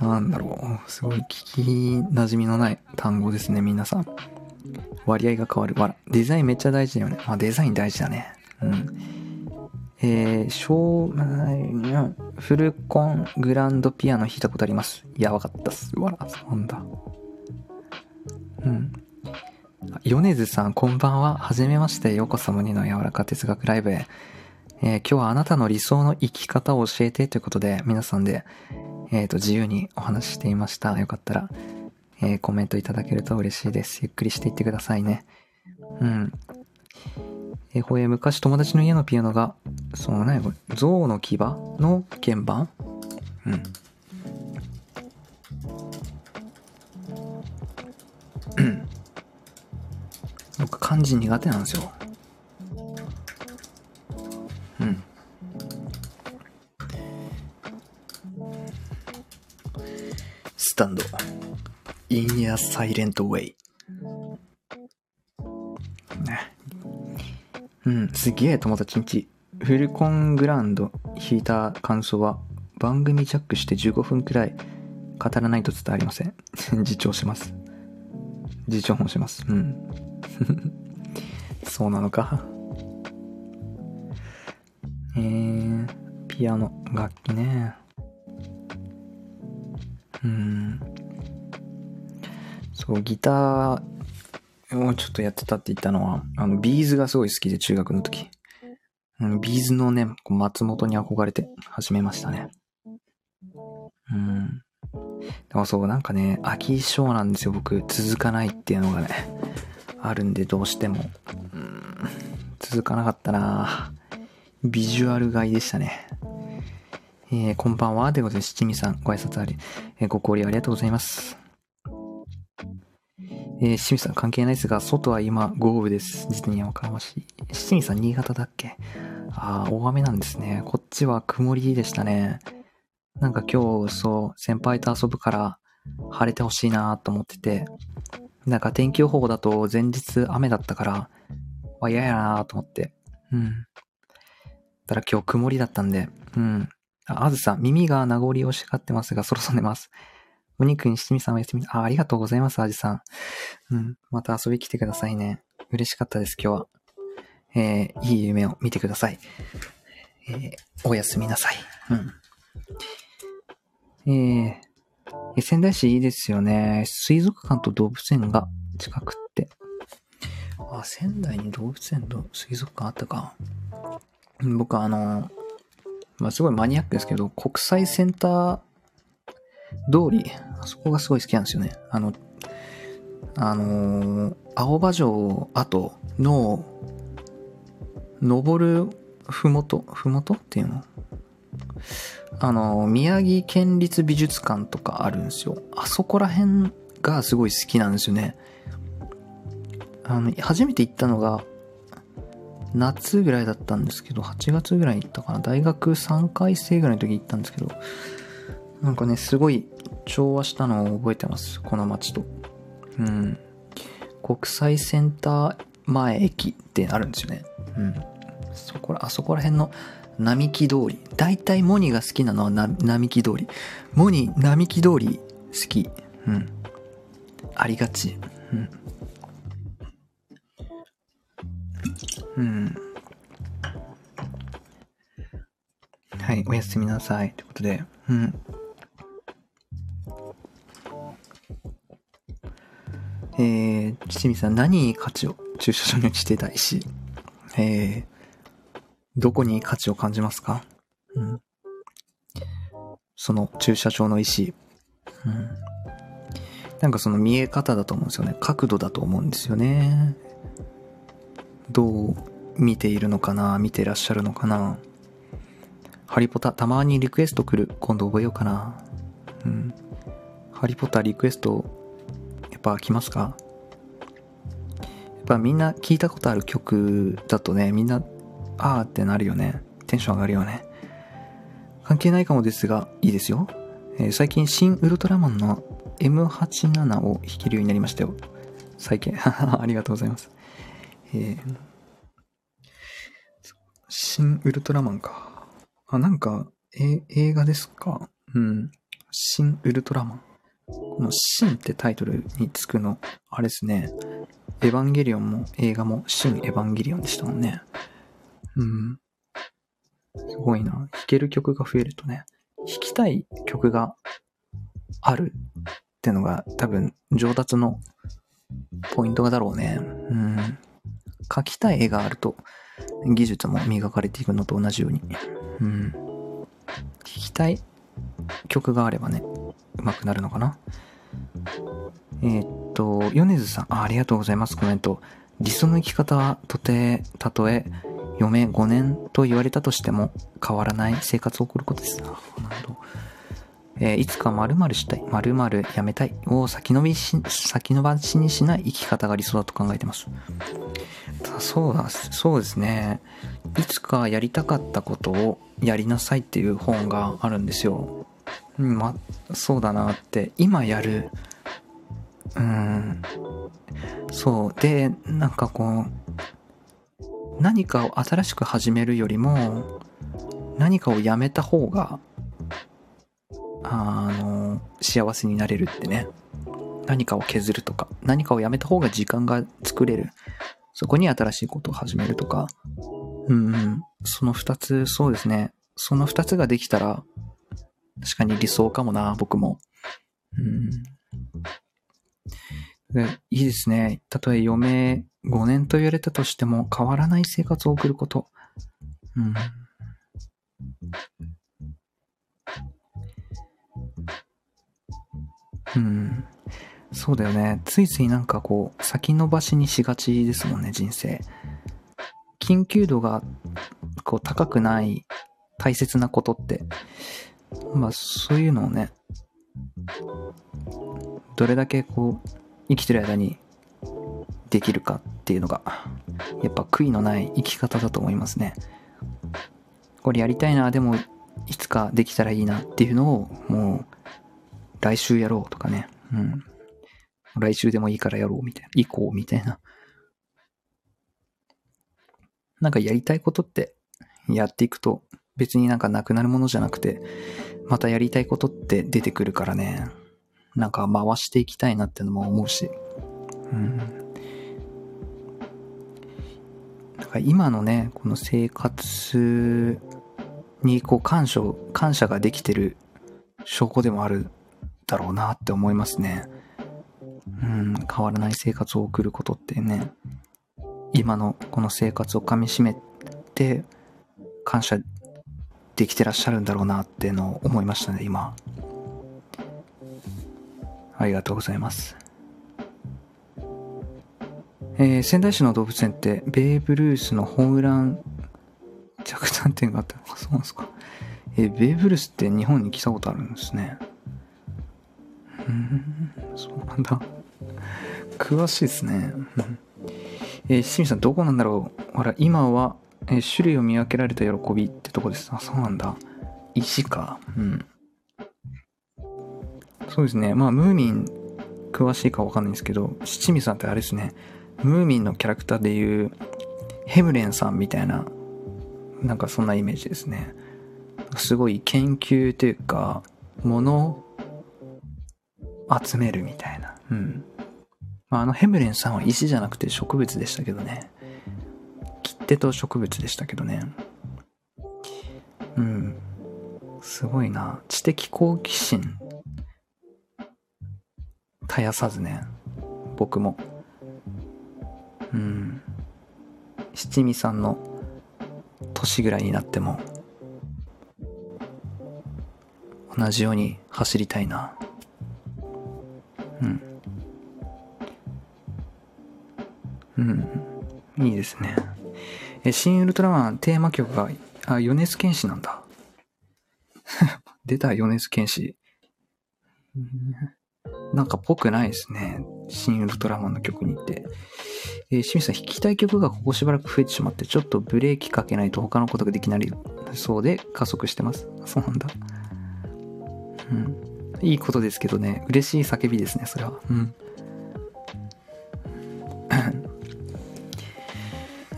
A: なんだろう。すごい聞き馴染みのない単語ですね、皆さん。割合が変わる。わ。デザインめっちゃ大事だよね。まあ、デザイン大事だね。うん。えー、小、フルコングランドピアノ弾いたことあります。やばかったっす。わら、そうなんだ。うん。米津さん、こんばんは。はじめまして。ようこそ無二の柔らか哲学ライブへ。えー、今日はあなたの理想の生き方を教えてということで、皆さんで、えっ、ー、と、自由にお話ししていました。よかったら、えー、コメントいただけると嬉しいです。ゆっくりしていってくださいね。うん。え、ほえ、昔友達の家のピアノが、そのね、象の牙の鍵盤？うん。僕漢字苦手なんですよ。うん。スタンド。in a silent way. ね。うん、すげえ友達んち。フルコングランド弾いた感想は番組ジャックして15分くらい語らないと伝わりません。自重します。自重もします。うん。そうなのか？えー、ピアノ、楽器ね。うん。そう、ギターをちょっとやってたって言ったのは、あの、 B'z がすごい好きで、中学の時。うん、 B'z のね、松本に憧れて始めましたね。うん。でもそう、なんかね、飽き性なんですよ、僕。続かないっていうのがね、あるんで、どうしても。うん、続かなかったなビジュアル買いでしたね。えー、こんばんは。ということで、七味さん、ご挨拶あり、えー、ご交流ありがとうございます。えー、七味さん関係ないですが、外は今豪雨です。実にやかましい。七味さん新潟だっけ？ああ、大雨なんですね。こっちは曇りでしたね。なんか今日、そう、先輩と遊ぶから晴れてほしいなと思ってて、なんか天気予報だと前日雨だったから、わ、嫌やなと思って。うん。ただ今日曇りだったんで、うん。あ、あずさん、耳が名残惜しがってますが、そろそろ寝ます。お肉に七味さんおやすみ。あ、ありがとうございます、あじさん。うん。また遊び来てくださいね。嬉しかったです、今日は。えー、いい夢を見てください。えー、おやすみなさい。うん。えー、仙台市いいですよね。水族館と動物園が近くって。あ、仙台に動物園と水族館あったか。僕あの、まあ、すごいマニアックですけど、国際センター通り、あそこがすごい好きなんですよね。あの、あのー、青葉城跡の、登るふもと、ふもとっていうの？あの、宮城県立美術館とかあるんですよ。あそこら辺がすごい好きなんですよね。あの、初めて行ったのが、夏ぐらいだったんですけど、8月ぐらいに行ったかな。大学3回生ぐらいの時に行ったんですけど、なんかね、すごい調和したのを覚えてます。この街と。うん。国際センター前駅ってあるんですよね。うん。そこら、あそこら辺の並木通り。大体モニが好きなのは並木通り。モニ並木通り好き。うん。ありがち。うん。うん。はい、おやすみなさい。ということで、うん。えー、ちちみさん、何に価値を駐車場に落ちてた石。えー、どこに価値を感じますか？うん。その駐車場の石。うん。なんかその見え方だと思うんですよね。角度だと思うんですよね。どう見ているのかな？見てらっしゃるのかな？ハリポタ、たまにリクエスト来る。今度覚えようかな。うん。ハリポタリクエスト、やっぱ来ますか？やっぱみんな聞いたことある曲だとね、みんな、あーってなるよね。テンション上がるよね。関係ないかもですが、いいですよ。えー、最近、新ウルトラマンの M87 を弾けるようになりましたよ。最近。ありがとうございます。えー、新ウルトラマンか。あ、なんか、え、映画ですか？うん。新ウルトラマン。この新ってタイトルにつくの、あれですね。エヴァンゲリオンも映画も新エヴァンゲリオンでしたもんね。うん。すごいな。弾ける曲が増えるとね、弾きたい曲があるってのが多分上達のポイントだろうね。うん。描きたい絵があると技術も磨かれていくのと同じように。うん。弾きたい曲があればね、上手くなるのかな。えー、っと、米津さんあ、ありがとうございます、コメント。理想の生き方はとて、たとえ、余命5年と言われたとしても変わらない生活を送ることです。なるほど。えー、いつか〇〇したい、〇〇やめたいを先延びし、先延ばしにしない生き方が理想だと考えてます。そうだ、そうですね。いつかやりたかったことをやりなさいっていう本があるんですよ。ま、そうだなって、今やる、うん、そう。で、なんかこう、何かを新しく始めるよりも、何かをやめた方があの、幸せになれるってね。何かを削るとか、何かをやめた方が時間が作れる。そこに新しいことを始めるとか。うん、うん、その二つ、そうですね。その二つができたら、確かに理想かもな、僕も。うん。いいですね。たとえ余命5年と言われたとしても変わらない生活を送ること。うん。うん。そうだよね。ついついなんかこう、先延ばしにしがちですもんね、人生。緊急度がこう高くない大切なことって、まあそういうのをね、どれだけこう、生きてる間にできるかっていうのが、やっぱ悔いのない生き方だと思いますね。これやりたいな、でもいつかできたらいいなっていうのをもう来週やろうとかね。うん。来週でもいいからやろうみたいな。行こうみたいな。なんかやりたいことってやっていくと別になんかなくなるものじゃなくて、またやりたいことって出てくるからね。なんか回していきたいなってのも思うし。うん。なんか今のね、この生活にこう感謝、感謝ができてる証拠でもあるだろうなって思いますね。うん、変わらない生活を送ることってね、今のこの生活をかみしめて感謝できてらっしゃるんだろうなっていうのを思いましたね、今。ありがとうございます。えー、仙台市の動物園ってベーブ・ルースのホームラン着弾点があったのか、そうなんですか。えー、ベーブ・ルースって日本に来たことあるんですね。うん、そうなんだ。詳しいですね。えー、清水さん、どこなんだろうほら、今は、えー、種類を見分けられた喜びってとこです。あ、そうなんだ。石か。うん。そうですね。まあ、ムーミン、詳しいかわかんないんですけど、七味さんってあれですね。ムーミンのキャラクターでいう、ヘムレンさんみたいな、なんかそんなイメージですね。すごい研究というか、もの集めるみたいな。うん。まあ、あのヘムレンさんは石じゃなくて植物でしたけどね。切手と植物でしたけどね。うん。すごいな。知的好奇心。絶やさずね。僕も。うん。七味さんの年ぐらいになっても、同じように走りたいな。うん。うん。いいですね。え、新ウルトラマンテーマ曲が、あ、米津玄師なんだ。出た、米津玄師。なんかぽくないですね。新ウルトラマンの曲にって。えー、清水さん、弾きたい曲がここしばらく増えてしまって、ちょっとブレーキかけないと他のことができないそうで加速してます。そうなんだ。うん。いいことですけどね、嬉しい叫びですね、それは。うん。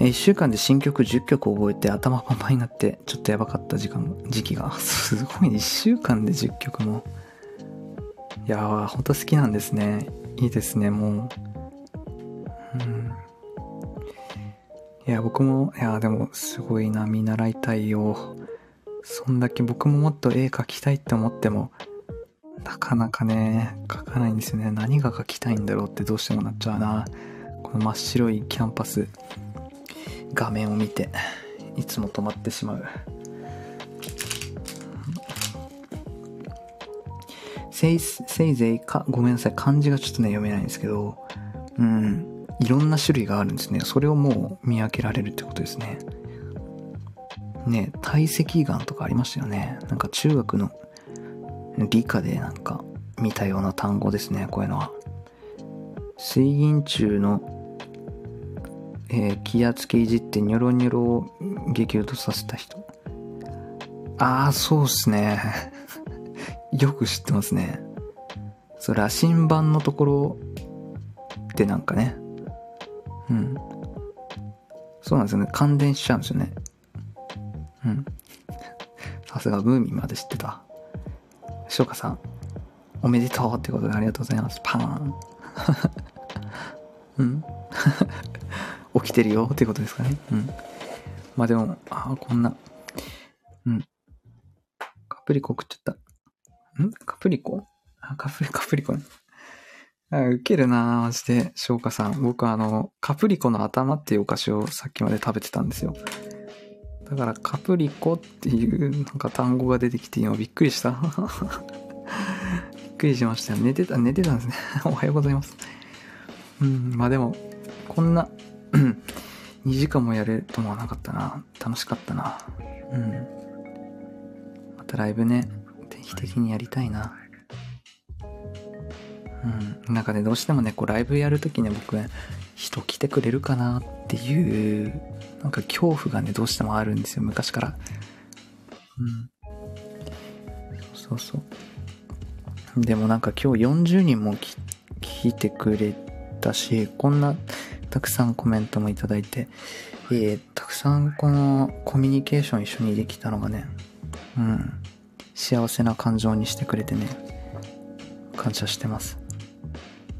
A: え1週間で新曲10曲覚えて頭パンパンになってちょっとやばかった時間時期が すごい1週間で10曲もいやーほんと好きなんですね。いいですねもう。うん。いや僕もいやでもすごいな見習いたいよ。そんだけ僕ももっと絵描きたいって思ってもなかなかね描かないんですよね。何が描きたいんだろうってどうしてもなっちゃうな。この真っ白いキャンパス画面を見ていつも止まってしまう。せいせいぜいかごめんなさい漢字がちょっとね読めないんですけどうんいろんな種類があるんですねそれをもう見分けられるってことですねね体積眼とかありましたよねなんか中学の理科でなんか見たような単語ですねこういうのは水銀柱のえー、気圧計いじってニョロニョロを激落とさせた人。ああ、そうっすね。よく知ってますね。そう、羅針盤のところってなんかね。うん。そうなんですよね。感電しちゃうんですよね。うん。さすがムーミンまで知ってた。翔歌さん、おめでとうってことでありがとうございます。パーン。うん。起きてるよってことですかね。うん。まあでも、ああ、こんな。うん。カプリコ食っちゃった。ん？カプリコ？あ、カプリ、カプリコ。あ、ウケるなマジで、翔歌さん。僕あの、カプリコの頭っていうお菓子をさっきまで食べてたんですよ。だから、カプリコっていうなんか単語が出てきて今びっくりした。びっくりしましたよ。寝てた、寝てたんですね。おはようございます。うん、まあでも、こんな、2時間もやれると思わなかったな。楽しかったな。うん。またライブね、期的にやりたいな。うん。なんかね、どうしてもね、こうライブやるときね、僕、人来てくれるかなっていう、なんか恐怖がね、どうしてもあるんですよ、昔から。うん。そうそう。でもなんか今日40人も来てくれたし、こんな、たくさんコメントもいただいて、えー、たくさんこのコミュニケーション一緒にできたのがね、うん、幸せな感情にしてくれてね、感謝してます。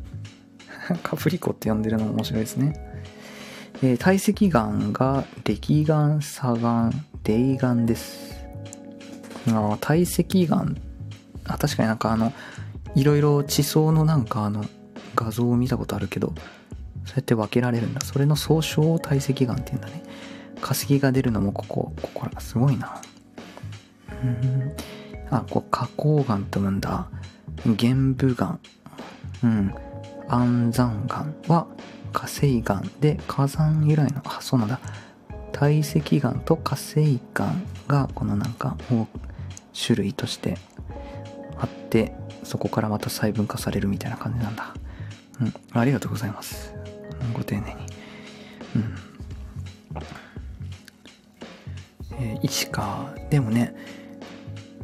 A: カプリコって呼んでるのも面白いですね。えー、体積眼が歴眼、左眼、泥眼です。あ体積眼、あ、確かになんかあの、いろいろ地層のなんかあの、画像を見たことあるけど、そうやって分けられるんだ。それの総称を体積眼って言うんだね。化石が出るのもここ、ここら、すごいな。うん。あ、こう、花崗岩と読むんだ。玄武岩。うん。安山岩は火成岩で火山由来の、あ、そうなんだ。体積岩と火成岩がこのなんか、種類としてあって、そこからまた細分化されるみたいな感じなんだ。うん。ありがとうございます。ご丁寧に。うん。えー、石か。でもね、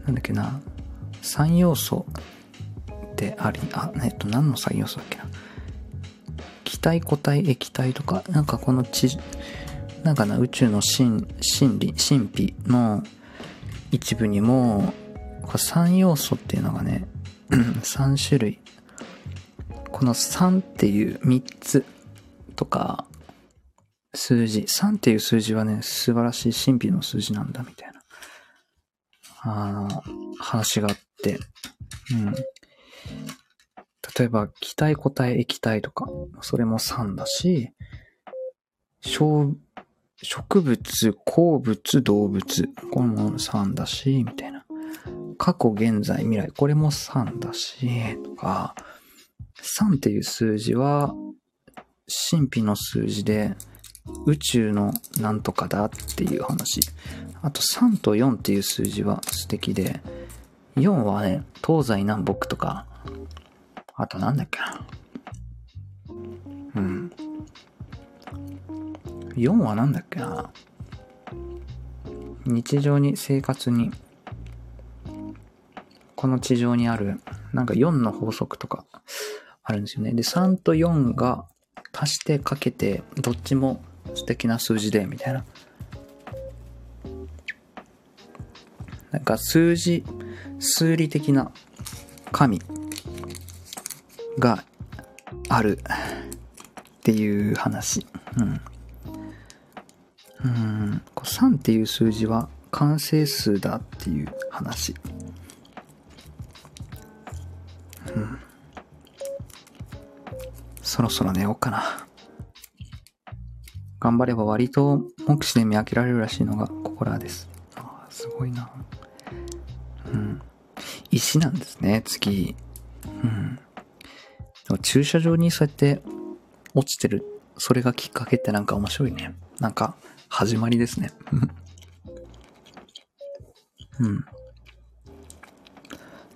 A: なんだっけな、3要素ってあり、あ、えっと、何の3要素だっけな。気体、固体、液体とか、なんかこの地、なんかな、宇宙の真、真理、神秘の一部にも、3要素っていうのがね、3種類、この3っていう3つとか、数字、3っていう数字はね、素晴らしい神秘の数字なんだ、みたいな、あの、話があって、うん。例えば、気体、固体、液体とか、それも3だし、植物、鉱物、動物、これも3だし、みたいな。過去、現在、未来、これも3だし、とか、3っていう数字は、神秘の数字で、宇宙のなんとかだっていう話。あと3と4っていう数字は素敵で、4はね、東西南北とか、あとなんだっけな。うん。4はなんだっけな。日常に、生活に、この地上にある、なんか4の法則とかあるんですよね。で、3と4が足してかけて、どっちも素敵な数字で、みたいな。なんか数字、数理的な神があるっていう話。うん。うん。3っていう数字は完成数だっていう話。うん。そろそろ寝ようかな。頑張れば割と目視で見分けられるらしいのがここらです。ああ、すごいな。うん。石なんですね、次。うん。駐車場にそうやって落ちてる、それがきっかけってなんか面白いね。なんか、始まりですね。うん。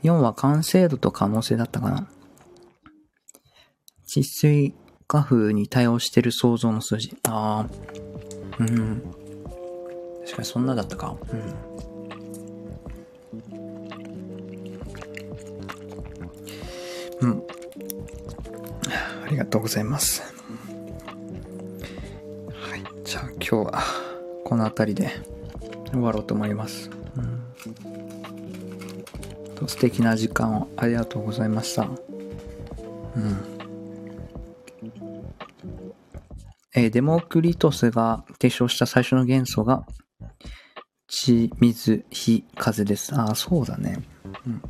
A: 4は完成度と可能性だったかな。窒水画風に対応してる想像の数字。ああ。うん。確かにそんなだったか。うん。うん。ありがとうございます。はい。じゃあ今日はこの辺りで終わろうと思います。うん、素敵な時間をありがとうございました。うん。えー、デモクリトスが提唱した最初の元素が地、水、火、風です。ああ、そうだね。うん。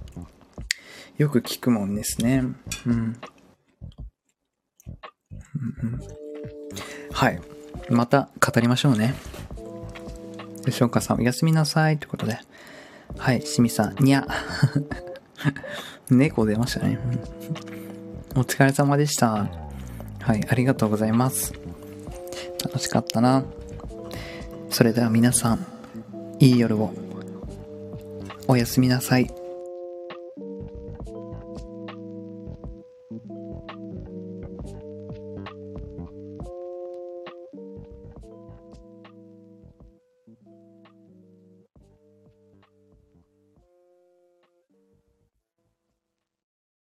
A: よく聞くもんですね。うん。うん、はい。また語りましょうね。吉岡さん、おやすみなさい。ということで。はい、しみさん、にゃ。猫出ましたね。お疲れ様でした。はい、ありがとうございます。楽しかったな。それでは皆さん、いい夜を。おやすみなさい。